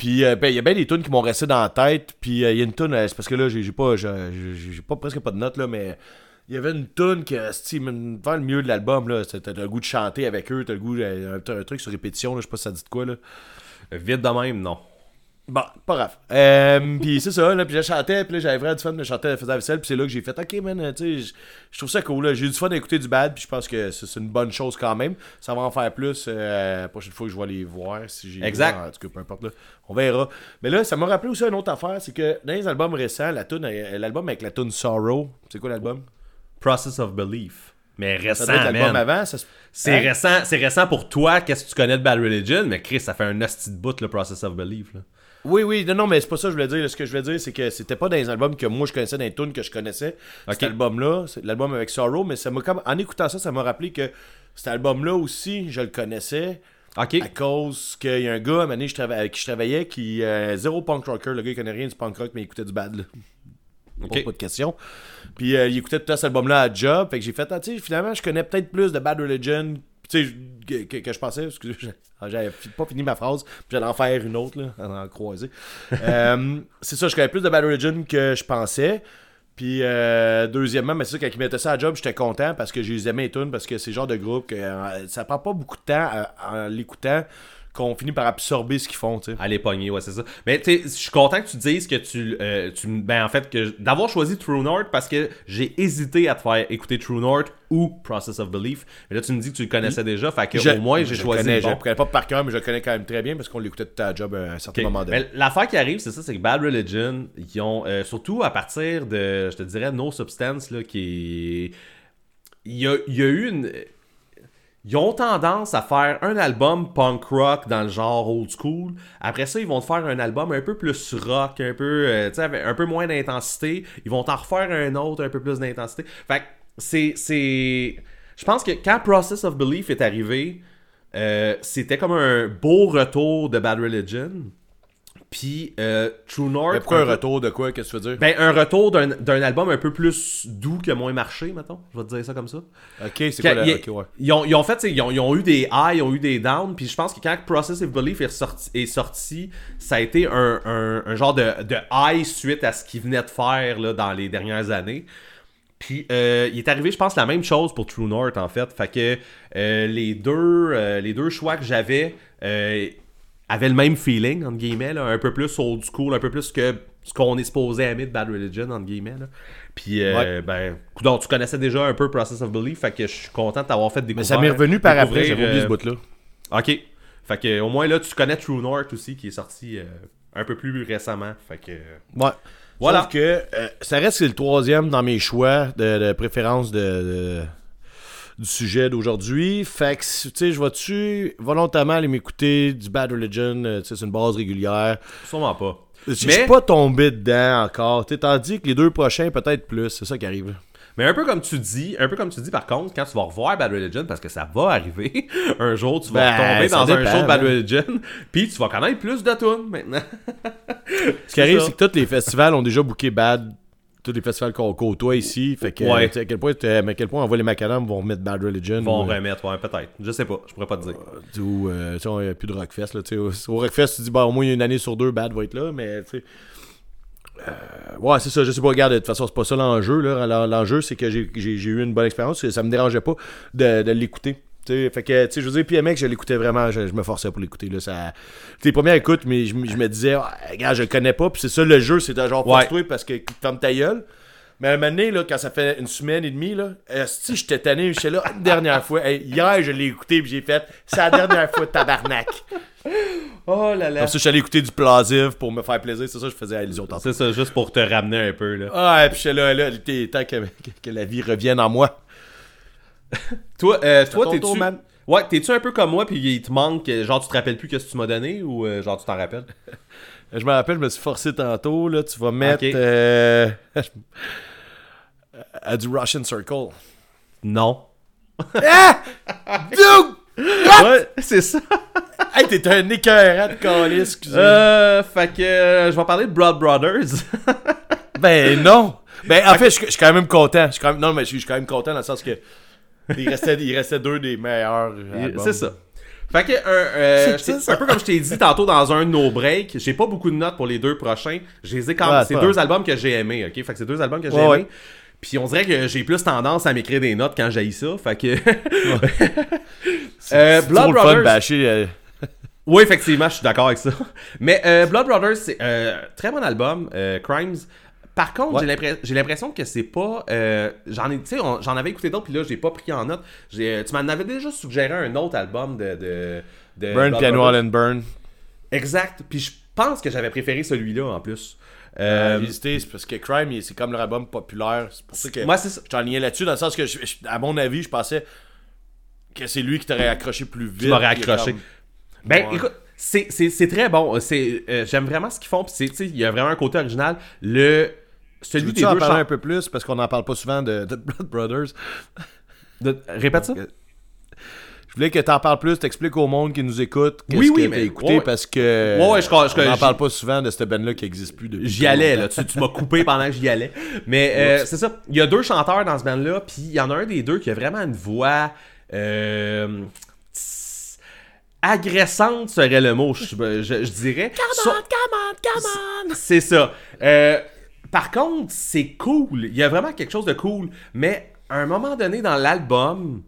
Puis euh, ben, il y a bien des tunes qui m'ont resté dans la tête. Puis euh, il y a une tune, euh, c'est parce que là, j'ai pas, j'ai pas presque pas de notes là, mais il y avait une tune que, si, vers le milieu de l'album là, t'as le goût de chanter avec eux, t'as le goût, un, un truc sur répétition, là, je sais pas si ça dit de quoi là. Vite de même, non. Bon, pas grave. Euh, puis c'est ça, là, puis je chantais, puis là, j'avais vraiment du fun, je chantais, je faisais la vaisselle, puis c'est là que j'ai fait, ok, man, euh, tu sais, je- trouve ça cool, là. j'ai eu du fun à écouter du bad, puis je pense que c'est une bonne chose quand même. Ça va en faire plus euh, la prochaine fois que je vais les voir, si j'ai. Exact. En tout cas, peu importe, là. On verra. Mais là, ça m'a rappelé aussi une autre affaire, c'est que dans les albums récents, la tune, l'album avec la tune Sorrow, c'est quoi l'album? Process of Belief. Mais récent, l'album avant, ça C'est Hein? récent, c'est récent pour toi, qu'est-ce que tu connais de Bad Religion, mais Chris, ça fait un hostie de bout, le Process of Belief. Là. Oui, oui, non, non, mais c'est pas ça que je voulais dire. Ce que je voulais dire, c'est que c'était pas dans les albums que moi je connaissais, dans les tunes que je connaissais. Cet Ok. album-là, c'est l'album avec Sorrow, mais ça m'a comme. En écoutant ça, ça m'a rappelé que cet album-là aussi, je le connaissais. Ok. À cause qu'il y a un gars, à un je trava- avec qui je travaillais, qui euh, zéro punk rocker. Le gars, il connaît rien du punk rock, mais il écoutait du bad. Là. Ok. Pas de question. Puis euh, il écoutait tout cet album-là à job. Fait que j'ai fait, ah, tu sais, finalement, je connais peut-être plus de Bad Religion. Tu sais, que, que- je pensais. Excusez, j'avais pas fini ma phrase. Puis j'allais en faire une autre, là, en, en croiser. Euh, c'est ça, je connais plus de Bad Religion que je pensais. Puis, euh, deuxièmement, mais c'est ça, quand ils mettaient ça à job, j'étais content parce que je les les parce que c'est le genre de groupe que euh, ça prend pas beaucoup de temps à- en l'écoutant qu'on finit par absorber ce qu'ils font, tu sais. À les pogner, ouais, c'est ça. Mais tu sais, je suis content que tu dises que tu. euh, tu ben, en fait, que d'avoir choisi True North parce que j'ai hésité à te faire écouter True North ou Process of Belief. Mais là, tu me dis que tu le connaissais déjà, fait que Je- au moins, j'ai choisi. connais, le Je bon. le connais pas par cœur, mais je le connais quand même très bien parce qu'on l'écoutait tout à job à un certain moment donné. L'affaire qui arrive, c'est ça, c'est que Bad Religion, ils ont, euh, surtout à partir de, je te dirais, No Substance, là, qui est... Il y a, il y a eu une... Ils ont tendance à faire un album punk rock dans le genre old school. Après ça, ils vont te faire un album un peu plus rock, un peu, euh, un peu moins d'intensité. Ils vont t'en refaire un autre, un peu plus d'intensité. Fait que c'est, c'est... Je pense que quand Process of Belief est arrivé, euh, c'était comme un beau retour de Bad Religion. Puis euh, True North. Mais pourquoi un retour de quoi? Qu'est-ce que tu veux dire? Ben, un retour d'un d'un album un peu plus doux que moins marché, mettons. Je vais te dire ça comme ça. Ok, c'est quoi la. ils, ouais. ils ont, ils ont fait, ils ont, ils ont eu des highs, ils ont eu des downs, puis je pense que quand Process of Belief est sorti, est sorti ça a été un, un- un genre de, de high suite à ce qu'il venait de faire là, dans les dernières années. Puis euh, il est arrivé, je pense, la même chose pour True North en fait. Fait que euh, les, deux, les deux choix que j'avais euh, avaient le même feeling, entre guillemets, là, un peu plus old school, un peu plus que ce qu'on est supposé aimer de Bad Religion, entre guillemets. Là. Puis, euh, ben, donc tu connaissais déjà un peu Process of Belief, fait que je suis content de t'avoir fait Mais découvrir. ça m'est revenu par après, j'avais oublié euh, ce bout-là. Ok. Fait que au moins là, tu connais True North aussi, qui est sorti euh, un peu plus récemment. Fait que. Ouais. Voilà. Sauf que euh, ça reste le troisième dans mes choix de, de préférence de, de- du sujet d'aujourd'hui. Fait que, tu sais, je vais-tu volontairement aller m'écouter du Bad Religion, euh, tu sais, c'est une base régulière? Sûrement pas. Je Mais- suis pas tombé dedans encore. Tu sais, tandis que les deux prochains, peut-être plus. C'est ça qui arrive. Mais un peu comme tu dis, un peu comme tu dis par contre, quand tu vas revoir Bad Religion, parce que ça va arriver, un jour tu vas Ben, tomber dans un show de Bad man. Religion, puis tu vas connaître plus de tunes maintenant. Ce qui arrive, c'est que tous les festivals ont déjà booké Bad. Tous les festivals qu'on côtoie ici. Fait que, Ouais. à quel point, à quel point on voit les macadam vont remettre Bad Religion. Ils vont ou, euh, remettre, ouais, peut-être. Je sais pas, je pourrais pas te dire. ou euh, tu sais, il n'y a plus de Rockfest. Là, au, au Rockfest, tu dis, bah, au moins une année sur deux, Bad va être là, mais tu sais. euh, ouais, c'est ça, je sais pas, regarde, de toute façon, c'est pas ça l'enjeu. L'enjeu, c'est que j'ai eu une bonne expérience, ça me dérangeait pas de, de l'écouter. Fait que, tu sais, je veux dire, PMX, je l'écoutais vraiment, je, je me forçais pour l'écouter. là, ça... Tu sais, Les premières écoutes, mais je, me- je me disais, Ah, regarde, je le connais pas, puis c'est ça le jeu, c'est de genre, Ouais. parce que ferme ta gueule. Mais à un moment donné, là, quand ça fait une semaine et demie, là, si j'étais tanné, j'étais là, une dernière fois. Hey, hier, je l'ai écouté, puis j'ai fait, c'est la dernière fois, tabarnak. Oh là là. Comme ça, je suis allé écouter du plasive pour me faire plaisir. C'est ça que je faisais à Illusion tantôt. C'est ça, juste pour te ramener un peu, là. Ah, et puis j'étais là, là, il était temps que, que la vie revienne en moi. Toi, euh, toi t'es-tu... tour, man. Ouais, t'es-tu un peu comme moi, puis il te manque, euh, genre tu te rappelles plus qu'est-ce que tu m'as donné, ou euh, genre tu t'en rappelles? Je me rappelle, je me suis forcé tantôt, là, tu vas mettre euh, à du Russian Circle. Non. Dude! Ouais, c'est ça. Hey, t'es un écœurant de calice, excusez. Euh, fait que euh, je vais parler de Broad Brothers. Ben non! Ben en fait, je suis- quand même content. Je suis quand même, non, mais je suis quand même content dans le sens que il restait, il restait deux des meilleurs c'est ça. Fait que, un, euh, ça. un peu comme je t'ai dit tantôt dans un de nos breaks, j'ai pas beaucoup de notes pour les deux prochains. Je les ai quand Ouais, même. c'est deux albums que j'ai aimés, ok? Fait que c'est deux albums que j'ai Ouais, aimés. ouais. Puis on dirait que j'ai plus tendance à m'écrire des notes quand j'ai ça. Fait que. Euh, C'est Blood trop le fun de Brothers. bâcher. euh, Oui, effectivement, je suis d'accord avec ça. Mais euh, Blood Brothers, c'est euh, très bon album, euh, Crimes. Par contre, Ouais. j'ai l'impre- j'ai l'impression que c'est pas. euh, j'en ai, tu sais, on- j'en avais écouté d'autres, puis là, j'ai pas pris en note. J'ai- euh, tu m'en avais déjà suggéré un autre album de. de, de Burn, Piano, and Burn. Exact. Puis je pense que j'avais préféré celui-là en plus. Euh, Euh, hésité, c'est parce que Crime, c'est comme leur album populaire. C'est pour ça que moi, c'est ça. je là-dessus, dans le sens que, je- je- à mon avis, je pensais que c'est lui qui t'aurait accroché plus vite. Tu m'aurais accroché. comme- Ben, Ouais. écoute, c'est, très bon. Euh, j'aime vraiment ce qu'ils font. Tu il y a vraiment un côté original. Le. Celui Veux-tu des en deux parler un peu plus, parce qu'on n'en parle pas souvent de, de Blood Brothers. de- Répète ça. Je voulais que t'en parles plus, t'expliques au monde qui nous écoute qu'est-ce Oui, oui, que mais- t'as écouté, ouais. parce que Ouais, ouais, je- je- on n'en parle pas souvent de cette band-là qui n'existe plus depuis J'y allais, là. Tu, tu m'as coupé pendant que j'y allais. Mais euh, c'est ça. Il y a deux chanteurs dans ce band-là, puis il y en a un des deux qui a vraiment une voix. euh, agressante serait le mot, je, je- je dirais. Come on, come on, come on! C'est ça. Euh, par contre, c'est cool. Il y a vraiment quelque chose de cool. Mais à un moment donné dans l'album,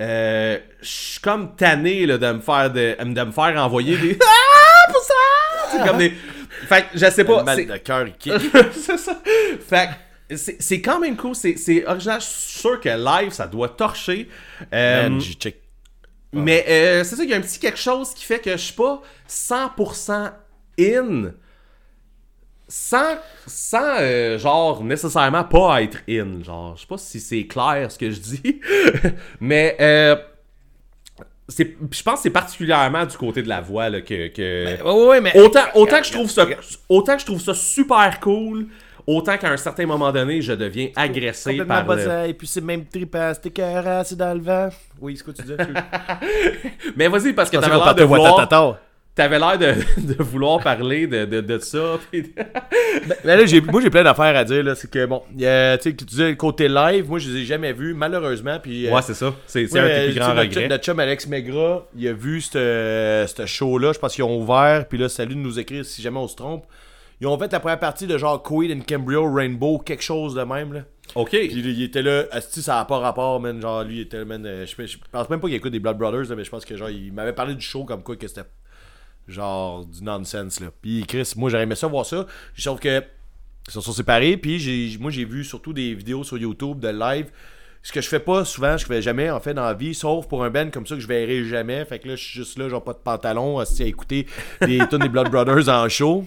euh, je suis comme tanné là, de me faire de, de me faire envoyer des ah pour ça c'est comme des fait que je sais pas Le mal c'est- de cœur kick. c'est ça. Fait que c'est c'est quand même cool. C'est c'est original. Je suis sûr que live, ça doit torcher. Euh, Man, j'ai check. Mais euh, c'est ça, il y a un petit quelque chose qui fait que je suis pas 100% in. Sans, sans euh, genre, nécessairement pas être in. Genre, je sais pas si c'est clair ce que je dis. mais euh, c'est- je pense que c'est particulièrement du côté de la voix là, que, que- ouais, ouais, mais. autant, autant que je trouve ça autant que je trouve ça super cool autant qu'à un certain moment donné je deviens agressé par pas le... et puis c'est même c'était écœurant, c'est dans le vent. Oui, c'est quoi tu disais? mais vas-y parce que t'avais l'air de vouloir t'avais l'air de, de vouloir parler de, de, de ça puis- Mais là, j'ai, moi, j'ai plein d'affaires à dire. Là. C'est que, bon, il y a, tu sais, que tu disais le côté live, moi, je les ai jamais vus, malheureusement. Puis, euh, ouais c'est ça c'est c'est ouais, un mais, des plus grands notre, regrets notre chum Alex Megra, il a vu ce show-là. Je pense qu'ils ont ouvert. Puis là, salut de nous écrire si jamais on se trompe. Ils ont fait la première partie de genre Queen and Cambrio Rainbow, quelque chose de même. Là. ok Puis il était là, Asti, ça n'a pas rapport, man. Genre, lui, il était, man. euh, je, je pense même pas qu'il écoute des Blood Brothers, là, mais je pense que, genre, il m'avait parlé du show comme quoi que c'était genre du nonsense, là. Puis Chris, moi, j'aurais aimé ça voir ça. Sauf que ils se sont séparés, puis moi, j'ai vu surtout des vidéos sur YouTube de live. Ce que je fais pas souvent, je fais jamais en fait dans la vie, sauf pour un band comme ça que je verrai jamais. Fait que là, je suis juste là, genre pas de pantalon, asti, à écouter des tunes des Blood Brothers en show.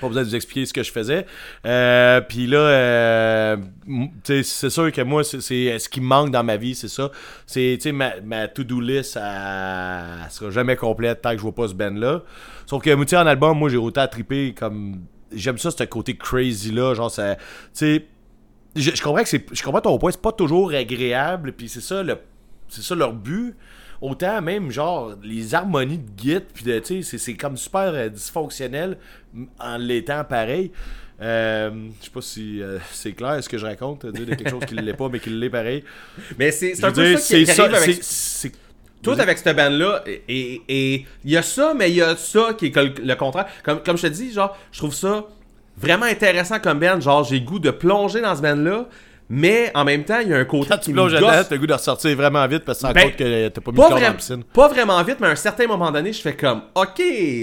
Pas besoin de vous expliquer ce que je faisais. Euh, Puis là, euh, c'est sûr que moi, c'est- ce qui me manque dans ma vie, c'est ça. C'est, ma, ma to-do list, elle, sera jamais complète tant que je vois pas ce band-là. Sauf que, tu en album, moi, j'ai autant trippé comme... J'aime ça, ce côté crazy-là, genre, ça... Je, je comprends que c'est... Je comprends ton point, c'est pas toujours agréable, puis c'est ça, le... C'est ça leur but. Autant même, genre, les harmonies de Git, puis de, tu sais, c'est- comme super euh, dysfonctionnel en l'étant pareil. Euh, je sais pas si euh, c'est clair ce que je raconte, dire de quelque chose qui l'est pas, mais qui l'est pareil. mais c'est un peu ça qui, ça, avec c'est-. Tout avec cette band-là, et- et et il y a ça, mais il y a ça qui est le, le contraire. Comme, comme je te dis, genre, je trouve ça vraiment intéressant comme band. Genre, j'ai le goût de plonger dans ce band-là, mais en même temps, il y a un côté Quand tu plonges gosse. dedans, t'as le goût de ressortir vraiment vite parce que tu Ben, compte que t'as pas mis Pas, le corps dans la piscine. pas vraiment vite, mais à un certain moment donné, je fais comme, ok,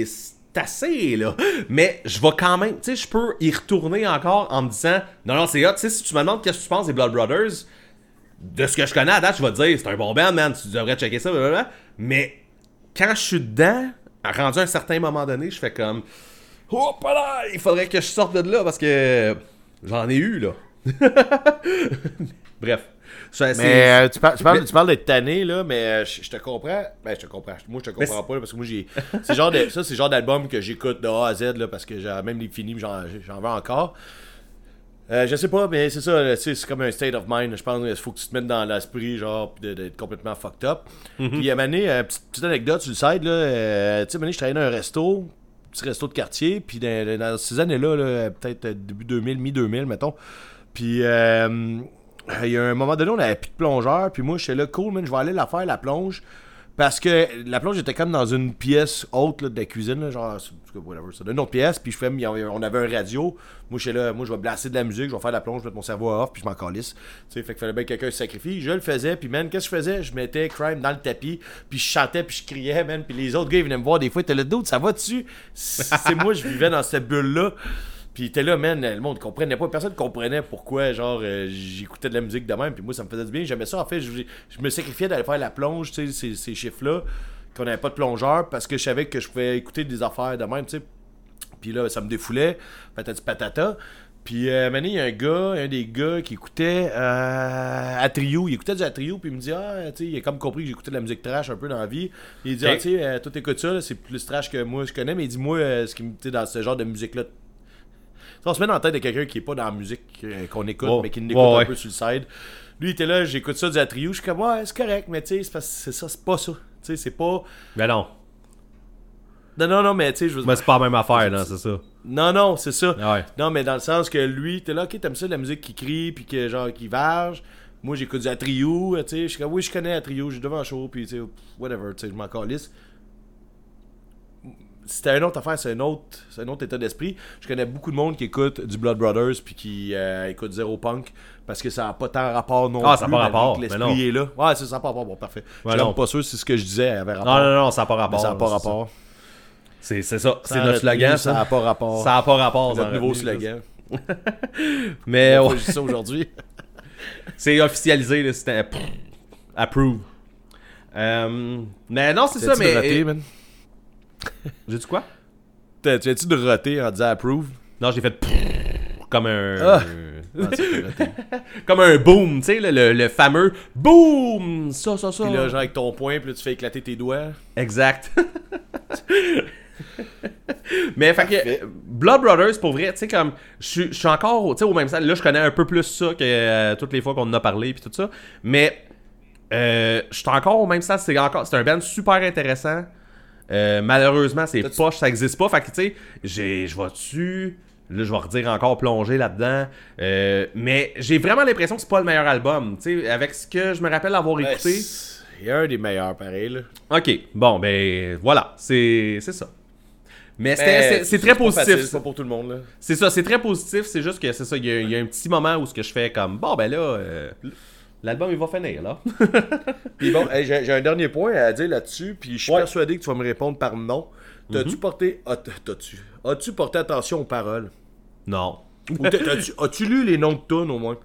c'est assez, là. Mais je vais quand même, tu sais, je peux y retourner encore en me disant, non, non, c'est hot. Tu sais, si tu me demandes qu'est-ce que tu penses des Blood Brothers, de ce que je connais à date, je vais te dire, c'est un bon band, man, tu devrais checker ça, blablabla. Mais quand je suis dedans, rendu à un certain moment donné, je fais comme, oh, là, il faudrait que je sorte de là parce que j'en ai eu, là. Bref. Ça, c'est- Mais euh, tu parles, tu parles, tu parles d'être tanné, là, mais euh, je, je te comprends. Ben, je te comprends. Moi, je te comprends pas, là, parce que moi, j'ai. C'est genre de, ça, c'est le genre d'album que j'écoute de A à Z, là, parce que j'ai même les finis, j'en, j'en veux encore. Euh, je sais pas, mais c'est ça, c'est comme un state of mind. Je pense qu'il faut que tu te mettes dans l'esprit, genre, d'être complètement fucked up. Puis, à un moment donné, euh, petite, petite anecdote sur le side, là, euh, tu sais, à je travaillais dans un resto, petit resto de quartier, puis dans, dans ces années-là, là, peut-être euh, début 2000, mi-2000, mettons. Puis, euh, il y a un moment donné, on avait plus de plongeur, puis moi, j'étais là, cool, man, je vais aller la faire, la plonge. Parce que la plonge était comme dans une pièce haute là, de la cuisine, genre, whatever, ça, une autre pièce, puis je fais, on avait un radio. Moi, j'étais là, moi, je vais blaster de la musique, je vais faire la plonge, je vais mettre mon cerveau off, puis je m'en calisse. Tu sais, fait qu'il fallait bien que quelqu'un se sacrifie. Je le faisais, puis man, qu'est-ce que je faisais? Je mettais crime dans le tapis, puis je chantais, puis je criais, man, puis les autres gars, ils venaient me voir des fois, étaient là, d'autres, ça va dessus? C'est moi, je vivais dans cette bulle-là. Puis t'es là, man, le monde comprenait pas. Personne comprenait pourquoi, genre, euh, j'écoutais de la musique de même. Puis moi, ça me faisait du bien. J'aimais ça. En fait, je, je me sacrifiais d'aller faire la plonge, tu sais, ces, ces chiffres-là, qu'on n'avait pas de plongeur, parce que je savais que je pouvais écouter des affaires de même, tu sais. Puis là, ça me défoulait. Patati patata. Puis, euh, maintenant, il y a un gars, un des gars qui écoutait euh, à trio. Il écoutait du à trio, puis il me dit Ah, tu sais, il a comme compris que j'écoutais de la musique trash un peu dans la vie. Il dit. Ah, tu sais, euh, toi, t'écoutes ça, c'est plus trash que moi, je connais, mais il dit Moi, euh, ce qui me, dans ce genre de musique-là, on se met dans la tête de quelqu'un qui est pas dans la musique euh, qu'on écoute, mais qui l'écoute Ouais, un ouais. peu sur le side. Lui, il était là, j'écoute ça du à trio. Je suis comme, ouais, c'est correct, mais tu sais, c'est ça, c'est pas ça. Tu sais, c'est pas. Ben non. Non, non, non, mais tu sais, je veux Mais c'est pas la même affaire, non, c'est ça. Non, non, c'est ça. Ouais. Non, mais dans le sens que lui, t'es là, ok, t'aimes ça, la musique qui crie, puis que genre, qui varge. Moi, j'écoute du Atrio, tu sais. Je suis comme, oui, je connais Atrio, je suis devant le show, puis tu sais, whatever, tu sais, je m'en calisse. C'était une autre affaire, c'est un autre, c'est un autre état d'esprit. Je connais beaucoup de monde qui écoute du Blood Brothers puis qui euh, écoute Zero Punk parce que ça n'a pas tant rapport non Ah, ça a plus. pas rapport. L'esprit est là. Ouais, c'est ça n'a pas rapport. Bon, parfait. Ouais, je suis pas sûr si ce que je disais avait rapport. Non, non, non, ça n'a pas Mais rapport. ça n'a pas rapport. C'est ça, c'est notre slogan, Ça n'a pas rapport. Ça n'a pas rapport. C'est notre nouveau slogan. Mais ouais, ça aujourd'hui. c'est officialisé, là, c'était approve. Euh, mais non, c'est ça, mais. man? J'ai dit quoi? T'as- Tu as-tu de roter en disant approve? Non, j'ai fait comme un. Ah. Ah, roter. comme un boom, tu sais, le, le- le fameux boom! Ça, ça, ça. Puis là, genre avec ton poing, puis là, tu fais éclater tes doigts. Exact. Mais fait que Blood Brothers pour vrai, tu sais comme je suis- je suis encore tu sais au même stade. Là, je connais un peu plus ça que euh, toutes les fois qu'on en a parlé puis tout ça. Mais euh, je suis encore au même stade, c'est encore c'est un band super intéressant. Euh, malheureusement, c'est poche, ça existe pas. Fait que tu sais, je vais dessus Là, je vais redire encore plonger là-dedans. Euh, mais j'ai vraiment l'impression que c'est pas le meilleur album. Tu sais, avec ce que je me rappelle avoir Ouais, écouté. Il y a un des meilleurs, pareil, là. Ok, bon, ben voilà, c'est ça. Mais Mais c'est très positif. C'est pas pour tout le monde. C'est ça, c'est très positif. C'est juste que c'est ça, il y, a- il y a un petit moment où ce que je fais comme bon ben là, euh, l'album il va finir là. Puis bon, hey, j'ai j'ai un dernier point à dire là-dessus, puis je suis Ouais. persuadé que tu vas me répondre par non. T'as-tu Mhm. porté. ah. As-tu porté attention aux paroles? non. Ou As-tu lu les noms de tunes au moins?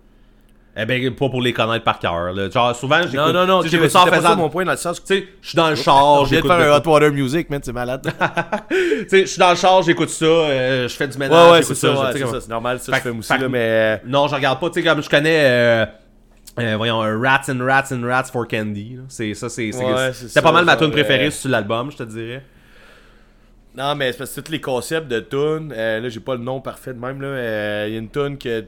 Eh ben pas pour les connaître par cœur. là. Genre souvent j'écoute. Non, non, non, j'écoute ça en pas ça faisant. mon point dans le sens que. Tu sais, je suis dans le char, vient de j'écoute. faire un. Hot Water Music, man, c'est malade. Tu sais, je suis dans le char, j'écoute ça, euh, je fais du ouais, ménage, ouais, j'écoute c'est ça, je- ouais, c'est comme- ça, c'est normal, ça, Fait je fais aussi, là, mais. Non, je regarde pas, tu sais, comme je connais. euh, euh, voyons, un Rats and Rats and Rats for Candy. C'est ça, c'est. Ouais, pas mal ma tune préférée euh, sur l'album, je te dirais. Non, mais c'est parce que tous les concepts de tunes, euh, là, j'ai pas le nom parfait de même, là. euh, Il y a une tune que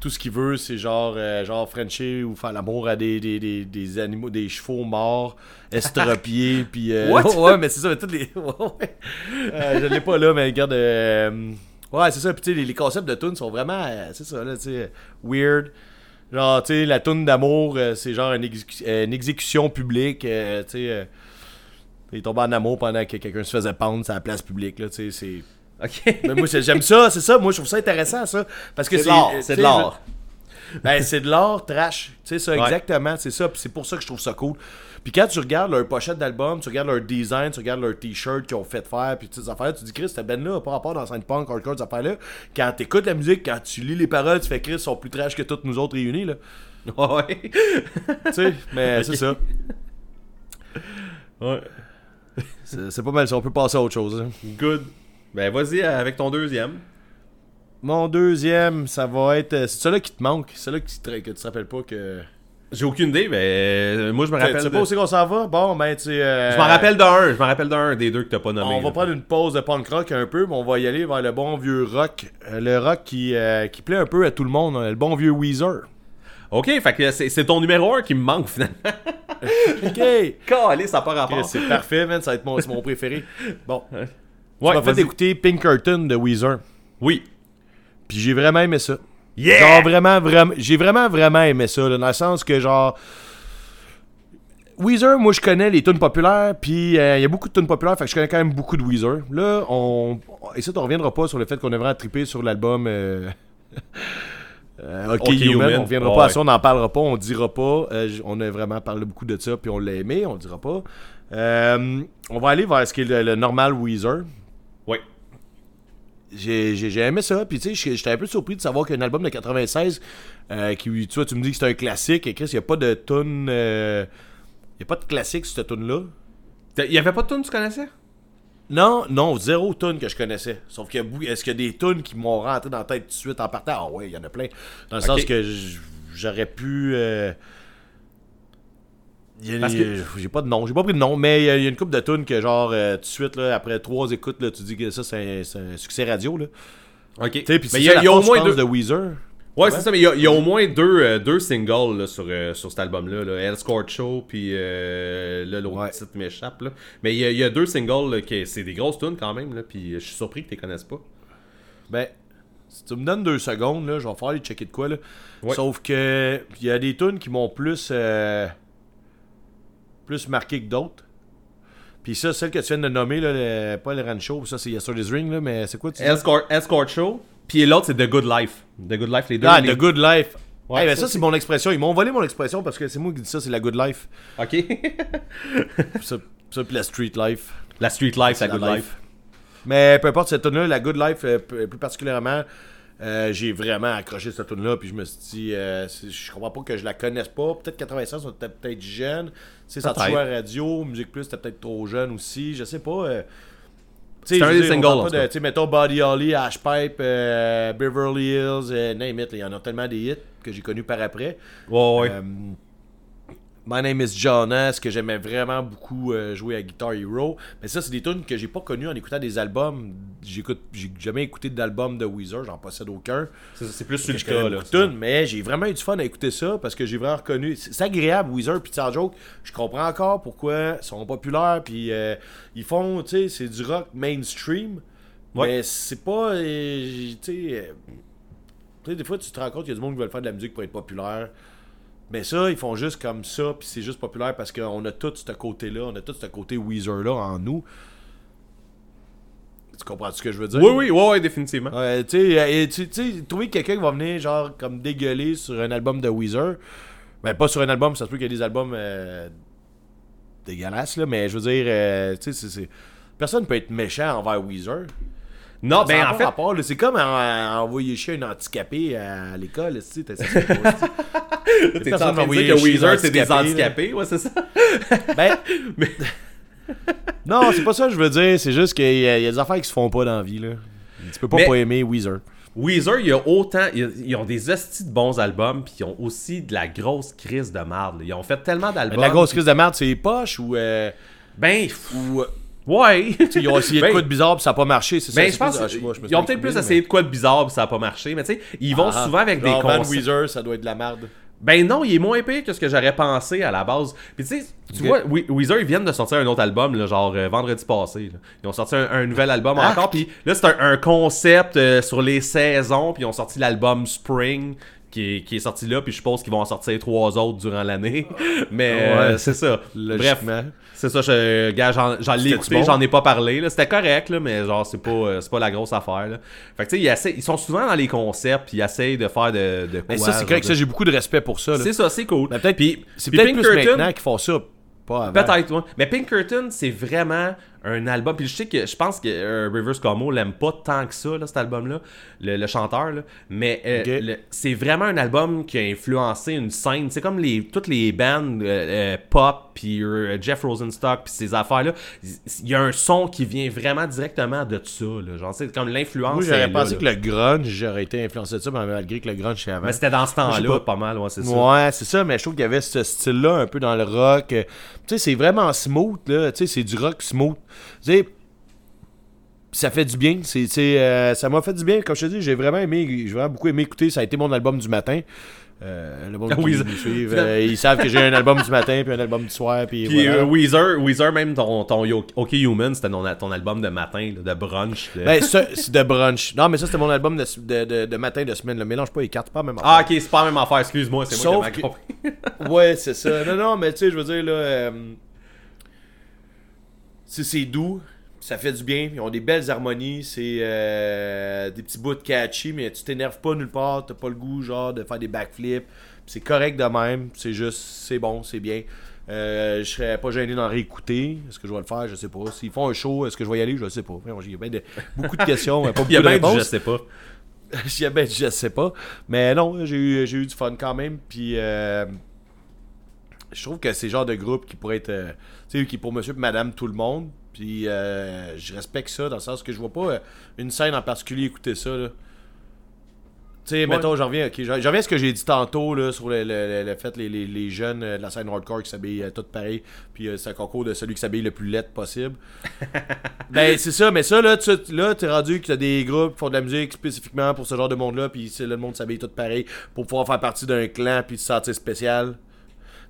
tout ce qu'il veut, c'est genre, euh, genre Frencher ou faire l'amour à des, des, des, des animaux, des chevaux morts, estropiés, puis. euh, What? Ouais, mais c'est ça, mais tous les. Euh, je l'ai pas là, mais regarde. euh, Ouais, c'est ça, puis tu sais, les, les concepts de tunes sont vraiment. euh, c'est ça, là, tu sais, weird. Genre, tu sais, la tune d'amour, euh, c'est genre une, exécu- euh, une exécution publique, euh, tu sais. il est tombé en amour pendant que quelqu'un se faisait pendre sur la place publique, là, tu sais, c'est... Ok. Mais moi, j'aime ça, c'est ça, moi, je trouve ça intéressant, ça, parce que C'est c'est... de l'art, Ben, c'est de l'art trash, tu sais, ça, Ouais. exactement, c'est ça, puis c'est pour ça que je trouve ça cool. Puis quand tu regardes leur pochette d'album, tu regardes leur design, tu regardes leur t-shirt qu'ils ont fait faire, puis toutes ces affaires, tu dis, Chris, cette band-là a pas rapport dans Saint Punk, Hardcore, ces affaires-là. Quand t'écoutes la musique, quand tu lis les paroles, tu fais, Chris, ils sont plus trash que toutes nous autres réunis, là. Ouais. tu sais, mais c'est ça. ouais. C'est pas mal ça, on peut passer à autre chose, hein. Good. Ben, vas-y avec ton deuxième. Mon deuxième, ça va être. euh, C'est celui-là qui te manque. C'est celui-là qui te- que tu te rappelles pas que. J'ai aucune idée, mais euh, moi, je me Tu rappelle. sais de- pas c'est qu'on s'en va? Bon, ben, tu sais. euh, Je m'en rappelle d'un. Je m'en rappelle d'un des deux que t'as pas nommé. On va prendre une pause de punk rock un peu, mais on va y aller vers le bon vieux rock. Euh, Le rock qui, euh, qui plaît un peu à tout le monde. hein, Le bon vieux Weezer. Ok, fait que c'est ton numéro 1 qui me manque finalement. Ok! Calé, ça pas rapport. Ok, c'est parfait, man. Ça va être mon, mon préféré. Bon. Ouais, tu m'as fait écouter Pinkerton de Weezer. Oui. Puis j'ai vraiment aimé ça. Yeah! Genre vraiment, vraiment. J'ai vraiment, vraiment aimé ça. là, dans le sens que genre. Weezer, moi je connais les tunes populaires, puis euh, il y a beaucoup de tunes populaires, fait que je connais quand même beaucoup de Weezer. Là, on. Et ça, on reviendra pas sur le fait qu'on est vraiment trippé sur l'album. Euh... euh, OK, Human. Human. On reviendra pas à ouais. ça, on n'en parlera pas, on dira pas. On a vraiment parlé beaucoup de ça, puis on l'a aimé, on le dira pas. On va aller vers ce qui est le, le normal Weezer. Oui. J'ai aimé ça, puis tu sais, j'étais un peu surpris de savoir qu'un album de 96, euh, qui, tu vois, tu me dis que c'est un classique, et Chris, il n'y a pas de tune. euh, Il n'y a pas de classique sur cette tune-là. Il y avait pas de tune que tu connaissais? Non, non, zéro tune que je connaissais. Sauf qu'il y a est-ce qu'il y a des tunes qui m'ont rentré dans la tête tout de suite en partant? Ah ouais, il y en a plein. Dans le sens que j'aurais pu. euh, Parce a- J'ai pas de nom, j'ai pas pris de nom, mais il y a, une couple de tunes que, genre, euh, tout de suite, là, après trois écoutes, là, tu dis que ça, c'est un, un succès radio. Là. Ok. Tu sais, puis mais c'est il y a, au moins deux. de Weezer. Ouais, c'est ça, mais il y a, il y a au moins deux, euh, deux singles là, sur, euh, sur cet album-là. Là. Hell's Court Show, puis euh, là, l'autre Ouais. titre m'échappe. Mais il y, a, il y a deux singles, là, qui c'est des grosses tunes quand même, là, puis je suis surpris que tu les connaisses pas. Ben, si tu me donnes deux secondes, là, je vais faire aller checker de quoi. Là. Ouais. Sauf que il y a des tunes qui m'ont plus euh, plus marqué que d'autres. Puis ça, celle que tu viens de nommer, là, le- pas le Rancho, ça c'est Yesterday's Ring, là, mais c'est quoi tu? Escort, Escort Show. Puis l'autre, c'est The Good Life. The Good Life, les deux. Ah, les- The Good Life. Ouais, Ouais, mais ça, c'est- mon expression. Ils m'ont volé mon expression parce que c'est moi qui dis ça, c'est la Good Life. Ok. Ça, ça puis la Street Life. la Street Life, la la Good life. Life. Mais peu importe cette tune là la Good Life, euh, plus particulièrement, euh, j'ai vraiment accroché cette tune là puis je me suis dit, euh, je comprends pas que je la connaisse pas. Peut-être 85, on était peut-être jeune. Tu sais, ça jouait à la radio, Musique Plus, c'était peut-être trop jeune aussi, je sais pas. euh. C'est un des singles, tu sais, mettons Body Holly, Ashpipe, euh, Beverly Hills, euh, name it, il y en a tellement des hits que j'ai connus par après. Ouais, ouais. My Name is Jonas, que j'aimais vraiment beaucoup euh, jouer à Guitar Hero. Mais ça, c'est des tunes que j'ai pas connues en écoutant des albums. J'écoute, j'ai jamais écouté d'album de Weezer, j'en possède aucun. C'est plus sur le cas, mais j'ai vraiment eu du fun à écouter ça parce que j'ai vraiment reconnu. C'est agréable, Weezer puis Tar Joke. Je comprends encore pourquoi ils sont populaires. Puis euh, ils font, tu sais, c'est du rock mainstream. Ouais. Mais c'est pas. euh, tu sais. euh, tu sais, des fois, tu te rends compte qu'il y a du monde qui veut faire de la musique pour être populaire. Mais ça, ils font juste comme ça, puis c'est juste populaire parce qu'on a tout ce côté-là, on a tout ce côté Weezer-là en nous. Tu comprends ce que je veux dire? Oui, oui, ouais, ouais, définitivement. Ouais, tu sais, euh, tu sais, trouver quelqu'un qui va venir, genre, comme dégueuler sur un album de Weezer. Ben, pas sur un album, ça se peut qu'il y ait des albums euh, dégueulasses, là, mais je veux dire, euh, tu sais, c'est. Personne peut être méchant envers Weezer. Non, Ça ben en pas fait, rapport, là. c'est comme en- envoyer chier un handicapé à l'école, tu sais, t'es en train de dire que Weezer, c'est des handicapés, ouais, c'est ça. Ben. non, c'est pas ça que je veux dire. C'est juste qu'il y, a il y a des affaires qui se font pas dans la vie. Là. Tu peux pas Mais- pas aimer Weezer. Weezer, il y a autant. Ils, ont des hosties de bons albums, puis ils ont aussi de la grosse crise de marde. là. Ils ont fait tellement d'albums. de la grosse crise de merde, c'est les poches ou. euh, Ben, ou euh, ouais. ils ont essayé de quoi de bizarre puis ça a pas marché. C'est. Ben, je pense ah, pas, je qu'ils ont peut-être plus essayé de quoi de bizarre, puis ça a pas marché. Mais tu sais, ils vont Ah, souvent avec des genre, Van concepts. Weezer, ça doit être de la merde. Ben non, il est moins pire que ce que j'aurais pensé à la base. Puis tu sais, tu vois, We- Weezer, ils viennent de sortir un autre album, là, genre euh, vendredi passé. là. Ils ont sorti un, un nouvel album Ah. encore. Puis là, c'est un, un concept euh, sur les saisons. Puis ils ont sorti l'album Spring. Qui est, qui est sorti là, puis je suppose qu'ils vont en sortir trois autres durant l'année. Mais euh, Ouais. c'est ça. Bref, c'est ça, je, gars, j'en, j'en l'ai écouté, bon? j'en ai pas parlé. là. C'était correct, là, mais genre, c'est pas, euh, c'est pas la grosse affaire. Là. Fait que tu sais, ils, essaient- ils sont souvent dans les concepts, puis ils essayent de faire de, de quoi. Mais ça, c'est correct. Ça, j'ai beaucoup de respect pour ça. là. C'est ça, c'est cool. Mais peut-être Puis- c'est puis peut-être plus Pinkerton- maintenant qu'ils font ça. Pas avant. Peut-être, ouais. Mais Pinkerton, c'est vraiment un album. Puis je sais que je pense que euh, Rivers Cuomo l'aime pas tant que ça, là, cet album-là, le, le chanteur. Là. Mais euh, c'est vraiment un album qui a influencé une scène. C'est comme les, toutes les bandes euh, euh, pop, puis euh, Jeff Rosenstock, puis ces affaires-là. Il y a un son qui vient vraiment directement de ça. Là. Genre, c'est comme l'influence. Moi, j'aurais pensé là. que le grunge, j'aurais été influencé de ça, mais malgré que le grunge, c'est avant. Mais c'était dans ce temps-là, pas. pas mal, ouais, c'est ça. Ouais, c'est ça, mais je trouve qu'il y avait ce style-là un peu dans le rock. Tu sais, c'est vraiment smooth, là. Tu sais, c'est du rock smooth. Sais, ça fait du bien. C'est, c'est, euh, ça m'a fait du bien. Comme je te dis, j'ai vraiment aimé, j'ai vraiment beaucoup aimé écouter. Ça a été mon album du matin. Euh, le monde Ah qui oui, me ça- suivent, euh, ils savent que j'ai un album du matin puis un album du soir. Puis, Puis voilà. euh, Weezer, Weezer, même ton, ton OK Human, c'était ton, ton album de matin, là, de brunch. de- Ben, ça, c'est de brunch. Non, mais ça, c'était mon album de, de, de, matin de semaine. Le mélange pas les c'est pas même Ah, affaire. ok, c'est pas la même affaire, excuse-moi, c'est moi qui ai que-. Ouais, c'est ça. Non, non, mais tu sais, je veux dire, là. Euh, c'est doux, ça fait du bien. Ils ont des belles harmonies, c'est euh, des petits bouts de catchy, mais tu t'énerves pas nulle part, t'as pas le goût, genre, de faire des backflips. C'est correct de même, c'est juste, c'est bon, c'est bien. Euh, je serais pas gêné d'en réécouter. Est-ce que je vais le faire? Je sais pas. S'ils font un show, est-ce que je vais y aller? Je sais pas. Il y a bien de- beaucoup de questions, mais pas beaucoup Il y a de bien du réponses. je sais pas. Je sais pas. Mais non, j'ai eu, du fun quand même. Puis euh, je trouve que c'est le genre de groupe qui pourrait être. Tu sais, qui est pour monsieur et madame tout le monde. Puis euh, je respecte ça dans le sens que je vois pas euh, une scène en particulier écouter ça. Là. Tu sais, mettons, j'en reviens, ok, j'en j'en reviens à ce que j'ai dit tantôt là, sur le, le- le- fait les, les, les jeunes euh, de la scène hardcore qui s'habillent euh, tous pareil, puis euh, c'est un concours de celui qui s'habille le plus laid possible. ben c'est ça, mais ça là, tu là t'es rendu que t'as des groupes qui font de la musique spécifiquement pour ce genre de monde-là, puis c'est là, le monde s'habille tout pareil pour pouvoir faire partie d'un clan puis se sentir spécial.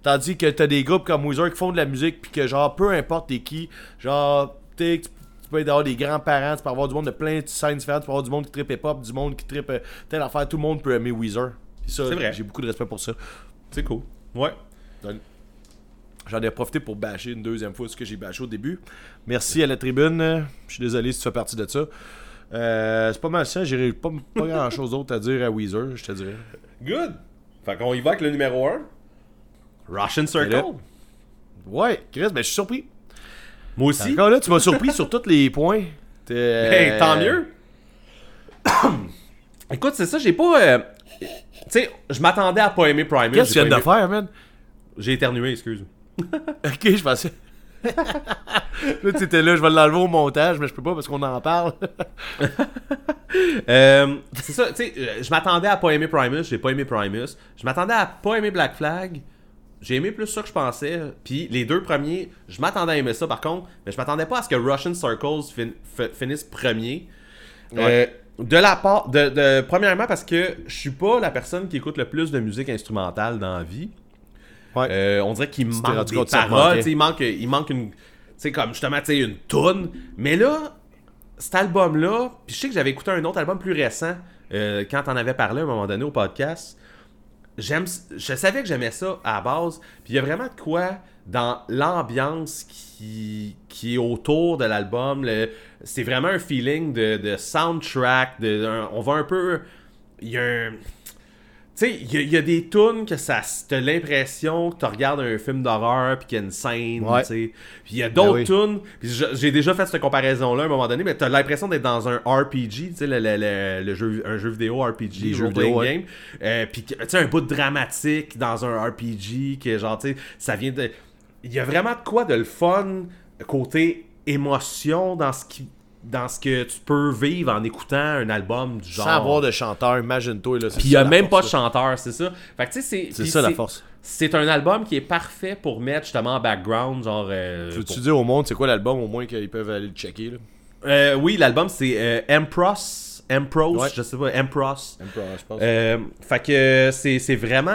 Tandis que t'as des groupes comme Weezer qui font de la musique puis que genre peu importe t'es qui, genre t'es tu peux avoir des grands-parents, tu peux avoir du monde de plein de scènes différentes, tu peux avoir du monde qui trippe hip-hop, du monde qui trippe euh, telle affaire, tout le monde peut aimer Weezer. C'est vrai. j'ai beaucoup de respect pour ça. C'est cool. Ouais. Donc, J'en ai profité pour bâcher une deuxième fois ce que j'ai bâché au début. Merci à la tribune. Je suis désolé si tu fais partie de ça. Euh, c'est pas mal ça. J'ai pas, pas grand chose d'autre à dire à Weezer, je te dirais. Good. Fait qu'on y va avec le numéro 1. Russian Circle. là- Ouais, Chris, ben je suis surpris. Moi aussi. Encore là, tu m'as surpris sur tous les points. Hey, tant mieux. Écoute, c'est ça, j'ai pas. euh, Tu sais, je m'attendais à pas aimer Primus. Qu'est-ce que tu viens de faire, man? J'ai éternué, excuse. Ok, je pensais. là, tu étais là, je vais l'enlever au montage, mais je peux pas parce qu'on en parle. Euh, c'est ça, tu sais, euh, je m'attendais à pas aimer Primus, j'ai pas aimé Primus. Je m'attendais à pas aimer Black Flag. J'ai aimé plus ça que je pensais. Puis les deux premiers, je m'attendais à aimer ça par contre, mais je m'attendais pas à ce que Russian Circles fin- fi- finisse premier. Euh, de la part, de, de- premièrement parce que je suis pas la personne qui écoute le plus de musique instrumentale dans la vie. Ouais. Euh, on dirait qu'il manque des paroles, il manque, il manque une, tu sais comme justement, tu sais, une toune. Mais là, cet album-là, puis je sais que j'avais écouté un autre album plus récent euh, quand on avait parlé à un moment donné au podcast. J'aime, je savais que j'aimais ça à la base. Puis il y a vraiment de quoi dans l'ambiance qui, qui est autour de l'album. C'est vraiment un feeling de, de soundtrack. De, on va un peu. Il y a un. Tu sais, il y, a- il y a des tunes que ça t'as l'impression que tu regardes un film d'horreur puis qu'il y a une scène, Ouais. tu sais. Puis il y a d'autres Ben tunes, j'ai déjà fait cette comparaison là à un moment donné, mais t'as l'impression d'être dans un RPG, tu sais le, le- le- le jeu un jeu vidéo RPG, Les role-playing vidéo, ouais. game. Euh, puis tu sais un bout de dramatique dans un RPG que genre tu sais ça vient de il y a vraiment de quoi de le fun côté émotion dans ce qui dans ce que tu peux vivre en écoutant un album du genre Sans avoir de chanteur, imagine-toi. puis il y ça, a même pas de chanteur, c'est ça. Fait que tu sais, c'est. Ça la force. C'est un album qui est parfait pour mettre justement en background, genre. euh, Veux-tu pour- dire au monde c'est quoi l'album au moins qu'ils peuvent aller le checker là? Euh, oui, l'album c'est euh, Empress. Emprose, Ouais. je sais pas, Empress. je pense. Euh, fait que c'est vraiment,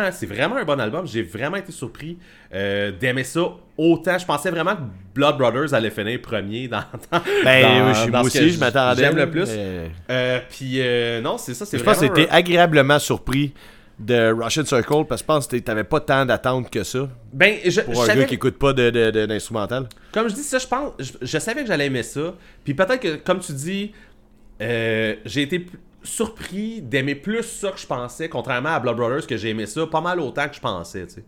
un bon album. J'ai vraiment été surpris euh, d'aimer ça autant. Je pensais vraiment que Blood Brothers allait finir premier dans. dans ben, dans- oui, je suis- dans moi ce que aussi, je m'attendais. J'aime le plus. mais- Euh, Puis non, c'est ça, c'est Je pense que t'étais agréablement surpris de Russian Circle parce que je pense que t'avais pas tant d'attente que ça Ben, je, pour je un gars qui écoute pas de- de- de- d'instrumental. Comme je dis ça, je pense, je, je savais que j'allais aimer ça. Puis peut-être que, comme tu dis, euh, j'ai été surpris d'aimer plus ça que je pensais, contrairement à Blood Brothers, que j'ai aimé ça pas mal autant que je pensais, tu sais.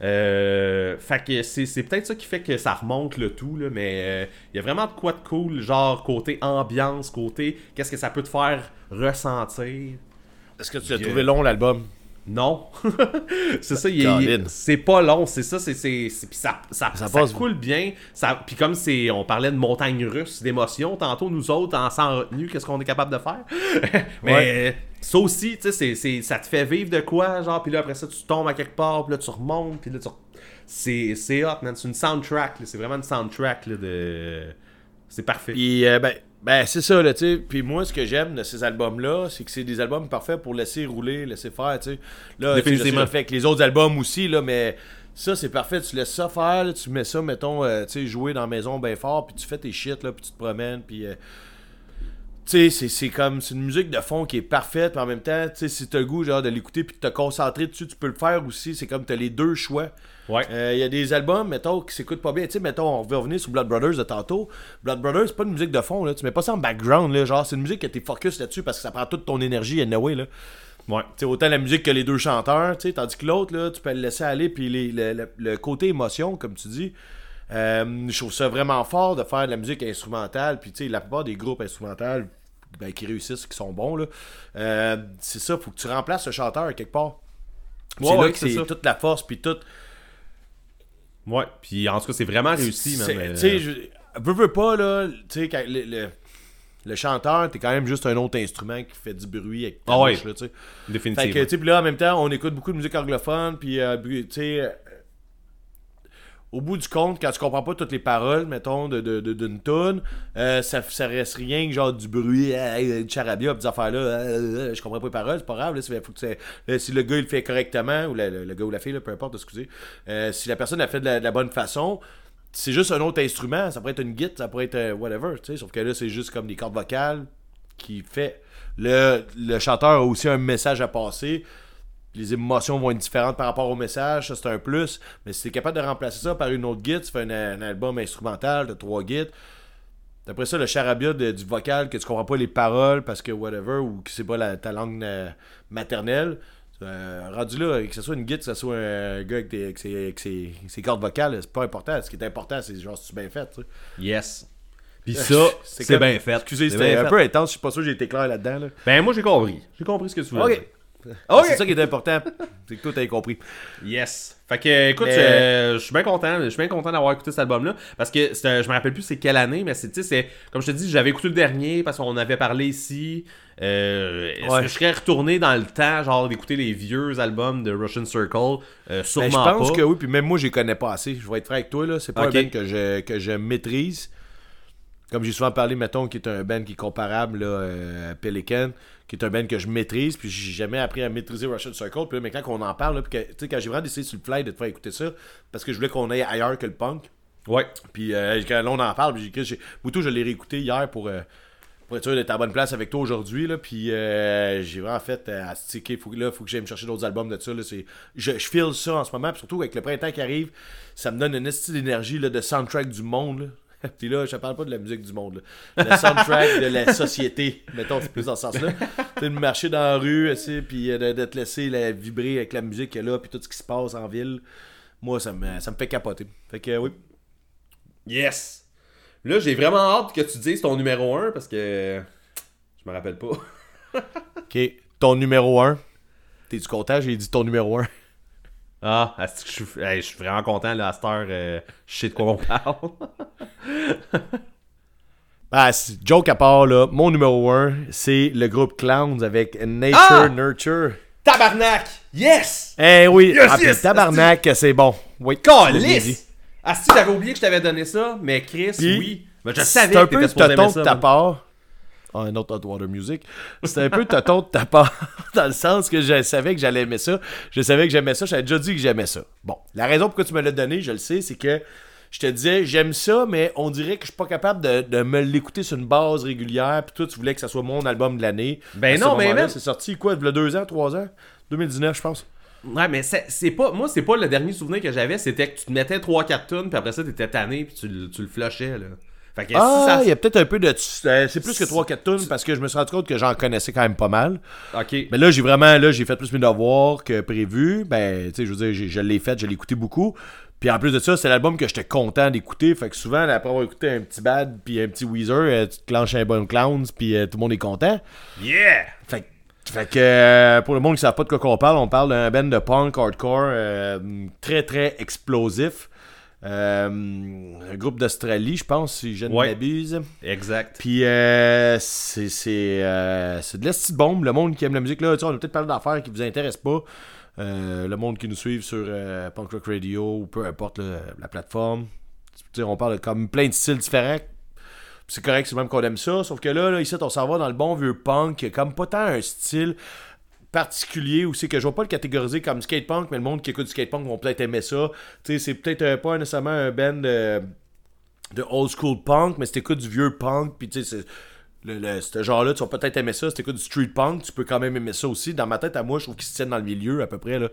Euh, fait que c'est, c'est peut-être ça qui fait que ça remonte le tout, là, mais euh, il y a vraiment de quoi de cool, genre côté ambiance, côté qu'est-ce que ça peut te faire ressentir. Est-ce que tu l'as trouvé long l'album? Non. c'est ça, il est- Colin. c'est pas long, c'est ça, c'est c'est ça ça, Ça ça passe. coule bien, ça puis comme c'est on parlait de montagne russe d'émotions tantôt nous autres en sans retenue, qu'est-ce qu'on est capable de faire? Mais Ouais. ça aussi, tu sais c'est- c'est ça te fait vivre de quoi genre puis là après ça tu tombes à quelque part, puis là tu remontes, puis là tu c'est c'est hot man, c'est une soundtrack, c'est vraiment une soundtrack là, de c'est parfait. Puis, euh, ben, ben c'est ça, là, tu sais. Puis moi, ce que j'aime de ces albums-là, c'est que c'est des albums parfaits pour laisser rouler, laisser faire, tu sais. Là, Définitivement. fais avec les autres albums aussi, là, mais ça, c'est parfait. Tu laisses ça faire, là, tu mets ça, mettons, euh, tu sais, jouer dans la maison bien fort, puis tu fais tes shit, là, puis tu te promènes, puis... euh, tu sais, c'est- comme, c'est une musique de fond qui est parfaite, puis en même temps, tu sais, si t'as le goût, genre, de l'écouter, puis de te concentrer dessus, tu peux le faire aussi. C'est comme, t'as les deux choix. Ouais. Euh, Il y a des albums, mettons, qui s'écoutent pas bien. Tu sais, mettons, on va revenir sur Blood Brothers de tantôt. Blood Brothers, c'est pas une musique de fond, là. Tu mets pas ça en background, là. Genre, c'est une musique que t'es focus là-dessus parce que ça prend toute ton énergie, anyway, là. Ouais. Tu sais, autant la musique que les deux chanteurs, tu sais, tandis que l'autre, là, tu peux le laisser aller, puis les- le, le- le côté émotion, comme tu dis, euh, je trouve ça vraiment fort de faire de la musique instrumentale, puis tu sais, la plupart des groupes instrumentaux ben, qui réussissent, qui sont bons, là, euh, c'est ça, faut que tu remplaces le chanteur quelque part. Ouais, c'est ouais, là que c'est toute la force, puis tout... Ouais, puis en tout cas, c'est vraiment réussi man. Tu sais, je veux, veux pas, là, tu sais, le, le, le chanteur, t'es quand même juste un autre instrument qui fait du bruit avec ta ouais. là, tu sais. définitivement. Fait que, tu sais, puis là, en même temps, on écoute beaucoup de musique anglophone, puis, euh, tu sais, euh, au bout du compte, quand tu comprends pas toutes les paroles, mettons, de, de, de- d'une tune, euh, ça, ça reste rien que genre du bruit, euh, du charabia, des affaires-là, euh, euh, je comprends pas les paroles, c'est pas grave, là, c'est- faut que si le gars il le fait correctement, ou le, le- gars ou la fille, là, peu importe, excusez, euh, si la personne l'a fait de la, bonne façon, c'est juste un autre instrument, ça pourrait être une guitare, ça pourrait être euh, whatever, tu sais, sauf que là, c'est juste comme des cordes vocales qui fait. Le, le chanteur a aussi un message à passer. Les émotions vont être différentes par rapport au message, ça c'est un plus. Mais si t'es capable de remplacer ça par une autre guide, tu fais un, un album instrumental de trois guides. Après ça, le charabia de- du vocal, que tu comprends pas les paroles parce que whatever, ou que c'est pas la- ta langue euh, maternelle. euh, rendu là, que ce soit une guide, que ce soit un gars avec, des- avec ses, avec ses- ses cordes vocales, c'est pas important. Ce qui est important, c'est genre si tu bien fait. tu sais. Yes. Puis ça, c'est bien fait. Excusez, c'était un fait. peu intense. Je suis pas sûr que j'ai été clair là-dedans. Là. Ben, moi, j'ai compris. J'ai compris ce que tu voulais dire. C'est ça qui est important. C'est que toi, t'as compris. Yes. Fait que, écoute, Mais- euh, je suis bien content. Je suis bien content d'avoir écouté cet album-là. Parce que je me rappelle plus c'est quelle année, mais c'est, tu sais, c'est, comme je te dis, j'avais écouté le dernier parce qu'on avait parlé ici. Euh, est-ce Ouais. que je serais retourné dans le temps, genre, d'écouter les vieux albums de Russian Circle? Euh, Sûrement Ben, je pense pas. que oui, puis même moi, je les connais pas assez. Je vais être franc avec toi, là. C'est pas Ok. un band que je, que je maîtrise. Comme j'ai souvent parlé, mettons, qui est un band qui est comparable là, euh, à Pelican, qui est un band que je maîtrise, puis j'ai jamais appris à maîtriser Russian Circle. Puis là, mais quand on en parle, là, puis que, tu sais, quand j'ai vraiment décidé sur le fly de te faire écouter ça, parce que je voulais qu'on aille ailleurs que le punk. Ouais. Puis euh, quand là, on en parle, puis j'ai Boutou, je l'ai réécouté hier pour, euh, pour être sûr d'être à bonne place avec toi aujourd'hui. Là, puis euh, j'ai vraiment fait euh, à sticker. Faut, que- là, faut que j'aille me chercher d'autres albums de ça. Là, c'est, je, je file ça en ce moment. Puis surtout avec le printemps qui arrive, ça me donne une estime d'énergie là, de soundtrack du monde. Puis là, je parle pas de la musique du monde. Là. Le soundtrack de la société. Mettons, c'est plus dans ce sens-là. Tu sais, de marcher dans la rue, sais, puis euh, de, de te laisser la, vibrer avec la musique qu'il y a là, puis tout ce qui se passe en ville. Moi, ça me, ça me fait capoter. Fait que euh, oui. Yes. Là, j'ai vraiment hâte que tu dises ton numéro 1 parce que je me rappelle pas. Ok, ton numéro 1. T'es-tu content? J'ai dit ton numéro 1. Ah, est-ce que je suis, hey, je suis vraiment content là, à cette heure. euh, je sais de quoi on parle. Ah, c'est- joke à part, là, mon numéro 1, c'est le groupe Clowns avec Nature Ah! Nurture. Tabarnak! Yes! Eh oui, Yes, ah, yes, tabarnak, c'est bon. Oui. Calice! Ah, si j'avais oublié que je t'avais donné ça, mais Chris, oui. Mais je savais C'est un que peu de ta part. Ah, un autre Hot Water Music. C'est un peu toton de ta part, dans le sens que je savais que j'allais aimer ça. Je savais que j'aimais ça. J'avais déjà dit que j'aimais ça. Bon, la raison pourquoi tu me l'as donné, je le sais, c'est que je te disais, j'aime ça, mais on dirait que je suis pas capable de, de me l'écouter sur une base régulière. Puis toi, tu voulais que ça soit mon album de l'année. Ben À non, mais C'est sorti quoi, il y a deux ans, trois ans? 2019, je pense. Ouais, mais c'est c'est pas. Moi, c'est pas le dernier souvenir que j'avais, c'était que tu te mettais 3-4 tonnes, puis après ça, t'étais tanné, puis tu, tu le flushais, là. Fait que Ah, si ça. il y a peut-être un peu de. euh, c'est plus que 3-4 tunes parce que je me suis rendu compte que j'en connaissais quand même pas mal. Ok. Mais là, j'ai vraiment, là, j'ai fait plus mes devoirs que prévu. Ben, tu sais, je veux dire, je l'ai fait, je l'ai écouté beaucoup. Puis en plus de ça, c'est l'album que j'étais content d'écouter. Fait que souvent, après avoir écouté un petit Bad puis un petit Weezer, euh, tu te clenches un bon Clowns puis euh, tout le monde est content. Yeah! Fait, que- fait que euh, pour le monde qui ne savent pas de quoi on parle, on parle d'un band de punk hardcore euh, très très explosif. Euh, un groupe d'Australie, je pense, si je ne Ouais. m'abuse. Exact. Puis euh, c'est c'est euh, de la petite bombe. Le monde qui aime la musique, là, on a peut-être parlé d'affaires qui vous intéressent pas. Euh, le monde qui nous suit sur euh, Punk Rock Radio ou peu importe là, la plateforme. Tu sais, on parle de comme plein de styles différents. C'est correct, c'est même qu'on aime ça. Sauf que là, là ici, on s'en va dans le bon vieux punk. qui Comme pas tant un style particulier où c'est que je vais pas le catégoriser comme skate punk, mais le monde qui écoute du skate punk vont peut-être aimer ça. Tu sais, c'est peut-être euh, pas nécessairement un band de, de old school punk, mais si t'écoutes du vieux punk, puis tu sais, le, le- ce genre-là, tu vas peut-être aimer ça. Si t'écoutes du street punk, tu peux quand même aimer ça aussi. Dans ma tête, à moi, je trouve qu'ils se tiennent dans le milieu à peu près. Là.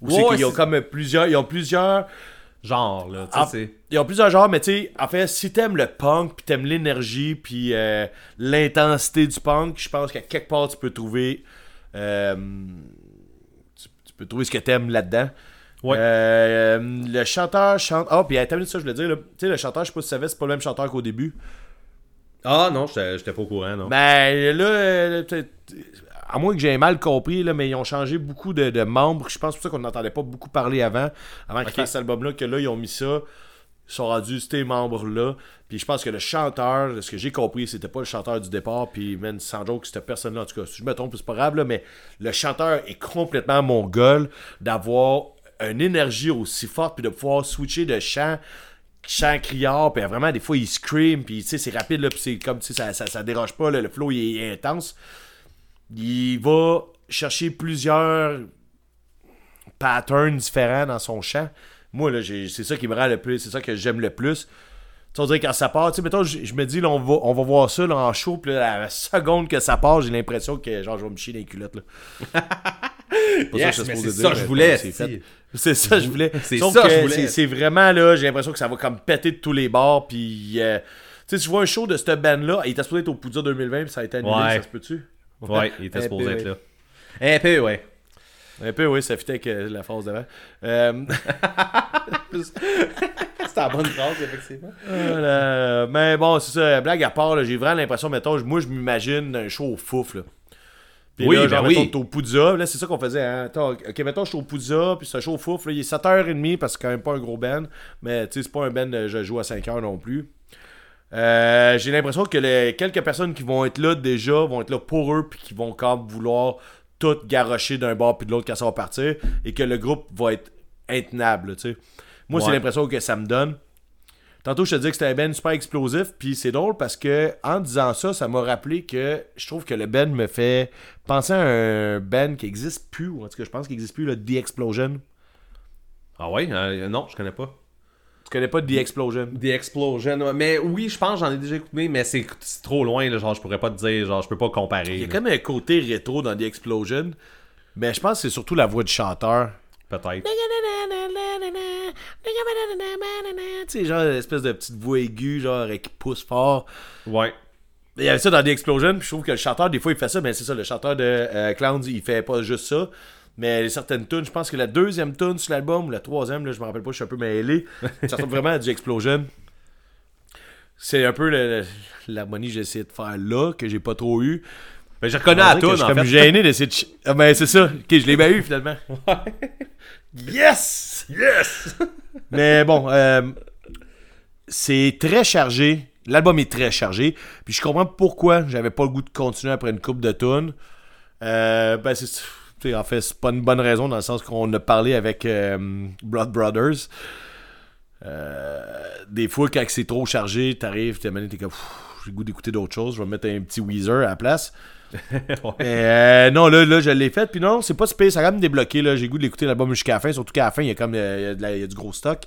Où c'est qu'ils ont comme plusieurs. Ils ont plusieurs. Genre, là, Ah, ils ont plusieurs genres, mais tu sais, en fait, si t'aimes le punk, puis t'aimes l'énergie, puis euh, l'intensité du punk, je pense qu'à quelque part, tu peux trouver. Euh, tu, tu peux trouver ce que t'aimes là-dedans. Ouais. Euh, le chanteur chante. Ah, puis attends une minute, ça, je voulais dire. Tu sais, le chanteur, je sais pas si tu savais, c'est pas le même chanteur qu'au début. Ah non, j'étais pas au courant, non. Ben là, à moins que j'ai mal compris, là, mais ils ont changé beaucoup de, de membres. Je pense que c'est pour ça qu'on n'entendait pas beaucoup parler avant, avant qu'ils Ok. fassent cet album-là, que là, ils ont mis ça. Sont rendus ces membres-là. Puis je pense que le chanteur, ce que j'ai compris, c'était pas le chanteur du départ. Puis, man, sans joke, cette personne-là, en tout cas, si je me trompe, c'est pas grave, mais le chanteur est complètement mongol d'avoir une énergie aussi forte, puis de pouvoir switcher de chant chant criard, puis vraiment, des fois, il scream, puis tu sais, c'est rapide, là, puis c'est comme, ça, ça, ça déroge pas, le flow, il est intense. Il va chercher plusieurs patterns différents dans son chant. Moi, là, c'est ça qui me rend le plus, c'est ça que j'aime le plus. Tu on dirait quand ça part, tu sais, mettons, je je me dis, là, on va, on va voir ça, là, en show, puis là, la seconde que ça part, j'ai l'impression que, genre, je vais me chier dans les culottes, là. Yes, ça que c'est ça que je voulais, c'est ça que je voulais. C'est ça je voulais. c'est- vraiment là, j'ai l'impression que ça va comme péter de tous les bords. Puis, euh, tu sais, tu vois un show de cette band-là, il était supposé être au Poudre 2020, puis ça a été annulé, Ouais. ça se peut-tu? Ouais, il était supposé être là. Un peu, ouais. Un peu, oui, ça fitait avec euh, la phrase d'avant. Euh, C'était la bonne phrase, effectivement. mais bon, c'est ça, blague à part, j'ai vraiment l'impression, mettons, moi je m'imagine un show au fouf, là. Puis Oui, là, ben genre, oui. mettons, t'es au Poudza, là, c'est ça qu'on faisait, hein. Attends, ok, mettons, je suis au Poudza, puis c'est un show au fouf, là, il est 7h30, parce que c'est quand même pas un gros band, mais tu sais, c'est pas un band, euh, je joue à 5h non plus. Euh, j'ai l'impression que les quelques personnes qui vont être là déjà vont être là pour eux, puis qui vont quand même vouloir tout garocher d'un bord puis de l'autre quand ça va partir, et que le groupe va être intenable, tu sais. Moi, c'est l'impression que ça me donne. Tantôt, je te disais que c'était un band super explosif, puis c'est drôle parce que en disant ça, ça m'a rappelé que je trouve que le band me fait penser à un band qui existe plus, ou en tout cas, je pense qu'il existe plus, le The Explosion. Ah ouais? Euh, non, je connais pas. Tu connais pas The Explosion? The Explosion, ouais. mais oui, je pense que j'en ai déjà écouté, mais c'est trop loin, là, genre je pourrais pas te dire, genre je peux pas comparer. Il y a là. comme un côté rétro dans The Explosion, mais je pense que c'est surtout la voix du chanteur. Peut-être. Tu sais, genre, une espèce de petite voix aiguë, genre, qui pousse fort. Ouais. Il y avait ça dans The Explosion, puis je trouve que le chanteur, des fois, il fait ça, mais c'est ça, le chanteur de euh, Clowns, il fait pas juste ça. Mais certaines tunes, je pense que la deuxième tune sur l'album, ou la troisième, là, je me rappelle pas, je suis un peu mêlé. Ça ressemble vraiment à du Explosion. C'est un peu l'harmonie que j'ai essayé de faire là, que j'ai pas trop eu. Mais je reconnais On à Je suis en fait. gêné d'essayer de. Ah, ben c'est ça. Ok, je l'ai bien eu finalement. yes! Yes! Mais bon, euh, c'est très chargé. L'album est très chargé. Puis je comprends pourquoi j'avais pas le goût de continuer après une coupe de tunes. Euh, ben c'est. En fait, c'est pas une bonne raison dans le sens qu'on a parlé avec euh, Blood Brothers. Euh, des fois, quand c'est trop chargé, t'arrives, t'es t'es comme, j'ai le goût d'écouter d'autres choses, je vais mettre un petit Weezer à la place. Euh, non, là, là je l'ai fait. Puis non, c'est pas super. Ça a quand même débloqué. Là. J'ai le goût de l'écouter l'album jusqu'à la fin. Surtout qu'à la fin, il y a comme euh, il y a de la- il y a du gros stock.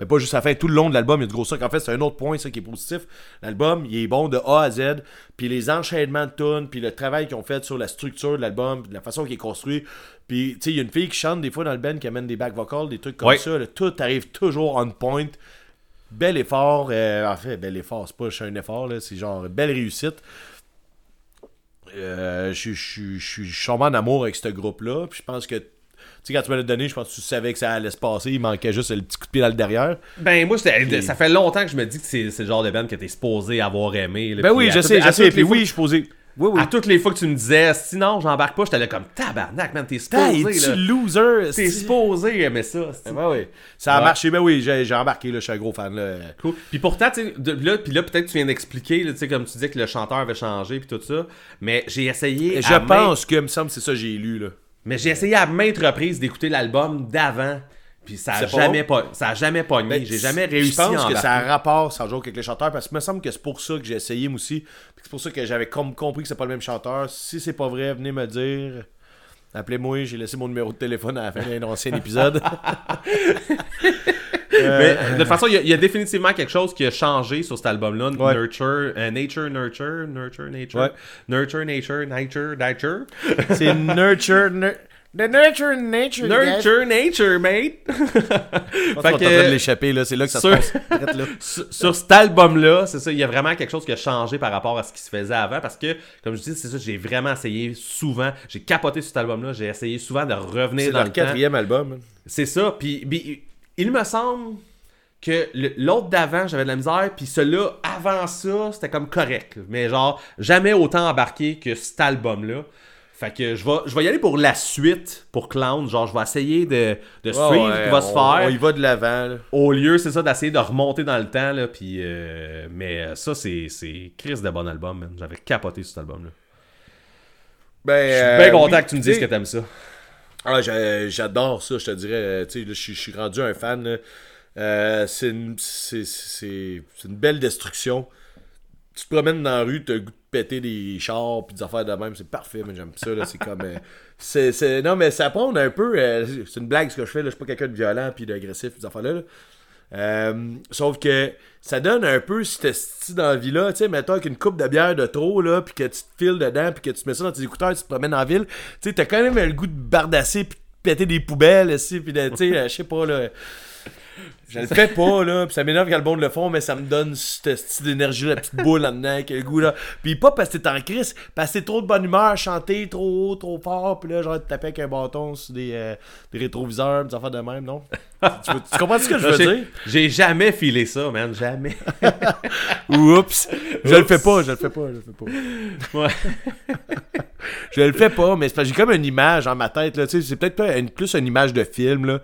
Mais pas juste à la fin. Tout le long de l'album, il y a du gros stock. En fait, c'est un autre point, ça, qui est positif. L'album, il est bon de A à Z. Puis les enchaînements de tunes, puis le travail qu'ils ont fait sur la structure de l'album, la façon qu'il est construit. Puis, tu sais, il y a une fille qui chante des fois dans le band qui amène des back vocals, des trucs comme Ouais. ça. là. Tout arrive toujours on point. Bel effort. euh, en fait, bel effort. C'est pas un effort, là. C'est genre belle réussite. Euh, je, suis tombé en amour avec ce groupe-là. Puis je pense que, sais, quand tu me l'as donné, je pense que tu savais que ça allait se passer. Il manquait juste le petit coup de pied dans le derrière. Ben moi, Puis- ça fait longtemps que je me dis que c'est c'est le genre de band que t'es supposé avoir aimé. là. Ben oui, je sais, je sais. Puis oui, je posais. Oui, oui. À toutes les fois que tu me disais, sinon j'embarque pas, j'étais là comme tabarnak, man, t'es supposé. là. loser? T'es supposé aimer ça. c'est- Ben oui. Ça a Ouais. marché. Ben oui, j'ai j'ai embarqué. Là, je suis un gros fan. Là. Cool. Puis pourtant, tu là, puis là peut-être tu viens d'expliquer, tu sais, comme tu disais que le chanteur avait changé puis tout ça, mais j'ai essayé. Je à pense que, il me semble, que c'est ça que j'ai lu. Là. Mais j'ai essayé à maintes reprises d'écouter l'album d'avant, puis ça a jamais pas, ça a jamais pogné. Ben, j'ai jamais je réussi pense à que ça a rapport, ça joue avec les chanteurs, parce que me semble que c'est pour ça que j'ai essayé moi aussi. Puis C'est pour ça que j'avais com- compris que c'est pas le même chanteur. Si c'est pas vrai, venez me dire. Appelez-moi, j'ai laissé mon numéro de téléphone à la fin d'un ancien épisode. Mais de toute façon, il y, a- il y a définitivement quelque chose qui a changé sur cet album-là. Ouais. Nurture, euh, Nature, Nurture, Nurture, Nature. Ouais. Nurture, Nature, Nature, Nature. c'est Nurture. nur- The Nurture Nature. guys. Nurture, Nature, mate. Fait est en que- train de l'échapper, là. C'est là que ça Sur- se passe. Arrête, là. sur, sur cet album-là, c'est ça, il y a vraiment quelque chose qui a changé par rapport à ce qui se faisait avant parce que, comme je dis, c'est ça, j'ai vraiment essayé souvent, j'ai capoté sur cet album-là, j'ai essayé souvent de revenir dans le temps. quatrième album. C'est ça. Puis, puis, il me semble que l'autre d'avant, j'avais de la misère. Puis celui-là, avant ça, c'était comme correct. Mais genre, jamais autant embarqué que cet album-là. Fait que je vais, je vais y aller pour la suite pour Clown. Genre, je vais essayer de, de suivre Ouais, ce qui va se faire. On y va de l'avant. Au lieu, c'est ça, d'essayer de remonter dans le temps. Là, puis, euh, mais euh, ça, c'est, c'est Chris de bon album, man. J'avais capoté sur cet album-là. Ben, Je suis euh, bien content oui, que tu me dises que t'aimes ça. Ah, j'a- j'adore ça, je te dirais. euh, je suis- rendu un fan. Euh, c'est une, une belle destruction. Tu te promènes dans la rue, tu as le goût de péter des chars puis des affaires de même, c'est parfait, mais j'aime ça. C'est comme. euh, non, mais ça prend un peu. euh, c'est une blague ce que je fais, là, je suis pas quelqu'un de violent puis d'agressif, des affaires-là. là. Euh, sauf que ça donne un peu cette style d'envie-là. Tu sais, mettons avec une coupe de bière de trop, là, puis que tu te files dedans, puis que tu mets ça dans tes écouteurs, tu te promènes en ville. Tu sais, t'as quand même le goût de bardasser, puis de péter des poubelles, ici, puis de, tu sais, euh, je sais pas, là. Je le fais pas, là, pis ça m'énerve quand le monde le font, mais ça me donne cette style d'énergie, la petite boule là-dedans, le goût, là. Pis pas parce que t'es en crise, parce que t'es trop de bonne humeur, chanter trop haut, trop fort, pis là, genre, te taper avec un bâton sur des, euh, des rétroviseurs, des affaires de même, non? tu, tu comprends ce que je veux dire? J'ai jamais filé ça, man. Jamais. Oups! Je le fais pas, je le fais pas, je le fais pas. Ouais. Je le fais pas, mais j'ai comme une image dans ma tête, là, tu sais, c'est peut-être plus une image de film, là.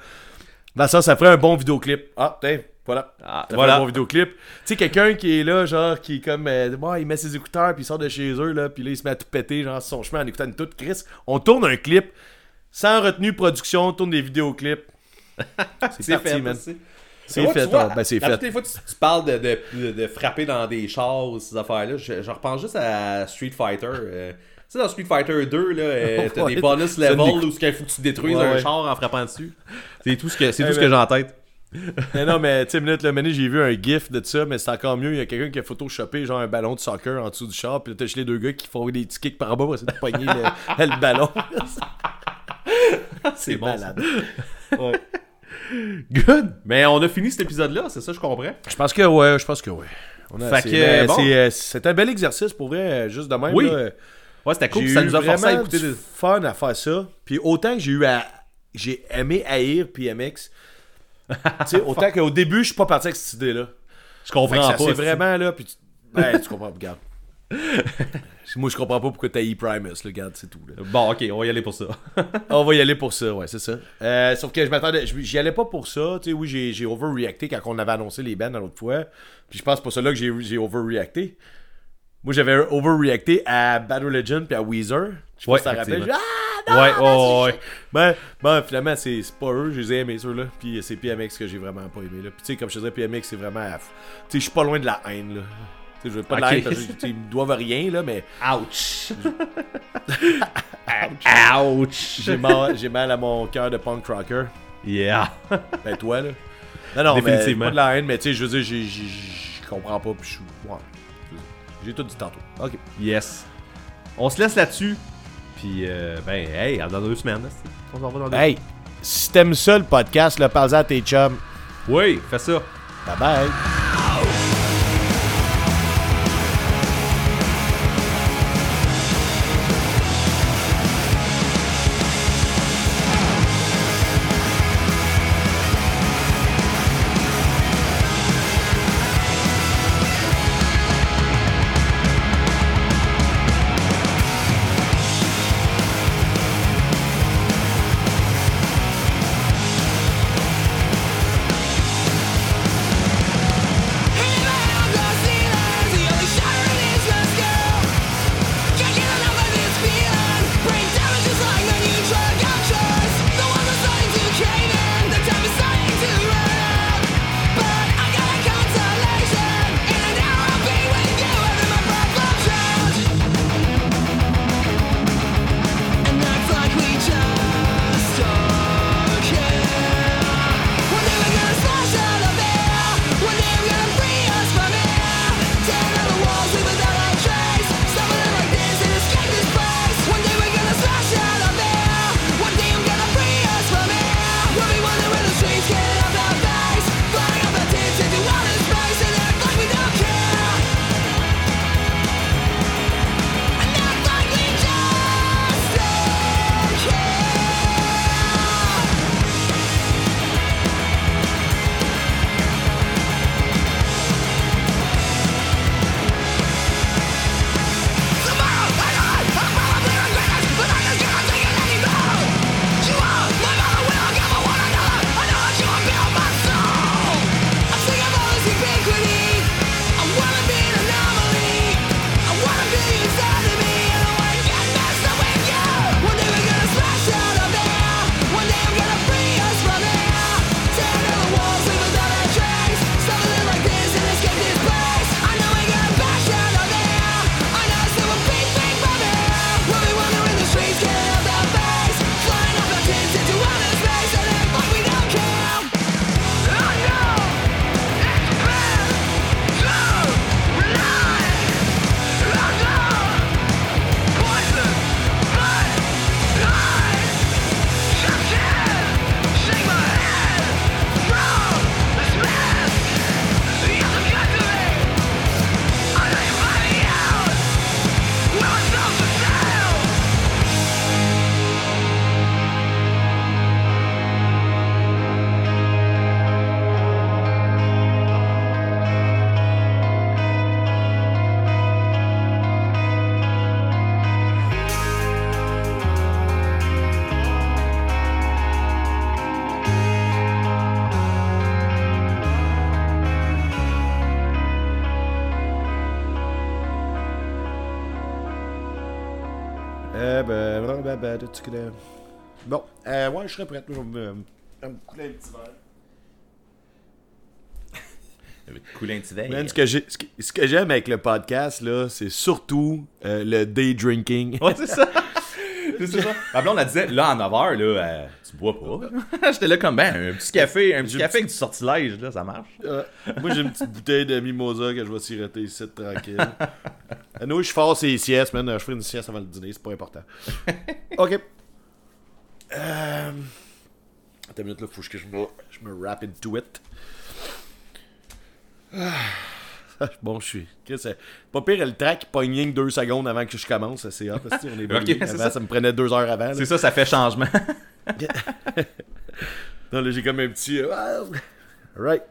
Dans ça, ça ferait un bon vidéoclip. Ah, tiens, voilà. Ah, Ça voilà. un bon vidéoclip. Tu sais, quelqu'un qui est là, genre, qui est comme. euh, ouais, il met ses écouteurs, puis il sort de chez eux, là, puis là, il se met à tout péter, genre, sur son chemin en écoutant une toute Chris. On tourne un clip, sans retenue production, on tourne des vidéoclips. C'est parti, fait, man. C'est ouais, fait, vois, ben, c'est fait. toutes les fois que tu, tu parles de, de, de- de frapper dans des chars ou ces affaires-là, je, je repense juste à Street Fighter. euh, sais, dans Street Fighter 2, là, euh, t'as des bonus levels où il faut que tu détruises un char en frappant dessus. C'est tout ce que, c'est Hey, tout ce man. que j'ai en tête. Mais non, mais tu sais, minute, là, minute, j'ai vu un gif de ça, mais c'est encore mieux. Il y a quelqu'un qui a photoshopé genre un ballon de soccer en dessous du char, puis là, t'as les deux gars qui font des petits kicks par bas pour essayer de pogner le, le ballon. c'est bon, malade. Ouais. Good! Mais on a fini cet épisode-là, c'est ça, je comprends? Je pense que ouais, je pense que ouais. Bon. c'est, euh, c'est un bel exercice pour vrai, euh, juste de même. Oui. là. Ouais, c'était cool, ça eu nous a forcé à vraiment écouter du des. fun à faire ça. Puis autant que j'ai eu à. J'ai aimé haïr PMX. tu sais, autant qu'au début, je suis pas parti avec cette idée-là. Je comprends ça, pas. c'est vraiment là. Puis tu... Tu comprends, regarde. Moi, je comprends pas pourquoi t'as Primus, le gars, c'est tout. Là. Bon, ok, on va y aller pour ça. On va y aller pour ça, ouais, c'est ça. Euh, sauf que je m'attendais, je- j'y allais pas pour ça. Tu sais, oui, j'ai, overreacté quand on avait annoncé les bands l'autre fois. Puis je pense que c'est pour cela que j'ai overreacté. Moi, j'avais overreacté à Battle Legend puis à Weezer. Je sais Ouais, pas si rappelles. effectivement. J'ai- Ah, non, Ouais, oh, c'est ouais. Ben, ben, finalement, c'est, pas eux, je les ai aimés, ceux-là. Puis c'est PMX que j'ai vraiment pas aimé. Là. Puis tu sais, comme je te disais, PMX, c'est vraiment. Tu sais, je suis pas loin de la haine, là. Tu sais, je veux pas de la haine parce que tu sais, ils me doivent rien, là, mais Ouch! Ouch! j'ai mal, j'ai mal à mon cœur de punk rocker. Yeah! Ben toi là. Non, non, mais pas de la haine, mais tu sais, je veux dire, je comprends pas, puis je suis... Ouais. J'ai tout dit tantôt. Ok. Yes. On se laisse là-dessus. Puis, euh, ben, hey, dans deux semaines. On s'en va dans deux Hey, si t'aimes ça le podcast, là, parle-en à tes chums. Oui, fais ça. Bye bye. Tu connais- Bon, euh, ouais, je serais prêt. Je vais me, me couler un petit verre. Couler un petit verre. Man, ce que j'ai- ce que- ce que j'aime avec le podcast, là, c'est surtout euh, le day drinking. Ouais, c'est ça. c'est ça. Ma blonde, elle disait, là, en 9h, là, euh, tu bois pas. J'étais là comme, ben, un petit café, un petit café avec du sortilège, là, ça marche. Euh, moi, j'ai une petite bouteille de mimosa que je vais siroter ici tranquille. Nous, je force les siestes, man. Je ferai une sieste avant le dîner, c'est pas important. Ok. Euh... Attends une minute, là, faut que je me, je me into it. Ah. Bon, je suis. Pas pire, le track pogne deux secondes avant que je commence. C'est hop, parce que on est Ok, brûlé. c'est Avant, ça. ça. me prenait deux heures avant. C'est ça, ça fait changement. Non, là, j'ai comme un petit. euh, Right.